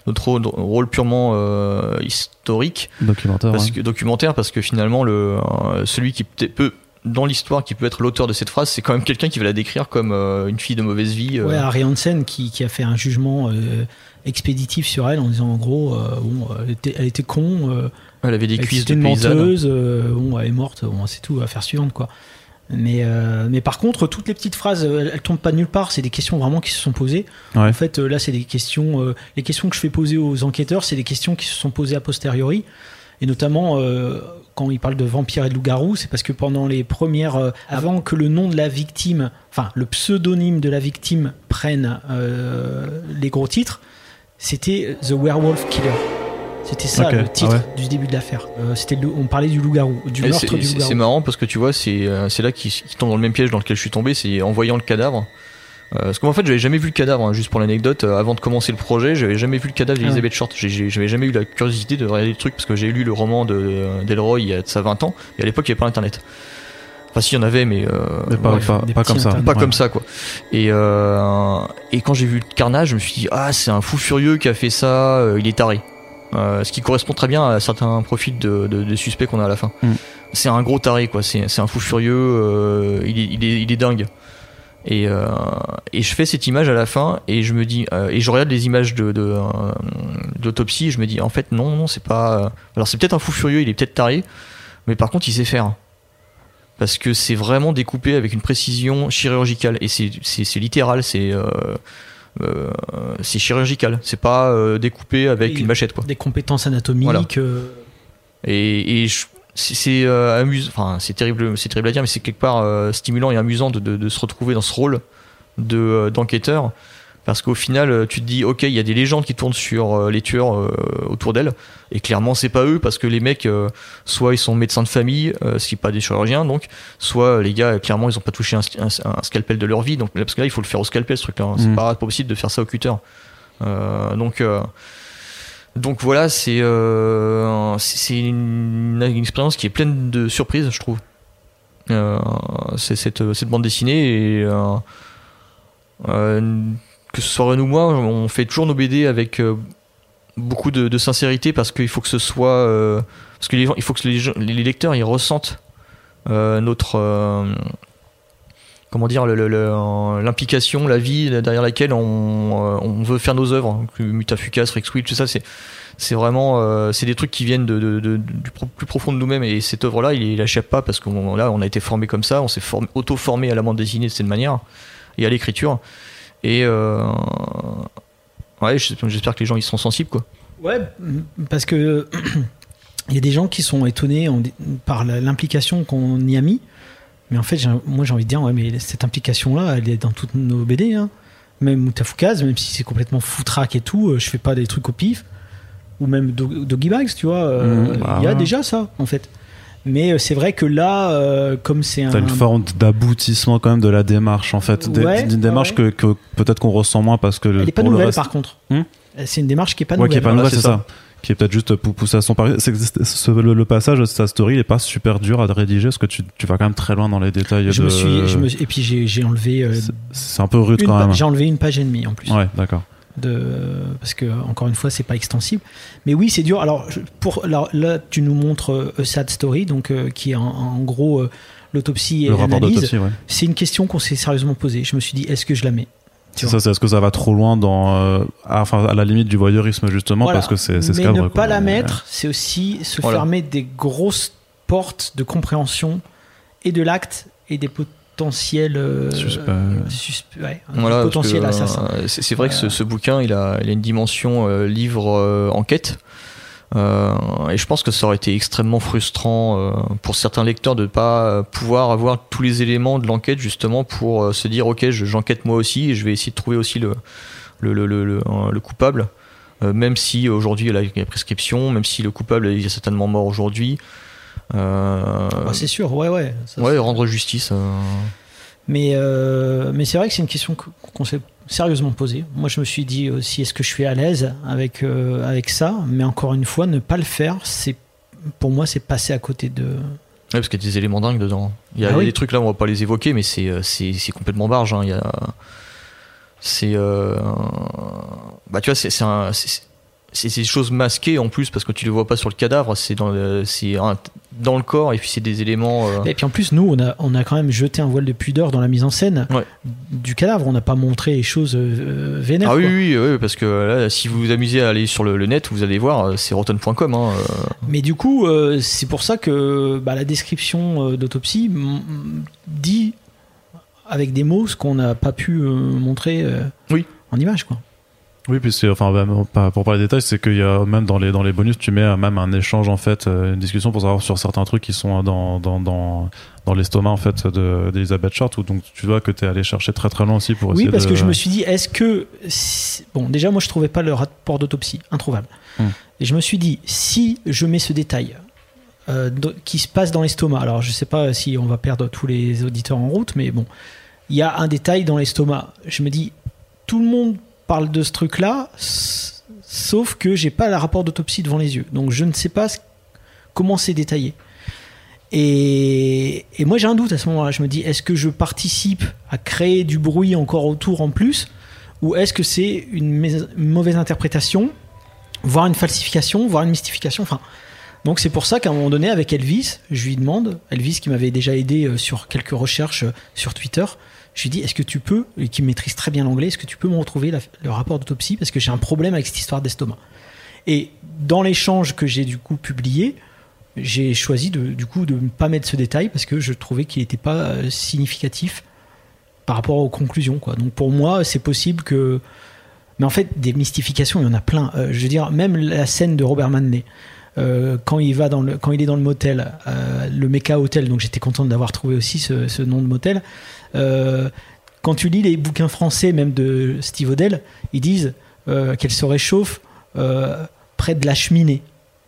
notre rôle, purement euh, historique, Documentaire. parce ouais. que documentaire, parce que finalement le euh, celui qui peut, peut dans l'histoire qui peut être l'auteur de cette phrase, c'est quand même quelqu'un qui va la décrire comme euh, une fille de mauvaise vie. euh, Ouais, Harry Hansen qui, qui a fait un jugement euh, expéditif sur elle en disant en gros, euh, bon, elle était, elle était con, euh, elle avait des elle cuisses était de une menteuse, euh, bon, elle est morte, bon, c'est tout, affaire suivante quoi. Mais, euh, mais par contre, toutes les petites phrases, elles, elles tombent pas de nulle part. C'est des questions vraiment qui se sont posées. Ouais. En fait, là, c'est des questions. euh, les questions que je fais poser aux enquêteurs, c'est des questions qui se sont posées a posteriori. Et notamment, euh, quand ils parlent de vampires et de loups-garous, c'est parce que pendant les premières. euh, avant que le nom de la victime, enfin, le pseudonyme de la victime prenne euh, les gros titres, c'était The Werewolf Killer. C'était ça le titre ah du début de l'affaire. Euh, c'était on parlait du loup-garou, du Et meurtre c'est- du C'est loup-garou. c'est marrant parce que tu vois, c'est euh, c'est là qu'il qu'il tombe dans le même piège dans lequel je suis tombé, c'est en voyant le cadavre. Euh, parce qu'en fait, j'avais jamais vu le cadavre, hein, juste pour l'anecdote. euh, avant de commencer le projet, j'avais jamais vu le cadavre d'Elizabeth Short. J'avais jamais eu la curiosité de regarder le truc parce que j'ai lu le roman de d'Elroy il y a de ça 20 ans et à l'époque il n'y avait pas internet. Enfin, si, il y en avait, mais, euh, Mais pas, comme ça. internet. pas Ouais. comme ça, quoi. Et, euh, et quand j'ai vu le carnage, je me suis dit, ah, c'est un fou furieux qui a fait ça, euh, il est taré. Euh, ce qui correspond très bien à certains profils de, de, de suspects qu'on a à la fin. Mm. C'est un gros taré, quoi. C'est un fou furieux, euh, il, est, il, est, il est dingue. Et, euh, et je fais cette image à la fin et je me dis euh, et je regarde les images de de, euh, d'autopsie et je me dis en fait non non c'est pas alors c'est peut-être un fou furieux il est peut-être taré mais par contre il sait faire parce que c'est vraiment découpé avec une précision chirurgicale et c'est c'est c'est littéral c'est euh, c'est chirurgical c'est pas découpé avec une machette quoi Des compétences anatomiques. Voilà. et, et je- c'est euh, amusant enfin c'est terrible c'est terrible à dire mais c'est quelque part euh, stimulant et amusant de, de, de se retrouver dans ce rôle de euh, d'enquêteur. Parce qu'au final euh, tu te dis ok il y a des légendes qui tournent sur euh, les tueurs euh, autour d'elle. Et clairement c'est pas eux parce que les mecs euh, soit ils sont médecins de famille euh, ce qui pas des chirurgiens donc soit les gars clairement ils ont pas touché un, un- un scalpel de leur vie. Donc parce que là il faut le faire au scalpel ce truc là c'est Mhm. pas possible de faire ça au cutter. Euh, donc euh, donc voilà, c'est euh, une, expérience qui est pleine de surprises, je trouve. Euh, c'est cette, cette bande dessinée et euh, que ce soit Ren ou moi, on fait toujours nos BD avec beaucoup de, sincérité parce qu'il faut que ce soit parce que les gens, il faut que les, les lecteurs ils ressentent notre comment dire le- l'implication, la vie derrière laquelle on, euh, veut faire nos œuvres. Mutafukas, Rexwil, tout ça, c'est vraiment euh, c'est des trucs qui viennent du plus profond de nous-mêmes et cette œuvre là il, il échappe pas parce qu'on là on a été formé comme ça on s'est auto formé à la bande dessinée de cette manière et à l'écriture et euh, ouais j'espère que les gens ils seront sensibles quoi Ouais, parce que il y a des gens qui sont étonnés par l'implication qu'on y a mis. Mais en fait, moi j'ai envie de dire, ouais, mais cette implication-là, elle est dans toutes nos BD. Hein. Même Moutafoukaz, même si c'est complètement foutraque et tout, euh, je fais pas des trucs au pif. Ou même Do- Doggy Bags, tu vois, euh, Mmh, bah il y a ouais. déjà ça, en fait. Mais euh, c'est vrai que là, euh, comme c'est un. T'as une forme d'aboutissement quand même de la démarche en fait, Ouais, d'une démarche ouais. que, que peut-être qu'on ressent moins parce que Elle est pas nouvelle reste- par contre. Hmm c'est une démarche qui est pas ouais, nouvelle. qui est pas Voilà, nouvelle, c'est c'est ça. Qui est peut-être juste pou- poussé à son pari. C'est le, le passage de sa story, il est pas super dur à rédiger parce que tu, tu vas quand même très loin dans les détails. Je de... me suis, je me- et puis j'ai enlevé. euh, C'est- un peu rude une quand même. J'ai enlevé une page et demie en plus. Ouais, d'accord. de parce que encore une fois c'est pas extensible mais oui c'est dur alors pour là, là, tu nous montres euh, A Sad Story donc euh, qui est en, en gros euh, l'autopsie et Le rapport l'analyse d'autopsie, ouais. c'est une question qu'on s'est sérieusement posée je me suis dit est-ce que je la mets? Tu ça, c'est est-ce que ça va trop loin dans, euh, à, enfin, à la limite du voyeurisme justement Voilà. parce que c'est c'est ce mais cadre. ne quoi. pas la mettre c'est aussi se Voilà. fermer des grosses portes de compréhension et de l'acte et des pot- potentiel euh, Suspect. suspe- ouais, un Voilà, parce potentiel que, assassin. euh, C'est c'est vrai que ce, ce bouquin, il a, il a une dimension euh, livre euh, enquête. Euh, et je pense que ça aurait été extrêmement frustrant euh, pour certains lecteurs de ne pas euh, pouvoir avoir tous les éléments de l'enquête justement pour euh, se dire ok je- j'enquête moi aussi et je vais essayer de trouver aussi le, le, le, le, le- le coupable même si aujourd'hui il y a la prescription même si le coupable est certainement mort aujourd'hui Bah, c'est sûr, ouais, ouais. ça, ouais rendre justice Mais, euh, mais c'est vrai que c'est une question que- qu'on s'est sérieusement posée. Moi, je me suis dit aussi, est-ce que je suis à l'aise avec, euh, avec ça? Mais encore une fois, ne pas le faire, c'est pour moi, c'est passer à côté de. Ouais, parce qu'il y a des éléments dingues dedans. Il y a Ah oui. des trucs là, on va pas les évoquer, mais c'est euh, c'est c'est complètement barge. hein. Il y a c'est euh, bah tu vois c'est c'est un- c'est- des choses masquées en plus parce que tu les vois pas sur le cadavre. C'est dans c'est un- dans le corps et puis c'est des éléments. euh, Et puis en plus, nous, on a, on a quand même jeté un voile de pudeur dans la mise en scène Ouais. du cadavre. On n'a pas montré les choses euh, vénères. Ah oui, oui, oui, parce que là, si vous vous amusez à aller sur le, le net, vous allez voir, euh, c'est rotten.com. Hein, euh. Mais du coup, euh, c'est pour ça que bah, la description euh, d'autopsie dit avec des mots ce qu'on n'a pas pu euh, montrer euh, Oui. en image. Quoi. Oui, puis c'est, enfin, pas- pour parler des détails, c'est qu'il y a même dans les, dans les bonus, tu mets euh, même un échange, en fait, euh, une discussion pour savoir sur certains trucs qui sont dans, dans, dans, dans l'estomac, en fait, de, d'Elizabeth Short, où donc tu vois que tu es allé chercher très très loin aussi pour essayer Oui, parce de- que je me suis dit, est-ce que. si- Bon, déjà, moi, je trouvais pas le rapport d'autopsie introuvable. Hmm. Et je me suis dit, si je mets ce détail euh, qui se passe dans l'estomac, alors je sais pas si on va perdre tous les auditeurs en route, mais bon, il y a un détail dans l'estomac. Je me dis, tout le monde parle de ce truc-là, sauf que j'ai pas le rapport d'autopsie devant les yeux. Donc, je ne sais pas comment c'est détaillé. Et, moi j'ai un doute à ce moment-là. Je me dis, est-ce que je participe à créer du bruit encore autour en plus Ou est-ce que c'est une mauvaise interprétation, voire une falsification, voire une mystification enfin, Donc c'est pour ça qu'à un moment donné, avec Elvis, je lui demande, Elvis qui m'avait déjà aidé euh, sur quelques recherches euh, sur Twitter, je lui dis, est-ce que tu peux, et qui maîtrise très bien l'anglais, est-ce que tu peux me retrouver le rapport d'autopsie Parce que j'ai un problème avec cette histoire d'estomac. Et dans l'échange que j'ai du coup publié, j'ai choisi de, du coup de ne pas mettre ce détail parce que je trouvais qu'il n'était pas euh, significatif par rapport aux conclusions. Donc pour moi, c'est possible que. Mais en fait, des mystifications, il y en a plein. Euh, je veux dire, même la scène de Robert Manley, euh, quand, il va dans le, quand il est dans le motel, euh, le Mecha Hotel, donc j'étais content d'avoir trouvé aussi ce nom de motel. Euh, quand tu lis les bouquins français, même de Steve Odell, ils disent euh, qu'elle se réchauffe euh, près de la cheminée.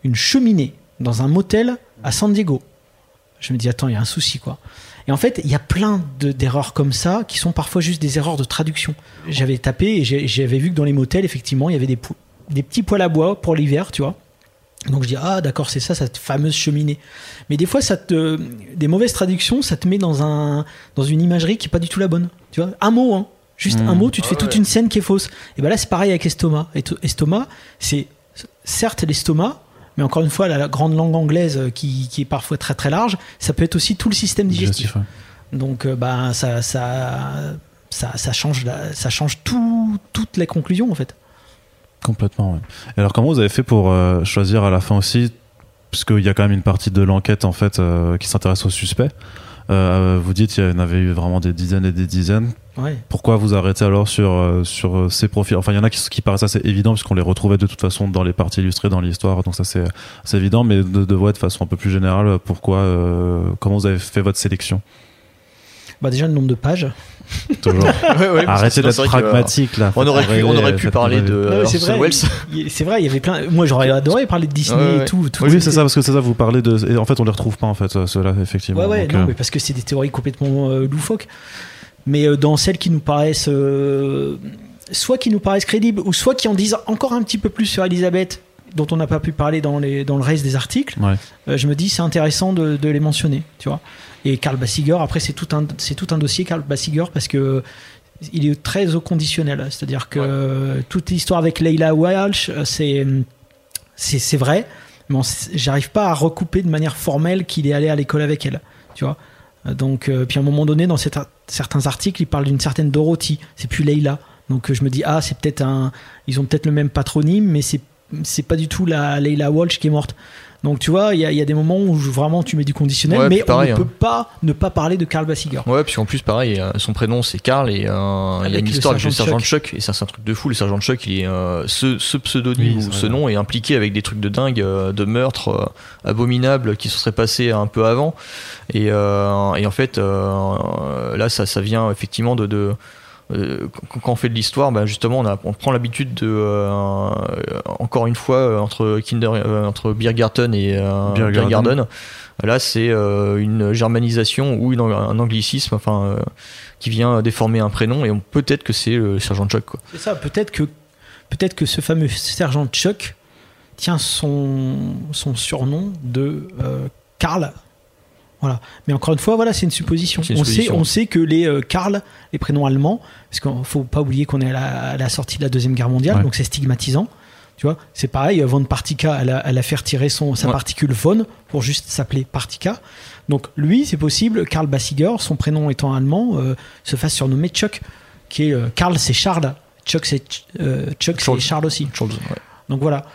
Une cheminée dans un motel à San Diego. Je me dis, attends, il y a un souci, quoi. Et en fait, il y a plein de- d'erreurs comme ça qui sont parfois juste des erreurs de traduction. J'avais tapé et j'avais vu que dans les motels, effectivement, il y avait des, des petits poêles à bois pour l'hiver, tu vois. Donc je dis, ah d'accord, c'est ça, cette fameuse cheminée. Mais des fois, ça te, des mauvaises traductions, ça te met dans, un, dans une imagerie qui est pas du tout la bonne. Tu vois, un mot, hein. Juste un mot, tu te fais toute une scène qui est fausse. Et ben là, c'est pareil avec estomac. Et estomac, c'est certes l'estomac, mais encore une fois, la, grande langue anglaise euh, qui, qui est parfois très très large, ça peut être aussi tout le système digestif. Digestif, ouais. Donc, euh, bah, ça, ça, ça, ça change, la- ça change tout, toutes les conclusions en fait. Complètement, ouais. Et alors, comment vous avez fait pour euh, choisir à la fin aussi, parce qu'il y a quand même une partie de l'enquête en fait euh, qui s'intéresse au suspect. Euh, vous dites qu'il y en avait eu vraiment des dizaines et des dizaines. Ouais. Pourquoi vous arrêtez alors sur, sur ces profils? Enfin, il y en a qui, qui paraissent assez évidents, puisqu'on les retrouvait de toute façon dans les parties illustrées, dans l'histoire, donc ça c'est c'est évident, mais de, de, ouais, de façon un peu plus générale, pourquoi, comment vous avez fait votre sélection? Bah, déjà le nombre de pages. Toujours. Ouais, ouais, Arrêtez d'être euh, pragmatique là. On aurait pu, on aurait pu Faites parler de c'est Orson vrai. C'est vrai, il y avait plein. Moi, j'aurais adoré parler de Disney Ouais, ouais. et tout. tout Oui, c'est ça, parce que c'est ça, vous parlez de. Et en fait, on les retrouve pas en fait, euh, ceux-là, effectivement. Ouais, ouais, Donc, non, euh, mais parce que c'est des théories complètement euh, loufoques. Mais euh, dans celles qui nous paraissent. euh, soit qui nous paraissent crédibles, ou soit qui en disent encore un petit peu plus sur Elisabeth, dont on n'a pas pu parler dans, les, dans le reste des articles, Ouais. euh, je me dis c'est intéressant de, de les mentionner, tu vois. Et Karl Bassiger, après, c'est tout, un, c'est tout un dossier, Karl Bassiger, parce que. Il est très au conditionnel, c'est-à-dire que toute l'histoire avec Leila Walsh, euh, c'est c'est vrai, mais j'arrive pas à recouper de manière formelle qu'il est allé à l'école avec elle, tu vois. Euh, Donc, euh, puis à un moment donné, dans certains articles, il parle d'une certaine Dorothy, c'est plus Leila. Donc je me dis, ah, c'est peut-être un. Ils ont peut-être le même patronyme, mais c'est c'est pas du tout la Leila Walsh qui est morte. Donc tu vois, il y, a- il y a des moments où vraiment tu mets du conditionnel, Ouais, mais pareil, on ne hein. peut pas ne pas parler de Carl Bassiger. Ouais, puis en plus, pareil, euh, son prénom c'est Karl et euh, il y a une histoire avec le sergent Chuck. Et ça, c'est un truc de fou. Le sergent Chuck, il est, euh, ce, ce pseudonyme Oui, ou ce nom est impliqué avec des trucs de dingue, euh, de meurtres abominables qui se seraient passés un peu avant. Et, et en fait, là, ça, ça vient effectivement de. de euh, quand on fait de l'histoire, bah, justement, on, a, on prend l'habitude de, euh, encore une fois, euh, entre Kinder, euh, entre Biergarten et euh, Biergarten. Biergarten, Là, c'est euh, une germanisation ou une- un anglicisme, enfin, euh, qui vient déformer un prénom, et peut-être que c'est le sergent Chuck. Quoi. C'est ça, peut-être que, peut-être que ce fameux sergent Chuck tient son, son surnom de euh, Karl. Voilà. Mais encore une fois, voilà, c'est une supposition. Une on, sait, on sait que les euh, Karl, les prénoms allemands, parce qu'il faut pas oublier qu'on est à la, à la sortie de la Deuxième Guerre mondiale, Ouais. donc c'est stigmatisant. Tu vois, c'est pareil, von Partica, elle a, elle a fait retirer son, sa Ouais. particule von pour juste s'appeler Partica. Donc lui, c'est possible, Karl Bassiger, son prénom étant allemand, euh, se fasse surnommer Chuck, qui est euh, Karl, c'est Charles, Chuck, c'est euh, Chuck, Charles. Charles aussi. Charles, ouais. Donc voilà.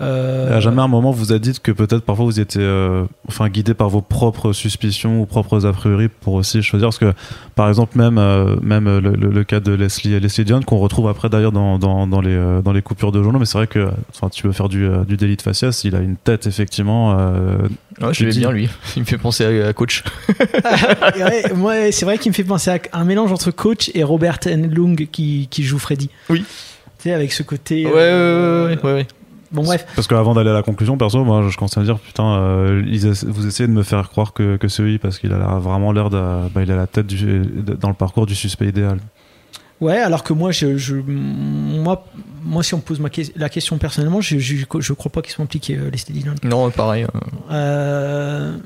Euh, À jamais un moment vous a dit que peut-être parfois vous étiez euh, enfin guidé par vos propres suspicions ou propres a priori pour aussi choisir parce que par exemple même euh, même le, le- le cas de Leslie Leslie Dion qu'on retrouve après d'ailleurs dans, dans, dans les euh, dans les coupures de journaux mais c'est vrai que enfin tu veux faire du euh, du délit de faciès il a une tête effectivement euh, Ouais, je dis- bien lui. Il me fait penser à, à Coach. ouais, moi, c'est vrai qu'il me fait penser à un mélange entre Coach et Robert Enlung qui, qui joue Freddy. Oui. Tu sais, avec ce côté. Ouais, euh, ouais, ouais, ouais, ouais. Bon, bref. parce qu'avant d'aller à la conclusion perso moi je commence à me dire putain euh, ils essa- vous essayez de me faire croire que, que c'est lui parce qu'il a vraiment l'air de bah, il a la tête du, dans le parcours du suspect idéal Ouais, alors que moi, je, je- moi, moi, si on me pose ma que- la question personnellement, je, je, je crois pas qu'ils sont impliqués, euh, les Steady. Non, pareil. euh, Euh,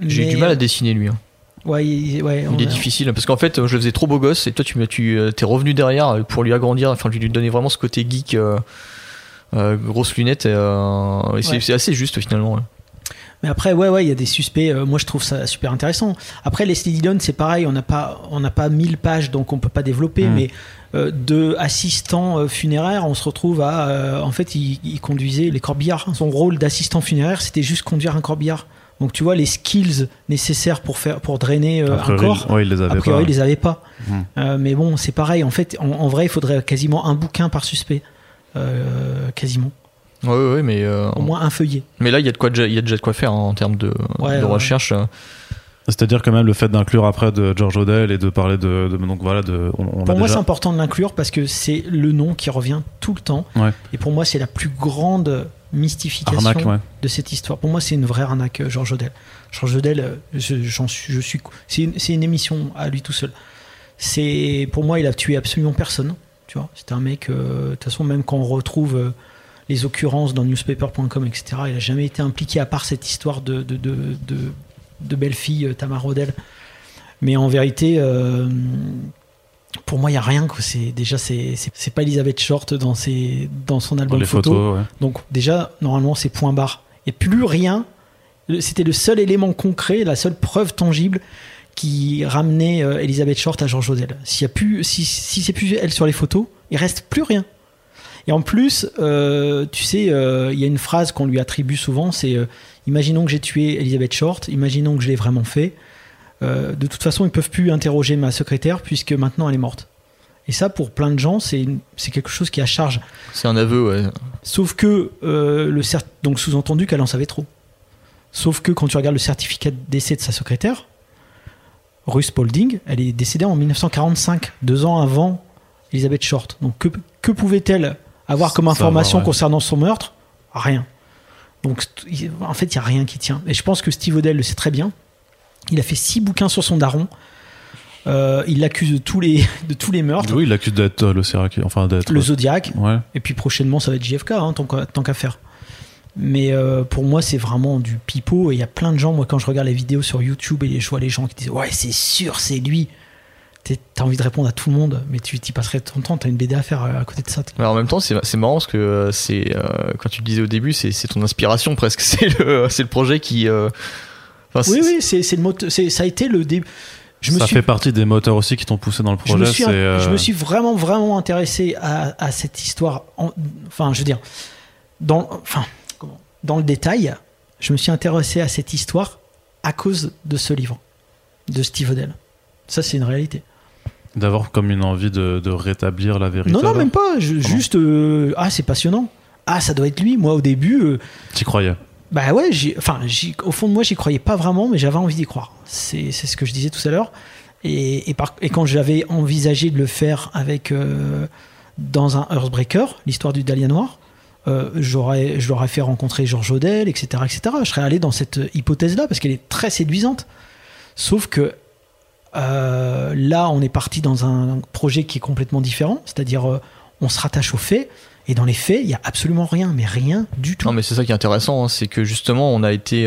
J'ai eu mais- du mal à dessiner lui. hein. Ouais, il, ouais, Il est a- difficile parce qu'en fait, je le faisais trop beau gosse et toi, tu, tu euh, t'es revenu derrière pour lui agrandir, enfin lui donner vraiment ce côté geek, euh, euh, grosses lunettes. et, euh, et c'est Ouais. c'est assez juste finalement. ouais. Mais après, ouais, ouais, il y a des suspects. euh, moi, je trouve ça super intéressant. Après, les Dillon, c'est pareil. On n'a pas, on n'a pas 1000 pages, donc on peut pas développer. Mm. Mais euh, de assistant euh, funéraire, on se retrouve à, euh, en fait, il, il conduisait les corbillards. Son rôle d'assistant funéraire, c'était juste conduire un corbillard. Donc, tu vois, les skills nécessaires pour faire, pour drainer euh, A un corps. ouais, il les A avait priori, pas ils les avaient pas. Mm. Euh, mais bon, c'est pareil. En fait, en, en vrai, il faudrait quasiment un bouquin par suspect. Euh, quasiment. Ouais, ouais, mais euh, Au moins un feuillet. mais là, il y a de quoi, il y a déjà de quoi faire hein, en termes de, Ouais, de ouais. recherche. euh. C'est-à-dire quand même le fait d'inclure après de George Odell et de parler de, de- donc voilà de on, on l'a Pour moi, déjà- c'est important de l'inclure parce que c'est le nom qui revient tout le temps. Ouais. Et pour moi, c'est la plus grande mystification arnaque ouais. de cette histoire. Pour moi, c'est une vraie arnaque, Georges Odell. Georges Odell, je, j'en suis, je suis, c'est une, c'est une émission à lui tout seul. C'est, pour moi, il a tué absolument personne. Tu vois, c'était un mec. euh, De toute façon, même quand on retrouve euh, les occurrences dans newspaper.com, etc., il a jamais été impliqué à part cette histoire de de, de, de, de belle fille euh, Tamara Odell. Mais en vérité. pour moi, il y a rien. quoi. C'est déjà, c'est c'est- c'est pas Elisabeth Short dans ses dans son Dans album les photo. photos, ouais. Donc déjà, normalement, c'est point barre. Et plus rien. C'était le seul élément concret, la seule preuve tangible qui ramenait euh, Elisabeth Short à George Odell. S'il y a plus, si, si c'est plus elle sur les photos, il reste plus rien. Et en plus, euh, tu sais, euh, il y a une phrase qu'on lui attribue souvent, c'est euh, imaginons que j'ai tué Elisabeth Short, imaginons que je l'ai vraiment fait. De toute façon, ils peuvent plus interroger ma secrétaire puisque maintenant elle est morte. Et ça, pour plein de gens, c'est quelque chose qui a charge. C'est un aveu, ouais. Sauf que le donc sous-entendu qu'elle en savait trop. Sauf que quand tu regardes le certificat de décès de sa secrétaire, Ruth Spalding, elle est décédée en 1945, deux ans avant Elizabeth Short. Donc que, que pouvait-elle avoir comme information ouais. concernant son meurtre? Rien. Donc en fait, il n'y a rien qui tient. Et je pense que Steve Odell le sait très bien. Il a fait six bouquins sur son daron. Euh, il l'accuse de tous les de tous les meurtres. Oui, il accuse d'être le Syracuse, enfin d'être Le Zodiac. Ouais. Et puis prochainement, ça va être JFK, hein, tant qu'à faire. Mais euh, pour moi, c'est vraiment du pipeau. Et il y a plein de gens, moi, quand je regarde les vidéos sur YouTube et je vois les gens qui disent Ouais, c'est sûr, c'est lui. T'as envie de répondre à tout le monde, mais tu t'y passerais ton temps. T'as une BD à faire euh, à côté de ça. Mais en même temps, c'est c'est marrant parce que euh, c'est euh, quand tu le disais au début, c'est c'est ton inspiration presque. C'est le, c'est le projet qui. euh, Oui, oui, c'est c'est le moteur. Ça a été le début. Je me ça suis fait partie des moteurs aussi qui t'ont poussé dans le je me, projet. suis, euh, je me suis vraiment, vraiment intéressé à, à cette histoire. en- enfin, je veux dire, dans, enfin, dans le détail, je me suis intéressé à cette histoire à cause de ce livre, de Steve Odell. Ça, c'est une réalité. D'avoir comme une envie de, de rétablir la vérité. Non, non, même pas. je- juste, euh, ah, c'est passionnant. Ah, ça doit être lui. Moi, au début, euh, T'y croyais bah ouais, enfin, au fond de moi, j'y croyais pas vraiment, mais j'avais envie d'y croire. C'est c'est ce que je disais tout à l'heure. Et, et, par- et quand j'avais envisagé de le faire avec euh, dans un Earthbreaker, l'histoire du Dahlia Noir, euh, j'aurais, je l'aurais fait rencontrer George Odell, etc., etc. Je serais allé dans cette hypothèse-là parce qu'elle est très séduisante. Sauf que euh, là, on est parti dans un projet qui est complètement différent, c'est-à-dire euh, on se rattache aux faits. Et dans les faits, il y a absolument rien, mais rien du tout. Non, mais c'est ça qui est intéressant, hein, c'est que justement, on a été.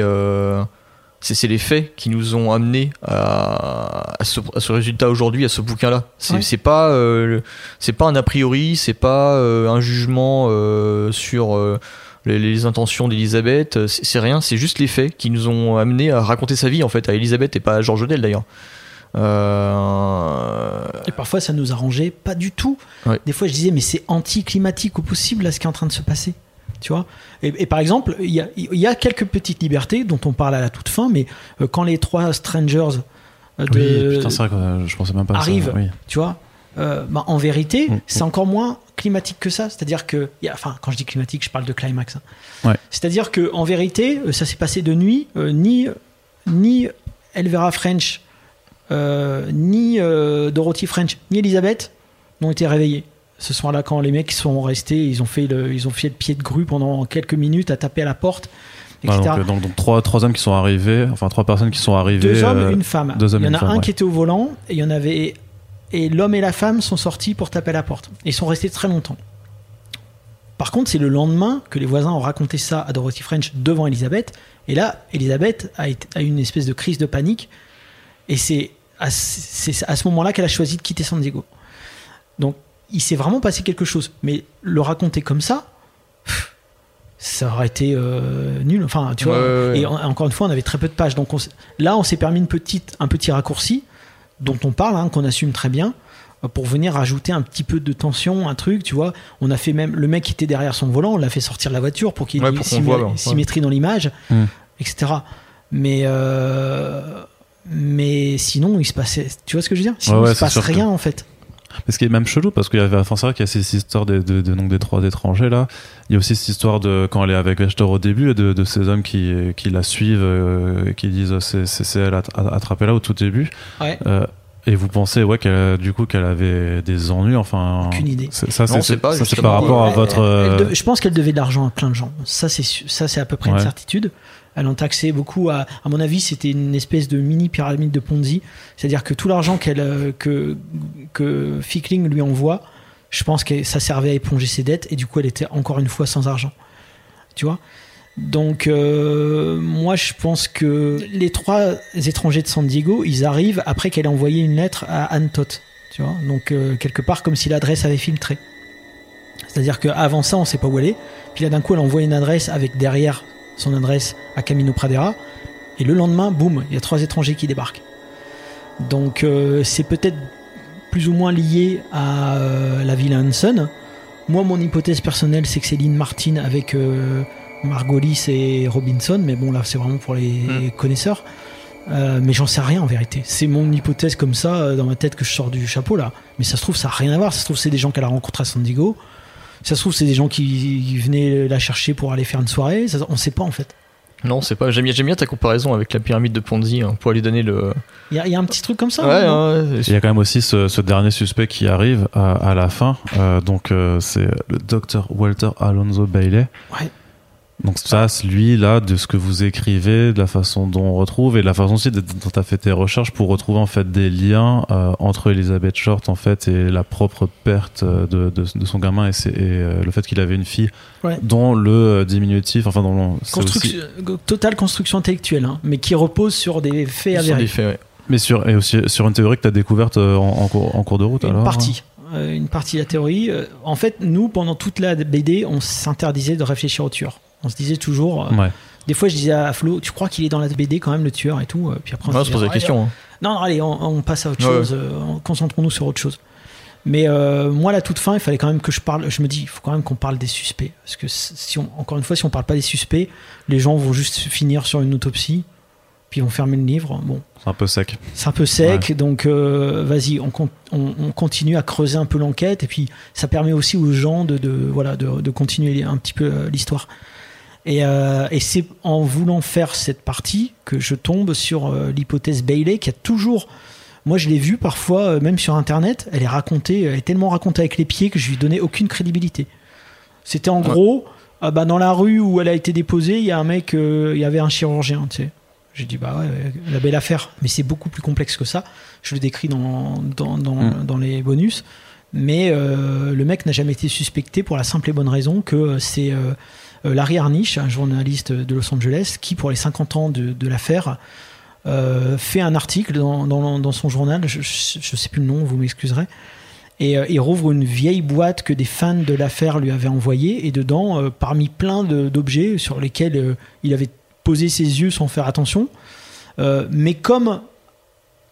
C'est c'est les faits qui nous ont amenés à, à ce, à ce résultat aujourd'hui, à ce bouquin-là. C'est Ouais. c'est pas, euh, c'est pas un a priori, c'est pas euh, un jugement euh, sur les, les intentions d'Elisabeth. C'est rien, c'est juste les faits qui nous ont amenés à raconter sa vie en fait à Elisabeth et pas à George Odell d'ailleurs. Et parfois, ça nous arrangeait pas du tout. Ouais. Des fois, je disais, mais c'est anticlimatique au possible, là, ce qui est en train de se passer. Tu vois et, et par exemple, il y a, il y a quelques petites libertés dont on parle à la toute fin, mais euh, quand les trois strangers de, Oui, putain, c'est vrai que je pensais même pas à ça. arrivent, Oui. tu vois, euh, bah, en vérité, Mm, c'est encore moins climatique que ça. C'est-à-dire que, il y a- enfin, quand je dis climatique, je parle de climax. hein. Ouais. C'est-à-dire que, en vérité, euh, ça s'est passé de nuit. euh, ni, ni Elvira French, euh, ni Dorothy French, ni Elisabeth n'ont été réveillés. Ce soir-là, quand les mecs sont restés, ils ont fait le, ils ont fait le pied de grue pendant quelques minutes à taper à la porte, Ah, etc. donc, euh, donc, donc trois, trois hommes qui sont arrivés, enfin trois personnes qui sont arrivées. Deux hommes, euh, une femme. deux hommes il y en a femme, un ouais. qui était au volant et il y en avait et l'homme et la femme sont sortis pour taper à la porte. Et ils sont restés très longtemps. Par contre, c'est le lendemain que les voisins ont raconté ça à Dorothy French devant Elisabeth. Et là, Elisabeth a, été- a eu une espèce de crise de panique. Et c'est à, c'est à ce moment-là qu'elle a choisi de quitter San Diego. Donc, il s'est vraiment passé quelque chose. Mais le raconter comme ça, ça aurait été euh, nul. Enfin, tu vois. Ouais, ouais, ouais. Et en- encore une fois, on avait très peu de pages. Donc on là, on s'est permis une petite, un petit raccourci dont on parle, hein, qu'on assume très bien, euh, pour venir rajouter un petit peu de tension, un truc, tu vois. On a fait même le mec qui était derrière son volant, on l'a fait sortir de la voiture pour qu'il y ait Ouais, une voit, symétrie dans l'image, Hmm. etc. Mais euh, mais sinon, il se passait. Tu vois ce que je veux dire? Sinon, Ouais, ouais, il se passe rien en fait. Mais ce qui est même chelou, parce qu'il y avait, enfin, c'est vrai qu'il y a ces histoires de, de, de- donc des trois étrangers là. Il y a aussi cette histoire de quand elle est avec Vector au début, et de, de ces hommes qui, qui la suivent, euh, et qui disent c'est, c'est, c'est elle att- attrapée là au tout début. Ouais. Euh, et vous pensez, ouais, qu'elle, a- du coup, qu'elle avait des ennuis, enfin. Aucune idée. c'est- Ça, Non, c'est, c'est pas, ça, c'est justement. par rapport à votre. elle- elle euh, dev- je pense qu'elle devait de l'argent à plein de gens. Ça, c'est ça, c'est à peu près une certitude. Elle en taxait beaucoup. À, mon avis, c'était une espèce de mini pyramide de Ponzi. C'est-à-dire que tout l'argent qu'elle, euh, que, que Fickling lui envoie, je pense que ça servait à éponger ses dettes et du coup, elle était encore une fois sans argent. Tu vois? Donc, euh, moi, je pense que les trois étrangers de San Diego, ils arrivent après qu'elle ait envoyé une lettre à Anne Toth. Tu vois? Donc, euh, quelque part, comme si l'adresse avait filtré. C'est-à-dire qu'avant ça, on sait pas où elle est. Puis là, d'un coup, elle envoie une adresse avec derrière son adresse à Camino Pradera. Et le lendemain, boum, il y a trois étrangers qui débarquent. Donc, euh, c'est peut-être plus ou moins lié à euh, la villa Hanson. Moi, mon hypothèse personnelle, c'est que c'est Lynn Martin avec euh, Margolis et Robinson. Mais bon, là, c'est vraiment pour les Hmm. connaisseurs. Euh, mais j'en sais rien en vérité. C'est mon hypothèse comme ça dans ma tête que je sors du chapeau là. Mais ça se trouve, ça n'a rien à voir. Ça se trouve, c'est des gens qu'elle a rencontrés à San Diego. Ça se trouve, c'est des gens qui, qui venaient la chercher pour aller faire une soirée. Ça, on sait pas en fait. Non, c'est pas. J'aime bien, j'aime bien ta comparaison avec la pyramide de Ponzi hein, pour lui donner le. Il y, a- il y a un petit truc comme ça. ouais, hein, ouais, Il y a quand même aussi ce, ce dernier suspect qui arrive à, à la fin. Euh, donc, euh, c'est le docteur Walter Alonso Bailey. Ouais. Donc, ça, c'est lui, là, de ce que vous écrivez, de la façon dont on retrouve et de la façon aussi de- dont tu as fait tes recherches pour retrouver, en fait, des liens euh, entre Elizabeth Short, en fait, et la propre perte euh, de, de, de son gamin et, euh, le fait qu'il avait une fille, Ouais. dont le diminutif, enfin, c'est Construction- aussi- Totale construction intellectuelle, hein, mais qui repose sur des faits sur avérés. des faits, ouais. mais sur, et aussi sur une théorie que tu as découverte en, en cours, en cours de route, Une alors partie. Une partie de la théorie. En fait, nous, pendant toute la BD, on s'interdisait de réfléchir au tueur. On se disait toujours. euh, Ouais. Des fois, je disais à Flo, tu crois qu'il est dans la BD quand même, le tueur et tout. euh, Puis après, on se pose la Ah, question. hein. Non, non, allez, on, on passe à autre chose. euh, on- Concentrons-nous sur autre chose. Mais euh, moi, la toute fin, il fallait quand même que je parle. Je me dis, il faut quand même qu'on parle des suspects. Parce que si on, encore une fois, si on parle pas des suspects, les gens vont juste finir sur une autopsie, puis ils vont fermer le livre. Bon, C'est un peu sec. c'est un peu sec, donc euh, vas-y, on, on- on continue à creuser un peu l'enquête, et puis ça permet aussi aux gens de, de, voilà, de, de continuer un petit peu l'histoire. Et, euh, et c'est en voulant faire cette partie que je tombe sur euh, l'hypothèse Bailey, qui a toujours. Moi, je l'ai vue parfois, euh, même sur Internet, elle est racontée, elle est tellement racontée avec les pieds que je lui donnais aucune crédibilité. C'était en gros, ah bah, dans la rue où elle a été déposée, il y a un mec, il y avait un chirurgien, tu sais. J'ai dit, bah ouais, la belle affaire. Mais c'est beaucoup plus complexe que ça. Je le décris dans, dans, dans, Mm. dans les bonus. Mais le mec n'a jamais été suspecté pour la simple et bonne raison que c'est Larry Harnish, un journaliste de Los Angeles, qui, pour les 50 ans de, l'affaire, euh, fait un article dans, son journal. Je ne sais plus le nom, vous m'excuserez. Et euh, il rouvre une vieille boîte que des fans de l'affaire lui avaient envoyée. Et dedans, euh, parmi plein d'objets sur lesquels euh, il avait posé ses yeux sans faire attention, euh, mais comme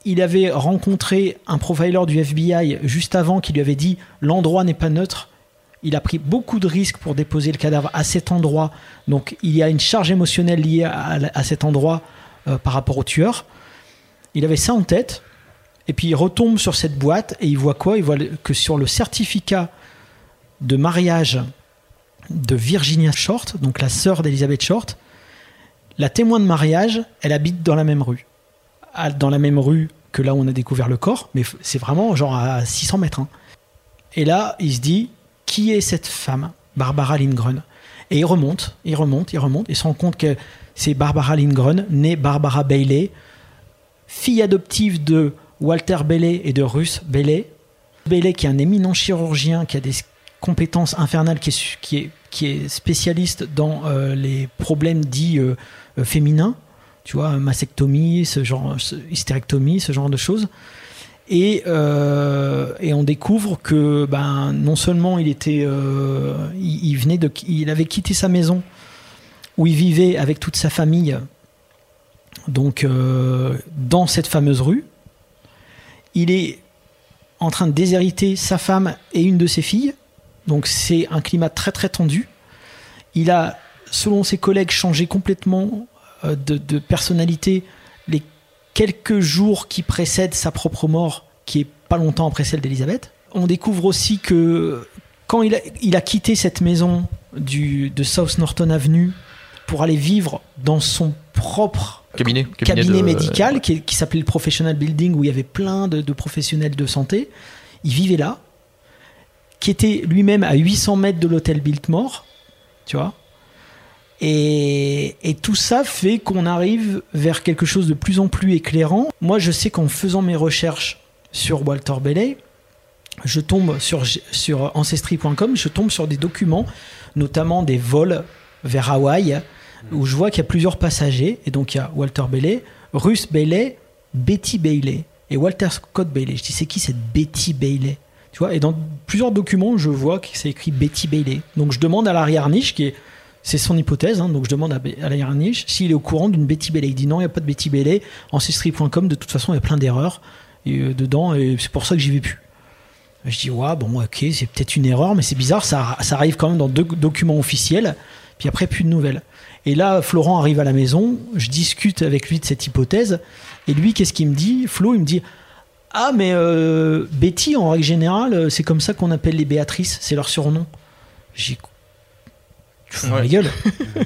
il avait rencontré un profiler du FBI juste avant qui lui avait dit l'endroit n'est pas neutre, il a pris beaucoup de risques pour déposer le cadavre à cet endroit. Donc il y a une charge émotionnelle liée à, cet endroit euh, par rapport au tueur. Il avait ça en tête. Et puis il retombe sur cette boîte et il voit quoi? Il voit que sur le certificat de mariage de Virginia Short, donc la sœur d'Elizabeth Short, la témoin de mariage, elle habite dans la même rue. Dans la même rue que là où on a découvert le corps, mais c'est vraiment genre à 600 mètres. hein. Et là, il se dit, qui est cette femme Barbara Lindgren? Et il remonte, il remonte, il remonte, et se rend compte que c'est Barbara Lindgren, née Barbara Bailey, fille adoptive de Walter Bailey et de Ruth Bailey. Bailey qui est un éminent chirurgien, qui a des compétences infernales, qui est, spécialiste dans euh, les problèmes dits euh, euh, féminins, tu vois, mastectomie, ce genre, hystérectomie, ce genre de choses. Et, euh, et on découvre que ben, non seulement il était, euh, il, venait de, il avait quitté sa maison où il vivait avec toute sa famille, donc euh, dans cette fameuse rue. Il est en train de déshériter sa femme et une de ses filles, donc c'est un climat très très tendu. Il a, selon ses collègues, changé complètement de, de personnalité quelques jours qui précèdent sa propre mort, qui est pas longtemps après celle d'Elisabeth. On découvre aussi que quand il a, il a quitté cette maison du, de South Norton Avenue pour aller vivre dans son propre Cabinet, cabinet, de- médical qui s'appelait le Professional Building où il y avait plein de, de professionnels de santé. Il vivait là, qui était lui-même à 800 mètres de l'hôtel Biltmore, tu vois. Et, tout ça fait qu'on arrive vers quelque chose de plus en plus éclairant. Moi, je sais qu'en faisant mes recherches sur Walter Bailey, je tombe sur, sur ancestry.com, je tombe sur des documents, notamment des vols vers Hawaï, où je vois qu'il y a plusieurs passagers. Et donc, il y a Walter Bailey, Ruth Bailey, Betty Bailey et Walter Scott Bailey. Je dis, c'est qui cette Betty Bailey? Tu vois, et dans plusieurs documents, je vois que c'est écrit Betty Bailey. Donc, je demande à Larry Harnish, qui est. C'est son hypothèse, hein, donc je demande à, Larry Harnish s'il est au courant d'une Betty Bailey. Il dit non, il n'y a pas de Betty. Ancestry.com, de toute façon, il y a plein d'erreurs euh, dedans, et c'est pour ça que j'y vais plus. Je dis, ouais, bon, ok, c'est peut-être une erreur, mais c'est bizarre, ça, ça arrive quand même dans deux documents officiels, puis après, plus de nouvelles. Et là, Florent arrive à la maison, je discute avec lui de cette hypothèse, et lui, qu'est-ce qu'il me dit? Flo, il me dit, ah, mais euh, Betty, en règle générale, euh, c'est comme ça qu'on appelle les Béatrices, c'est leur surnom. J'ai tu fous Ouais. gueule.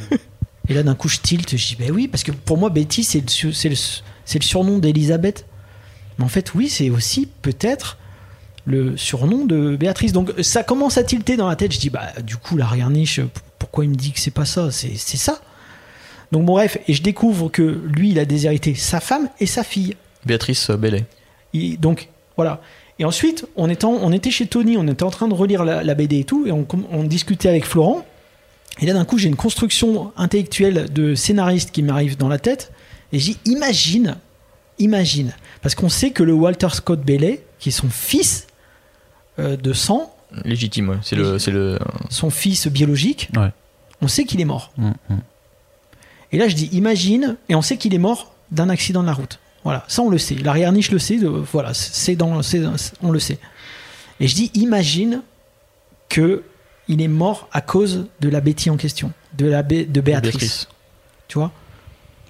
et là, d'un coup, je tilte, je dis, ben oui, parce que pour moi, Betty, c'est le, su- c'est le, c'est le surnom d'Elisabeth. Mais en fait, oui, c'est aussi peut-être le surnom de Béatrice. Donc ça commence à tilter dans la tête. Je dis, bah du coup, la niche, pourquoi il me dit que c'est pas ça? C'est c'est ça. Donc bon, bref, et je découvre que lui, il a déshérité sa femme et sa fille. Béatrice Bailey. Il- donc voilà. Et ensuite, on, était en- on était chez Tony, on était en train de relire la, la BD et tout, et on discutait avec Florent. Et là, d'un coup, j'ai une construction intellectuelle de scénariste qui m'arrive dans la tête. Et j'ai dit, imagine, imagine. Parce qu'on sait que le Walter Scott Bailey, qui est son fils euh, de sang, Légitime, ouais. C'est le, c'est le. son fils biologique, Ouais. on sait qu'il est mort. Mm, mm. Et là, je dis imagine, et on sait qu'il est mort d'un accident de la route. Voilà, ça on le sait. Larry Harnish le sait, euh, voilà, c'est dans, c'est- on le sait. Et je dis, imagine que il est mort à cause de la Betty en question, de la Bé- de Béatrice. Béatrice. Tu vois?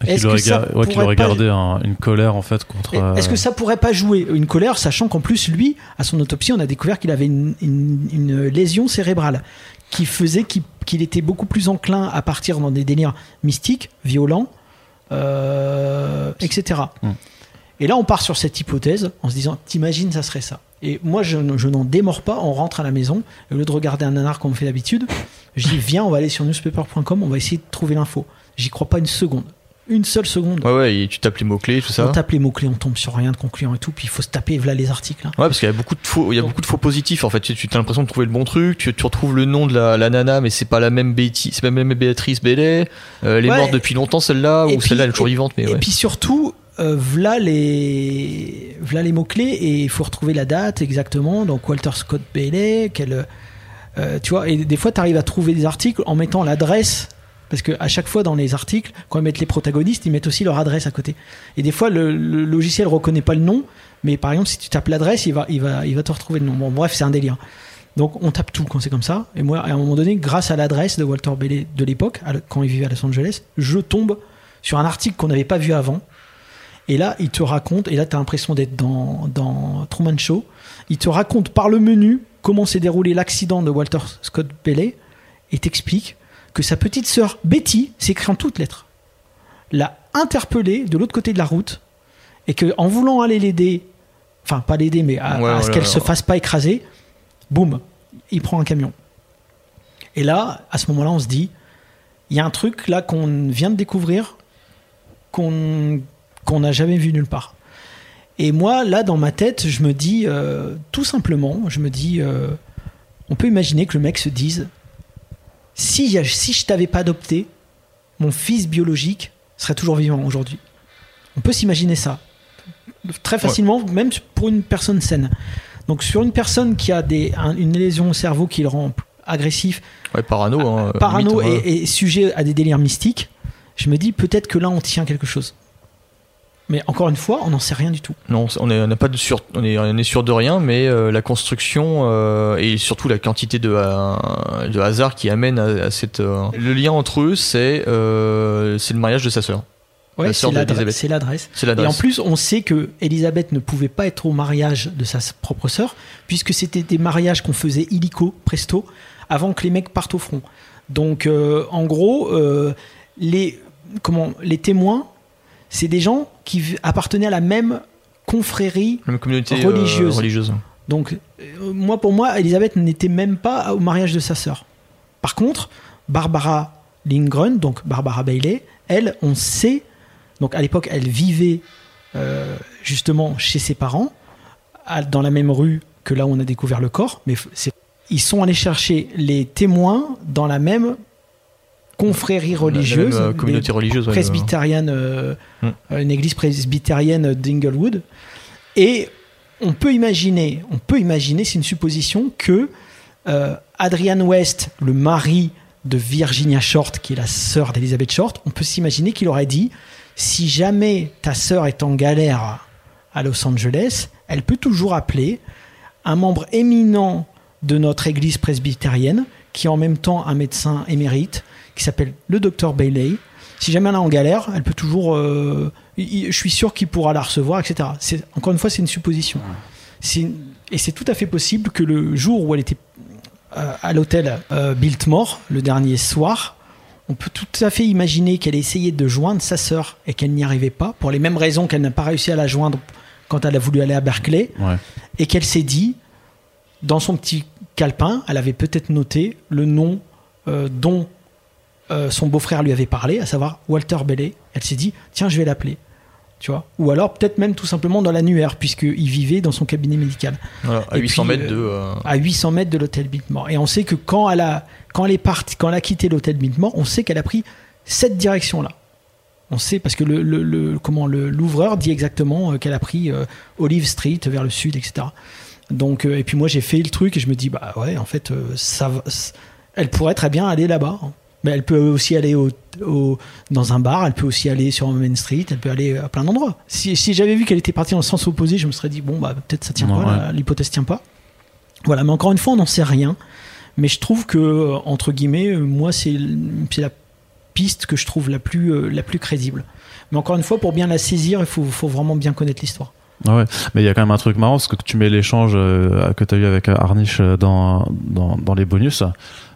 Qu'il Est-ce que aurait, ça ouais, pourrait aurait pas- gardé un- une colère en fait contre. Euh, Est-ce que ça pourrait pas jouer une colère, sachant qu'en plus, lui, à son autopsie, on a découvert qu'il avait une, une- une lésion cérébrale qui faisait qu'il était beaucoup plus enclin à partir dans des délires mystiques, violents, euh, etc. Hmm. Et là, on part sur cette hypothèse en se disant, t'imagines, ça serait ça. Et moi, je, n'en démords pas, on rentre à la maison, et au lieu de regarder un nanar comme on fait d'habitude, je dis, viens, on va aller sur newspaper.com, on va essayer de trouver l'info. J'y crois pas une seconde. Une seule seconde. Ouais, ouais, et tu tapes les mots-clés, tout ça. On tape les mots-clés, on tombe sur rien de concluant et tout, puis il faut se taper voilà les articles. hein. Ouais, parce qu'il y a beaucoup de faux, il y a beaucoup de faux positifs en fait. Tu, tu as l'impression de trouver le bon truc, tu, tu retrouves le nom de la, la nana, mais c'est pas la même c'est pas la même Béatrice Bellet. Euh, elle est Ouais. morte depuis longtemps celle-là, ou celle-là elle est toujours vivante, mais et ouais. puis surtout, euh, voilà les, voilà les mots-clés, et il faut retrouver la date exactement. Donc Walter Scott Bailey, quel, euh, tu vois, et des fois tu arrives à trouver des articles en mettant l'adresse. Parce que à chaque fois dans les articles, quand ils mettent les protagonistes, ils mettent aussi leur adresse à côté. Et des fois, le, le logiciel reconnaît pas le nom, mais par exemple, si tu tapes l'adresse, il va, il va, il va te retrouver le nom. Bon, bref, c'est un délire. Donc, on tape tout quand c'est comme ça. Et moi, à un moment donné, grâce à l'adresse de Walter Bailey de l'époque, quand il vivait à Los Angeles, je tombe sur un article qu'on n'avait pas vu avant. Et là, il te raconte, et là, tu as l'impression d'être dans, dans Truman Show. Il te raconte par le menu comment s'est déroulé l'accident de Walter Scott Bailey et t'explique que sa petite sœur Betty, c'est écrit en toutes lettres, l'a interpellé de l'autre côté de la route et que en voulant aller l'aider, enfin pas l'aider, mais à, Ouais, à ce voilà, qu'elle se fasse pas écraser, boum, il prend un camion. Et là, à ce moment-là, on se dit, il y a un truc là qu'on vient de découvrir qu'on qu'on n'a jamais vu nulle part. Et moi, là, dans ma tête, je me dis, euh, tout simplement, je me dis, euh, on peut imaginer que le mec se dise, si, je t'avais pas adopté, mon fils biologique serait toujours vivant aujourd'hui. On peut s'imaginer ça. Très facilement, même pour une personne saine. Donc sur une personne qui a des, un- une lésion au cerveau qui le rend agressif, Ouais, parano. Hein, parano ouais. et, et sujet à des délires mystiques, je me dis peut-être que là on tient quelque chose. Mais encore une fois, on n'en sait rien du tout. Non, on est- on n'a pas de sûr, on est, on est sûr de rien, mais euh, la construction euh, et surtout la quantité de, euh, de hasard qui amène à, à cette. euh, le lien entre eux, c'est c'est le mariage de sa sœur. Ouais, c'est l'adresse. Et en plus, on sait que Elisabeth ne pouvait pas être au mariage de sa propre sœur, puisque c'était des mariages qu'on faisait illico, presto, avant que les mecs partent au front. Donc, en gros, les, comment, les témoins, c'est des gens qui appartenaient à la même confrérie. La même communauté euh, religieuse. Donc, euh, moi, pour moi, Elisabeth n'était même pas au mariage de sa sœur. Par contre, Barbara Lindgren, donc Barbara Bailey, elle, on sait, donc à l'époque, elle vivait euh, justement chez ses parents, à- dans la même rue que là où on a découvert le corps, mais ils sont allés chercher les témoins dans la même confrérie religieuse, même, euh, communauté religieuse. ouais, presbytérienne, euh, Hmm. une église presbytérienne d'Inglewood. Et on peut imaginer, on peut imaginer, c'est une supposition que euh, Adrian West, le mari de Virginia Short, qui est la sœur d'Elizabeth Short, on peut s'imaginer qu'il aurait dit si jamais ta sœur est en galère à Los Angeles, elle peut toujours appeler un membre éminent de notre église presbytérienne, qui est en même temps un médecin émérite, qui s'appelle le docteur Bailey. Si jamais elle est en galère, elle peut toujours. euh, je suis sûr qu'il pourra la recevoir, etc. C'est- Encore une fois, c'est une supposition. C'est- Et c'est tout à fait possible que le jour où elle était euh, à l'hôtel euh, Biltmore, le dernier soir, on peut tout à fait imaginer qu'elle ait essayé de joindre sa sœur et qu'elle n'y arrivait pas, pour les mêmes raisons qu'elle n'a pas réussi à la joindre quand elle a voulu aller à Berkeley, Ouais. et qu'elle s'est dit, dans son petit calepin, elle avait peut-être noté le nom euh, dont euh, son beau-frère lui avait parlé, à savoir Walter Bailey. Elle s'est dit, tiens, je vais l'appeler. Tu vois Ou alors peut-être même tout simplement dans l'annuaire, puisqu'il vivait dans son cabinet médical Voilà, à Et 800 puis, mètres de. euh, à 800 mètres de l'hôtel Biltmore. Et on sait que quand elle a, quand elle est partie, quand elle a quitté l'hôtel Biltmore, on sait qu'elle a pris cette direction-là. On sait parce que le, le- le- comment le l'ouvreur dit exactement euh, qu'elle a pris euh, Olive Street vers le sud, etc. Donc euh, et puis moi j'ai fait le truc et je me dis bah ouais en fait euh, ça, elle pourrait très bien aller là-bas. hein. Mais elle peut aussi aller au, au- dans un bar, elle peut aussi aller sur Main Street, elle peut aller à plein d'endroits. Si, si j'avais vu qu'elle était partie dans le sens opposé, je me serais dit bon bah peut-être ça tient Ouais, pas, ouais. l'hypothèse tient pas. Voilà, mais encore une fois, on n'en sait rien. Mais je trouve que, euh, entre guillemets, euh, moi, c'est c'est la piste que je trouve la plus, euh, la plus crédible. Mais encore une fois, pour bien la saisir, il faut, faut vraiment bien connaître l'histoire. Ah ouais, mais il y a quand même un truc marrant parce que tu mets l'échange euh, que tu as eu avec Arnish euh, dans, dans, dans les bonus,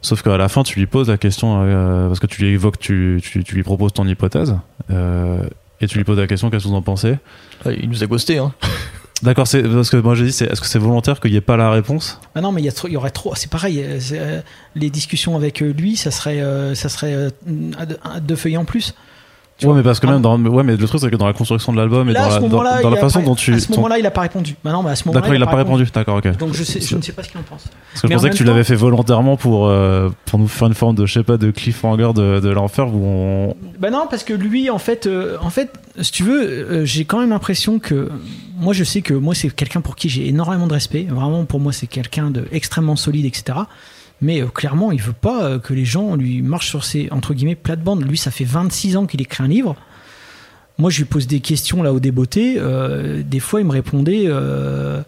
sauf qu'à la fin tu lui poses la question euh, parce que tu lui évoques, tu, tu, tu lui proposes ton hypothèse euh, et tu lui poses la question qu'est-ce que vous en pensez? Il nous a ghosté, hein. D'accord, c'est parce que moi j'ai dit c'est est-ce que c'est volontaire qu'il n'y ait pas la réponse? Ah non, mais il y, aurait trop. C'est pareil. euh, c'est, euh, les discussions avec euh, lui, ça serait, euh, ça serait euh, deux feuilles en plus. Tu Ouais, vois mais parce que Ah même dans ouais, mais le truc c'est que dans la construction de l'album et dans la, dans, il la façon dont tu À ce ton- moment-là, il a pas répondu. Bah non, mais à ce moment-là, D'accord, il a pas répondu. D'accord, ok. Donc je, sais, je ne sais pas ce qu'il en pense. Parce que je Mais pensais que tu temps- l'avais fait volontairement pour, euh, pour nous faire une forme de, je sais pas, de cliffhanger de, de l'enfer où on. Bah non, parce que lui, en fait, euh, en fait, si tu veux, euh, j'ai quand même l'impression que moi, je sais que moi, c'est quelqu'un pour qui j'ai énormément de respect. Vraiment, pour moi, c'est quelqu'un de extrêmement solide, etc. Mais euh, clairement, il veut pas euh, que les gens lui marchent sur ses entre guillemets plates-bandes. Lui, ça fait 26 ans qu'il écrit un livre. Moi, je lui pose des questions là au débeauté. euh, des fois, il me répondait. en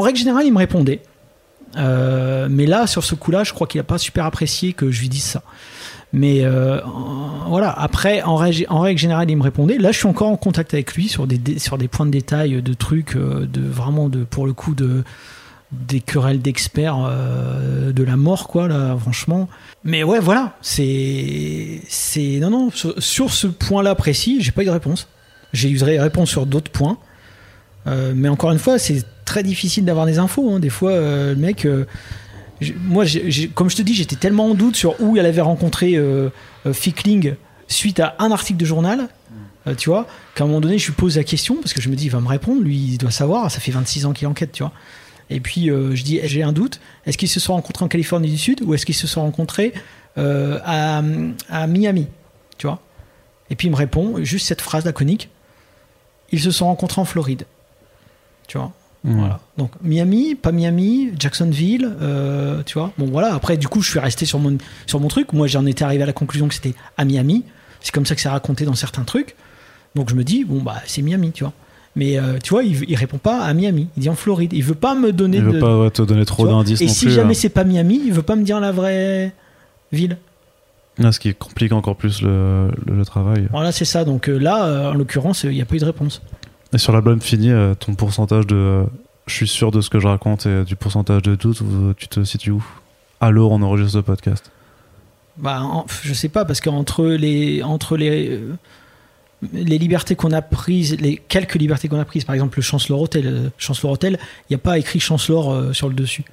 règle générale, il me répondait. Mais là, sur ce coup-là, je crois qu'il a pas super apprécié que je lui dise ça. Mais voilà, après, en règle, en règle générale, il me répondait. Là, je suis encore en contact avec lui sur des, sur des points de détail, de trucs, de vraiment, de, pour le coup, de, des querelles d'experts euh, de la mort, quoi, là, franchement. Mais ouais, voilà, c'est. c'est Non, non, sur, ce point-là précis, j'ai pas eu de réponse. J'ai eu des réponses sur d'autres points. Euh, mais encore une fois, c'est très difficile d'avoir des infos. hein. Des fois, euh, le mec. moi, comme je te dis, j'étais tellement en doute sur où elle avait rencontré Fickling suite à un article de journal, tu vois, qu'à un moment donné, je lui pose la question parce que je me dis, il va me répondre, lui, il doit savoir, ça fait 26 ans qu'il enquête, tu vois. Et puis, euh, je dis, j'ai un doute, est-ce qu'ils se sont rencontrés en Californie du Sud ou est-ce qu'ils se sont rencontrés euh, à, à Miami, tu vois? Et puis, il me répond juste cette phrase laconique, ils se sont rencontrés en Floride, tu vois? Voilà. Donc Miami, pas Miami, Jacksonville, euh, tu vois? Bon voilà. Après, du coup, je suis resté sur mon sur mon truc. Moi, j'en étais arrivé à la conclusion que c'était à Miami. C'est comme ça que c'est raconté dans certains trucs. Donc je me dis bon bah c'est Miami, tu vois? Mais euh, tu vois, il, il répond pas à Miami. Il dit en Floride. Il veut pas me donner Il de. veut pas ouais, te donner trop d'indices Et non si plus. jamais hein. c'est pas Miami, il veut pas me dire la vraie ville. Ah, ce qui complique encore plus le, le, le travail. Voilà, c'est ça. Donc euh, là, euh, en l'occurrence, il n'y a pas eu de réponse. Et sur l'album fini, euh, ton pourcentage de je suis sûr de ce que je raconte et du pourcentage de doute, tu te situes où? Alors on enregistre ce podcast. Bah, en- je sais pas, parce qu'entre les, entre les, les libertés qu'on a prises, les quelques libertés qu'on a prises, par exemple le Chancellor Hotel, euh, Chancellor Hotel, il n'y a pas écrit Chancellor euh, sur le dessus.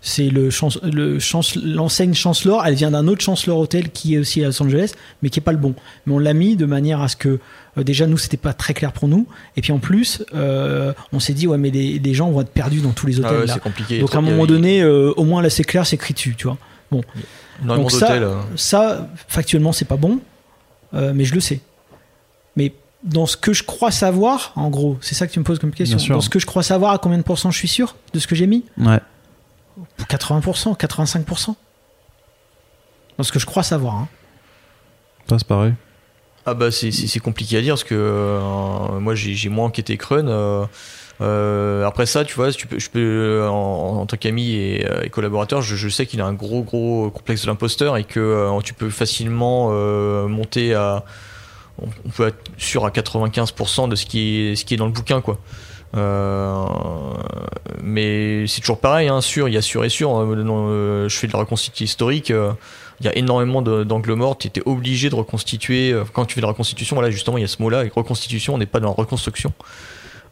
C'est le, chance- le chance- l'enseigne Chancellor, elle vient d'un autre Chancellor Hotel qui est aussi à Los Angeles, mais qui est pas le bon. Mais on l'a mis de manière à ce que euh, déjà nous c'était pas très clair pour nous, et puis en plus euh, on s'est dit ouais mais les, les gens vont être perdus dans tous les Ah hôtels ouais, là. c'est compliqué. Donc à un moment donné, euh, au moins là c'est clair, c'est écrit dessus, tu vois. Bon. Donc ça, euh. ça, factuellement, c'est pas bon, mais je le sais. Mais dans ce que je crois savoir, en gros, c'est ça que tu me poses comme question. Dans ce que je crois savoir, à combien de pourcents je suis sûr de ce que j'ai mis Ouais. 80%, 85%. Dans ce que je crois savoir. hein. Toi, c'est pareil. Ah bah c'est- c'est c'est compliqué à dire parce que euh, moi j'ai j'ai moins enquêté que Run. euh, euh, après ça, tu vois, tu peux, je peux en, en tant qu'ami et, euh, et collaborateur, je, je sais qu'il a un gros gros complexe de l'imposteur et que euh, tu peux facilement euh, monter à, on peut être sûr à 95% de ce qui est dans le bouquin quoi. Euh, mais c'est toujours pareil, hein, sûr, il y a sûr et sûr. euh, euh, je fais de la reconstitution historique. il y a énormément d'angles morts. Tu étais obligé de reconstituer. Quand tu fais de la reconstitution, voilà, justement, il y a ce mot-là. Reconstitution, on n'est pas dans la reconstruction.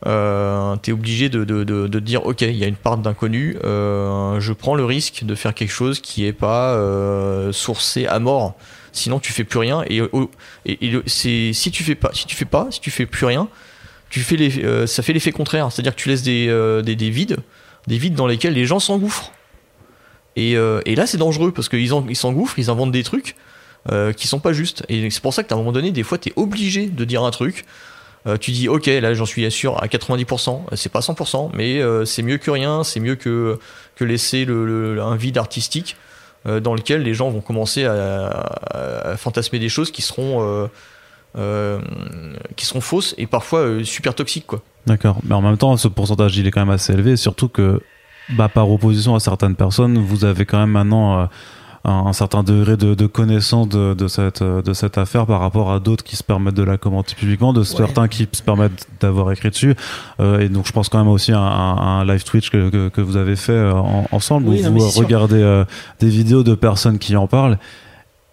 Tu es obligé de, dire ok, il y a une part d'inconnu. je prends le risque de faire quelque chose qui est pas sourcé à mort. Sinon, tu fais plus rien. Et, c'est si tu fais pas, si tu fais pas, si tu fais plus rien, tu fais les, euh, ça fait l'effet contraire. C'est-à-dire que tu laisses des, euh, des, des vides, des vides dans lesquels les gens s'engouffrent. Et, euh, là, c'est dangereux parce qu'ils ils s'engouffrent, ils inventent des trucs qui sont pas justes. Et c'est pour ça qu'à un moment donné, des fois, tu es obligé de dire un truc. Tu dis, ok, là, j'en suis sûr à 90%, c'est pas 100%, mais c'est mieux que rien, c'est mieux que, que laisser le, un vide artistique dans lequel les gens vont commencer à, fantasmer des choses qui seront. euh, euh, qui sont fausses et parfois euh, super toxiques quoi. D'accord. Mais en même temps, ce pourcentage, il est quand même assez élevé, surtout que, bah, par opposition à certaines personnes, vous avez quand même maintenant euh, un, un certain degré de, de connaissance de, de cette, de cette affaire par rapport à d'autres qui se permettent de la commenter publiquement, de certains qui se permettent d'avoir écrit dessus. Euh, et donc, je pense quand même aussi à un, un live Twitch que, que, que vous avez fait euh, en- ensemble, Oui, où non, vous regardez euh, des vidéos de personnes qui en parlent.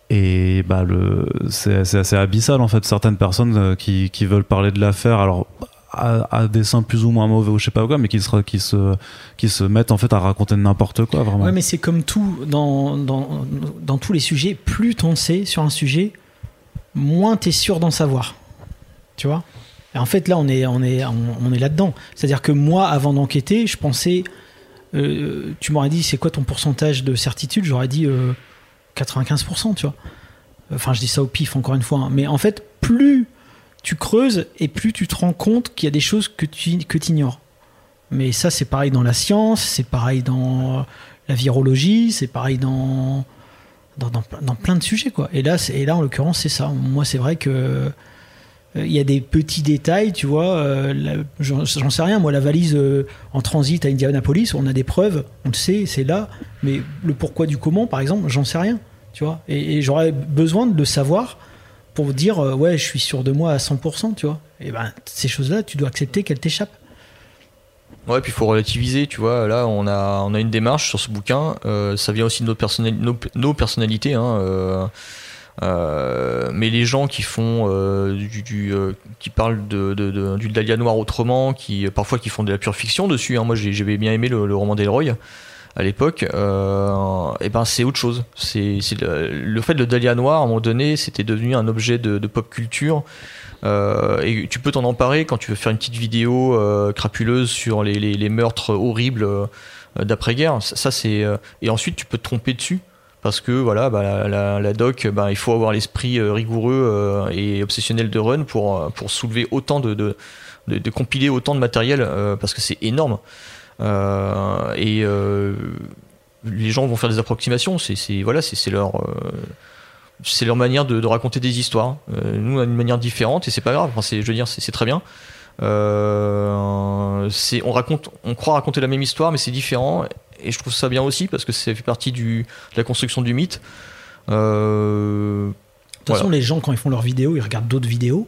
Et bah le c'est assez abyssal en fait certaines personnes qui, qui veulent parler de l'affaire alors à, à des seins plus ou moins mauvais ou je sais pas quoi mais qui se qui se qui se mettent en fait à raconter n'importe quoi vraiment. Ouais, mais c'est comme tout dans, dans, dans tous les sujets. Plus t'en sais sur un sujet, moins t'es sûr d'en savoir. Tu vois? Et en fait, là, on est, on est, on, est là-dedans. C'est-à-dire que moi, avant d'enquêter, je pensais. euh, tu m'aurais dit, c'est quoi ton pourcentage de certitude? J'aurais dit euh, 95%, tu vois. Enfin, je dis ça au pif, encore une fois. hein. Mais en fait, plus tu creuses et plus tu te rends compte qu'il y a des choses que tu que ignores. Mais ça, c'est pareil dans la science, c'est pareil dans la virologie, c'est pareil dans, dans, dans, plein- de sujets. Quoi. Et, là, et là, en l'occurrence, c'est ça. Moi, c'est vrai que euh, il y a des petits détails, tu vois. euh, J'en sais rien. Moi, la valise euh, en transit à Indianapolis, on a des preuves, on le sait, c'est là. Mais le pourquoi du comment, par exemple, j'en sais rien. Tu vois. Et, et j'aurais besoin de le savoir pour dire, euh, ouais, je suis sûr de moi à 100%, tu vois. Et ben, ces choses-là, tu dois accepter qu'elles t'échappent. Ouais, puis il faut relativiser, tu vois. Là, on a, on a une démarche sur ce bouquin. euh, ça vient aussi de nos, nos personnalités. Hein, euh, mais les gens qui font du, qui parlent de, du Dahlia noir autrement, qui parfois qui font de la pure fiction dessus. hein. Moi, j'avais bien aimé le, le roman d'Elroy à l'époque. et ben, c'est autre chose. C'est le, le fait de le Dahlia noir à un moment donné, c'était devenu un objet de, de pop culture. Euh, et tu peux t'en emparer quand tu veux faire une petite vidéo euh, crapuleuse sur les, les- les meurtres horribles euh, d'après-guerre. Ça, ça, c'est euh, et ensuite tu peux te tromper dessus parce que voilà, bah, la, doc, bah, il faut avoir l'esprit euh, rigoureux euh, et obsessionnel de run pour euh, pour soulever autant de de, de- de compiler autant de matériel euh, parce que c'est énorme. Euh, et euh, les gens vont faire des approximations. C'est voilà, c'est leur euh, c'est leur manière de, de raconter des histoires. Euh, nous, on a une manière différente et c'est pas grave. Enfin, c'est, je veux dire, c'est, très bien. Euh, c'est, on raconte, on croit raconter la même histoire, mais c'est différent. Et je trouve ça bien aussi parce que ça fait partie du, de la construction du mythe. Euh, De toute façon, les gens, quand ils font leurs vidéos, ils regardent d'autres vidéos.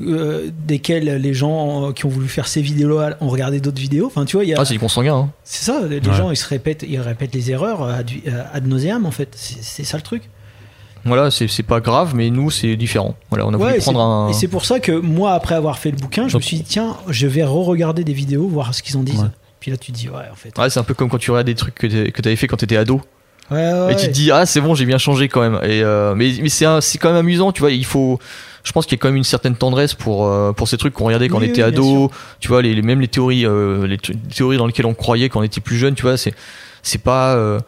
Euh, desquelles les gens euh, qui ont voulu faire ces vidéos-là ont regardé d'autres vidéos. Enfin, tu vois, il y a, Ah, c'est du consanguin. Hein. c'est ça. Les Ouais. gens, ils se répètent, ils répètent les erreurs ad, ad nauseam, en fait. C'est ça le truc. Voilà, c'est, c'est pas grave, mais nous, c'est différent. Voilà, on a Ouais, voulu prendre c'est- un. Et c'est pour ça que moi, après avoir fait le bouquin, je Donc- me suis dit, tiens, je vais re-regarder des vidéos, voir ce qu'ils en disent. Ouais. Puis là, tu te dis, ouais, en fait. Ouais, c'est un peu comme quand tu regardes des trucs que, t'avais fait quand t'étais ado. Ouais, ouais, et tu te dis ah c'est bon j'ai bien changé quand même et euh, mais mais c'est quand même amusant tu vois il faut je pense qu'il y a quand même une certaine tendresse pour euh, pour ces trucs qu'on regardait quand Oui, on était oui, ado tu vois les, les- même les théories euh, les, théories dans lesquelles on croyait quand on était plus jeune tu vois c'est c'est pas euh,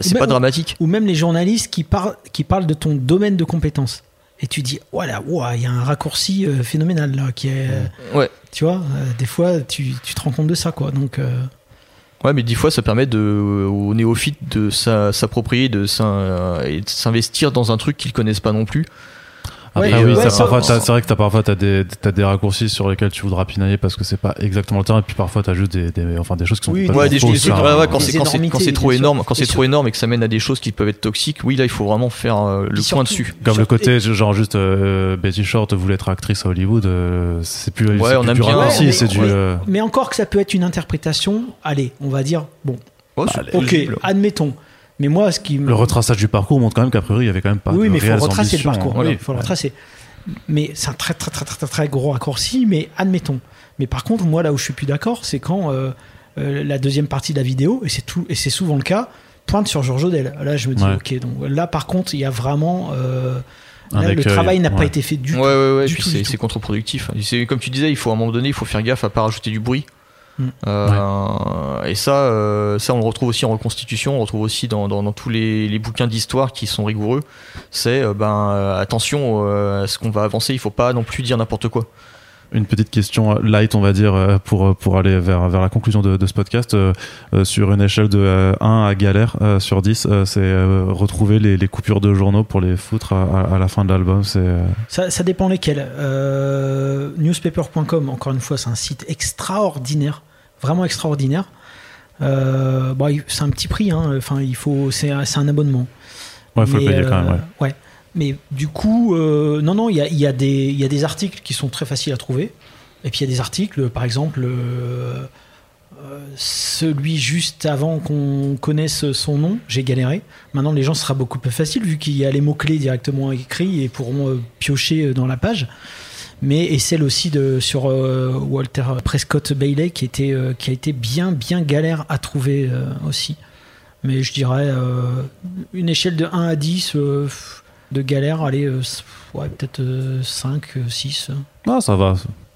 c'est pas dramatique Ou même les journalistes qui, parlent qui parlent de ton domaine de compétences. Et tu dis, voilà, il y a un raccourci euh, phénoménal là, qui est. Ouais. Tu vois, des fois, tu, tu te rends compte de ça, quoi. Donc, ouais mais des fois ça permet de aux néophytes de s'a- s'approprier de et de s'investir dans un truc qu'ils connaissent pas non plus Après, oui, ouais, t'as ça- parfois, t'as- c'est vrai que t'as parfois t'as des, t'as des raccourcis sur lesquels tu voudras pinailler parce que c'est pas exactement le terrain, et puis parfois t'as juste des, des, enfin, des choses qui sont Oui, complètement Ouais, des, trucs, ça. ouais, ouais, quand c'est quand c'est- quand énormités, c'est trop énorme, quand c'est Et trop énorme et que ça mène à des choses qui peuvent être toxiques, oui là il faut vraiment faire euh, le point dessus. Comme le côté, genre juste euh, Betty Short voulait être actrice à Hollywood, euh, c'est plus, Ouais, on du bien. raccourci, c'est du. mais encore que ça peut être une interprétation, allez, on va dire, bon, Bah, ok, admettons. Mais moi, ce qui me. Le retraçage du parcours montre quand même qu'a priori il y avait quand même pas oui, de mais il faut retracer le parcours. hein. Voilà, Oui. faut le retracer. Mais c'est un très, très, très, très, très, très gros raccourci, mais admettons. Mais par contre, moi, là où je suis plus d'accord, c'est quand euh, euh, la deuxième partie de la vidéo, et c'est tout, et c'est souvent le cas, pointe sur Georges Odell. Là, je me dis, Ouais. ok, donc là, par contre, il y a vraiment. euh, là, le travail n'a pas été fait du ouais, tout. ouais, ouais, du puis c'est contre-productif. C'est comme tu disais, il faut à un moment donné, il faut faire gaffe à pas rajouter du bruit. Euh, Et ça, euh, ça on le retrouve aussi en reconstitution, on le retrouve aussi dans, dans, dans tous les, les bouquins d'histoire qui sont rigoureux. C'est euh, ben euh, attention euh, à ce qu'on va avancer, il faut pas non plus dire n'importe quoi. Une petite question light, on va dire, pour, pour aller vers, vers la conclusion de, de ce podcast. Sur une échelle de euh, 1 à galère euh, sur 10, euh, c'est euh, retrouver les, les coupures de journaux pour les foutre à, à- à la fin de l'album. C'est euh, Ça, ça dépend lesquels. Euh, newspaper.com, encore une fois, c'est un site extraordinaire, vraiment extraordinaire. Euh, bon, il- c'est un petit prix, hein. enfin, il faut, c'est un, abonnement. ouais, faut le payer quand même. euh, Ouais. ouais. Mais du coup, euh, non, non, il y a, y, a des- il y a des articles qui sont très faciles à trouver. Et puis il y a des articles, par exemple, celui juste avant qu'on connaisse son nom, j'ai galéré. Maintenant, les gens, ce sera beaucoup plus facile vu qu'il y a les mots-clés directement écrits et pourront piocher dans la page. Mais et celle aussi de, sur euh, Walter Prescott Bailey qui, était, euh, qui a été bien, bien galère à trouver euh, aussi. Mais je dirais une échelle de 1 à 10 euh, de galère, allez, ouais, peut-être euh, 5, 6. Ah, ça va.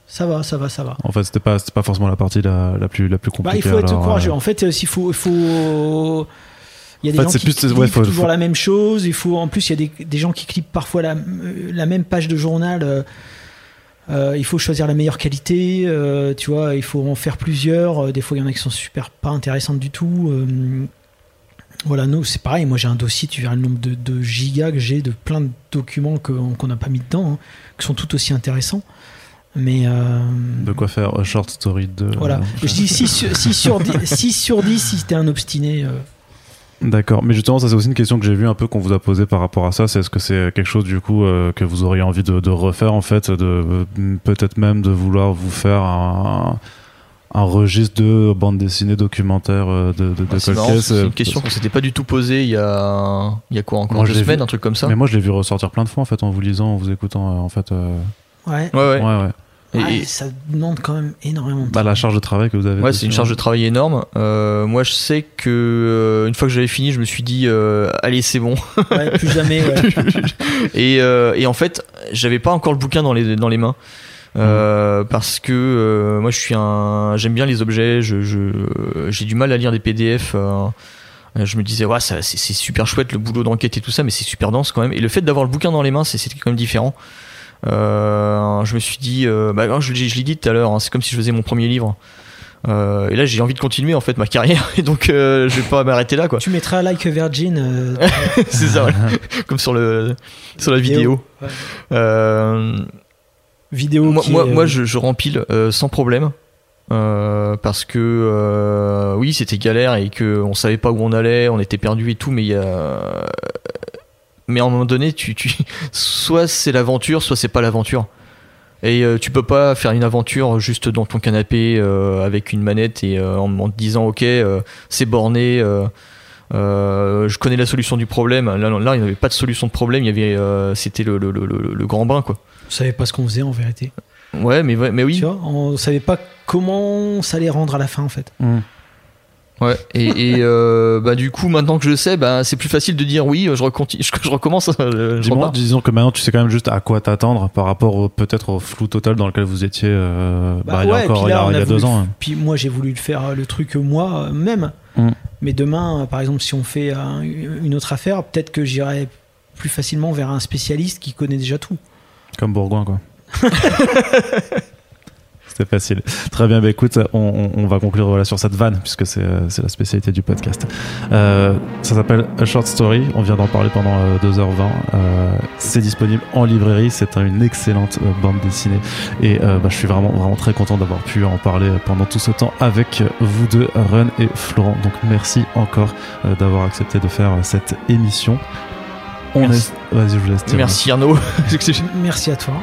Ça va, ça va, ça va. En fait, c'était pas, pas forcément la partie la, la plus, la plus Bah, compliquée. il faut être alors, courageux. En fait, s'il faut, il faut. Il y a des En fait, gens c'est qui plus- ouais, faut- toujours faut- la même chose. Il faut, en plus, il y a des, des gens qui cliquent parfois la, la même page de journal. euh, euh, il faut choisir la meilleure qualité. euh, tu vois, il faut en faire plusieurs. euh, des fois, il y en a qui sont super pas intéressantes du tout. euh, voilà, nous, c'est pareil. Moi, j'ai un dossier. Tu verras le nombre de, de gigas que j'ai de plein de documents qu'on n'a pas mis dedans, hein, qui sont tout aussi intéressants. Mais De quoi faire a short story de. voilà. Je dis 6 sur, 6 sur 10, 6 sur 10 si t'es un obstiné. D'accord, mais justement, ça c'est aussi une question que j'ai vue un peu qu'on vous a posée par rapport à ça. C'est est-ce que c'est quelque chose du coup euh, que vous auriez envie de, de refaire en fait, de euh, peut-être même de vouloir vous faire un, un registre de bande dessinée documentaire euh, de, de, de Ah, c'est une question qu'on s'était pas du tout posée il y a, il y a quoi encore Moi, deux semaines, vu. un truc comme ça. Mais moi, je l'ai vu ressortir plein de fois en fait en vous lisant, en vous écoutant en fait. euh, Ouais. Ouais, ouais. ouais, ouais. Et- Ouais, et- ça demande quand même énormément de Bah, temps. la charge de travail que vous avez. Ouais, c'est une charge de travail énorme. Euh, moi, je sais que euh, une fois que j'avais fini, je me suis dit, euh, allez, c'est bon. Ouais, plus jamais. ouais. et, euh, et en fait, j'avais pas encore le bouquin dans les dans les mains. Euh, parce que euh, moi je suis un j'aime bien les objets je je- j'ai du mal à lire des PDF euh, je me disais ouais ça c'est c'est super chouette le boulot d'enquête et tout ça mais c'est super dense quand même et le fait d'avoir le bouquin dans les mains c'est c'était quand même différent Euh, je me suis dit euh, bah, je, l'ai- je l'ai dit tout à l'heure hein, c'est comme si je faisais mon premier livre Euh, et là j'ai envie de continuer en fait ma carrière et donc euh, je vais pas m'arrêter là quoi Tu mettras Like Virgin. euh, c'est ça ouais. comme sur le sur la vidéo, Ouais. Euh, Vidéo. moi, qui moi, moi, euh, je, je rempile euh, sans problème. Euh, parce que euh, oui c'était galère et que on savait pas où on allait on était perdu et tout mais il y a mais à un moment donné tu, tu soit c'est l'aventure soit c'est pas l'aventure et euh, tu peux pas faire une aventure juste dans ton canapé euh, avec une manette et euh, en, en te disant ok euh, c'est borné euh, euh, je connais la solution du problème là, là il n'y avait pas de solution de problème il y avait euh, c'était le, le, le, le- le grand bain quoi On savait pas ce qu'on faisait en vérité. ouais mais mais oui Tu vois, on savait pas comment ça allait rendre à la fin en fait. Mm. Ouais, et, et euh, bah du coup maintenant que je le sais, bah c'est plus facile de dire oui, je, reconti- je, je recommence. euh, je Dis-moi, disons que maintenant tu sais quand même juste à quoi t'attendre par rapport au- peut-être au flou total dans lequel vous étiez euh, bah, il y a ouais, encore il y a, là, on il y a voulu deux ans. hein. Puis moi, j'ai voulu le faire euh, le truc euh, moi euh, même. Mm. Mais demain, par exemple, si on fait un- une autre affaire, peut-être que j'irai plus facilement vers un spécialiste qui connaît déjà tout. Comme Bourgoin, quoi. C'était facile. Très bien, bah écoute, on, on- on va conclure voilà, sur cette vanne, puisque c'est euh, c'est la spécialité du podcast. Euh, ça s'appelle A Short Story, on vient d'en parler pendant euh, 2h20. Euh, c'est disponible en librairie, c'est une excellente euh, bande dessinée. Et euh, bah, je suis vraiment, vraiment très content d'avoir pu en parler pendant tout ce temps avec vous deux, Run et Florent. Donc merci encore euh, d'avoir accepté de faire cette émission. On Merci. est... Vas-y, je vous laisse. Merci Arnaud. Merci à toi.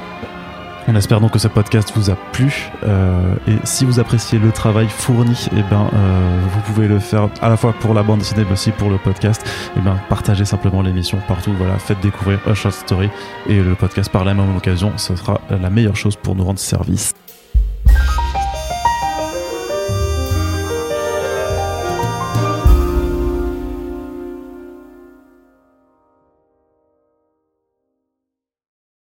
On espère donc que ce podcast vous a plu euh, et si vous appréciez le travail fourni, eh ben euh, vous pouvez le faire à la fois pour la bande dessinée mais aussi pour le podcast. Et ben partagez simplement l'émission partout. Voilà, faites découvrir A Short Story et le podcast par la même occasion. Ce sera la meilleure chose pour nous rendre service.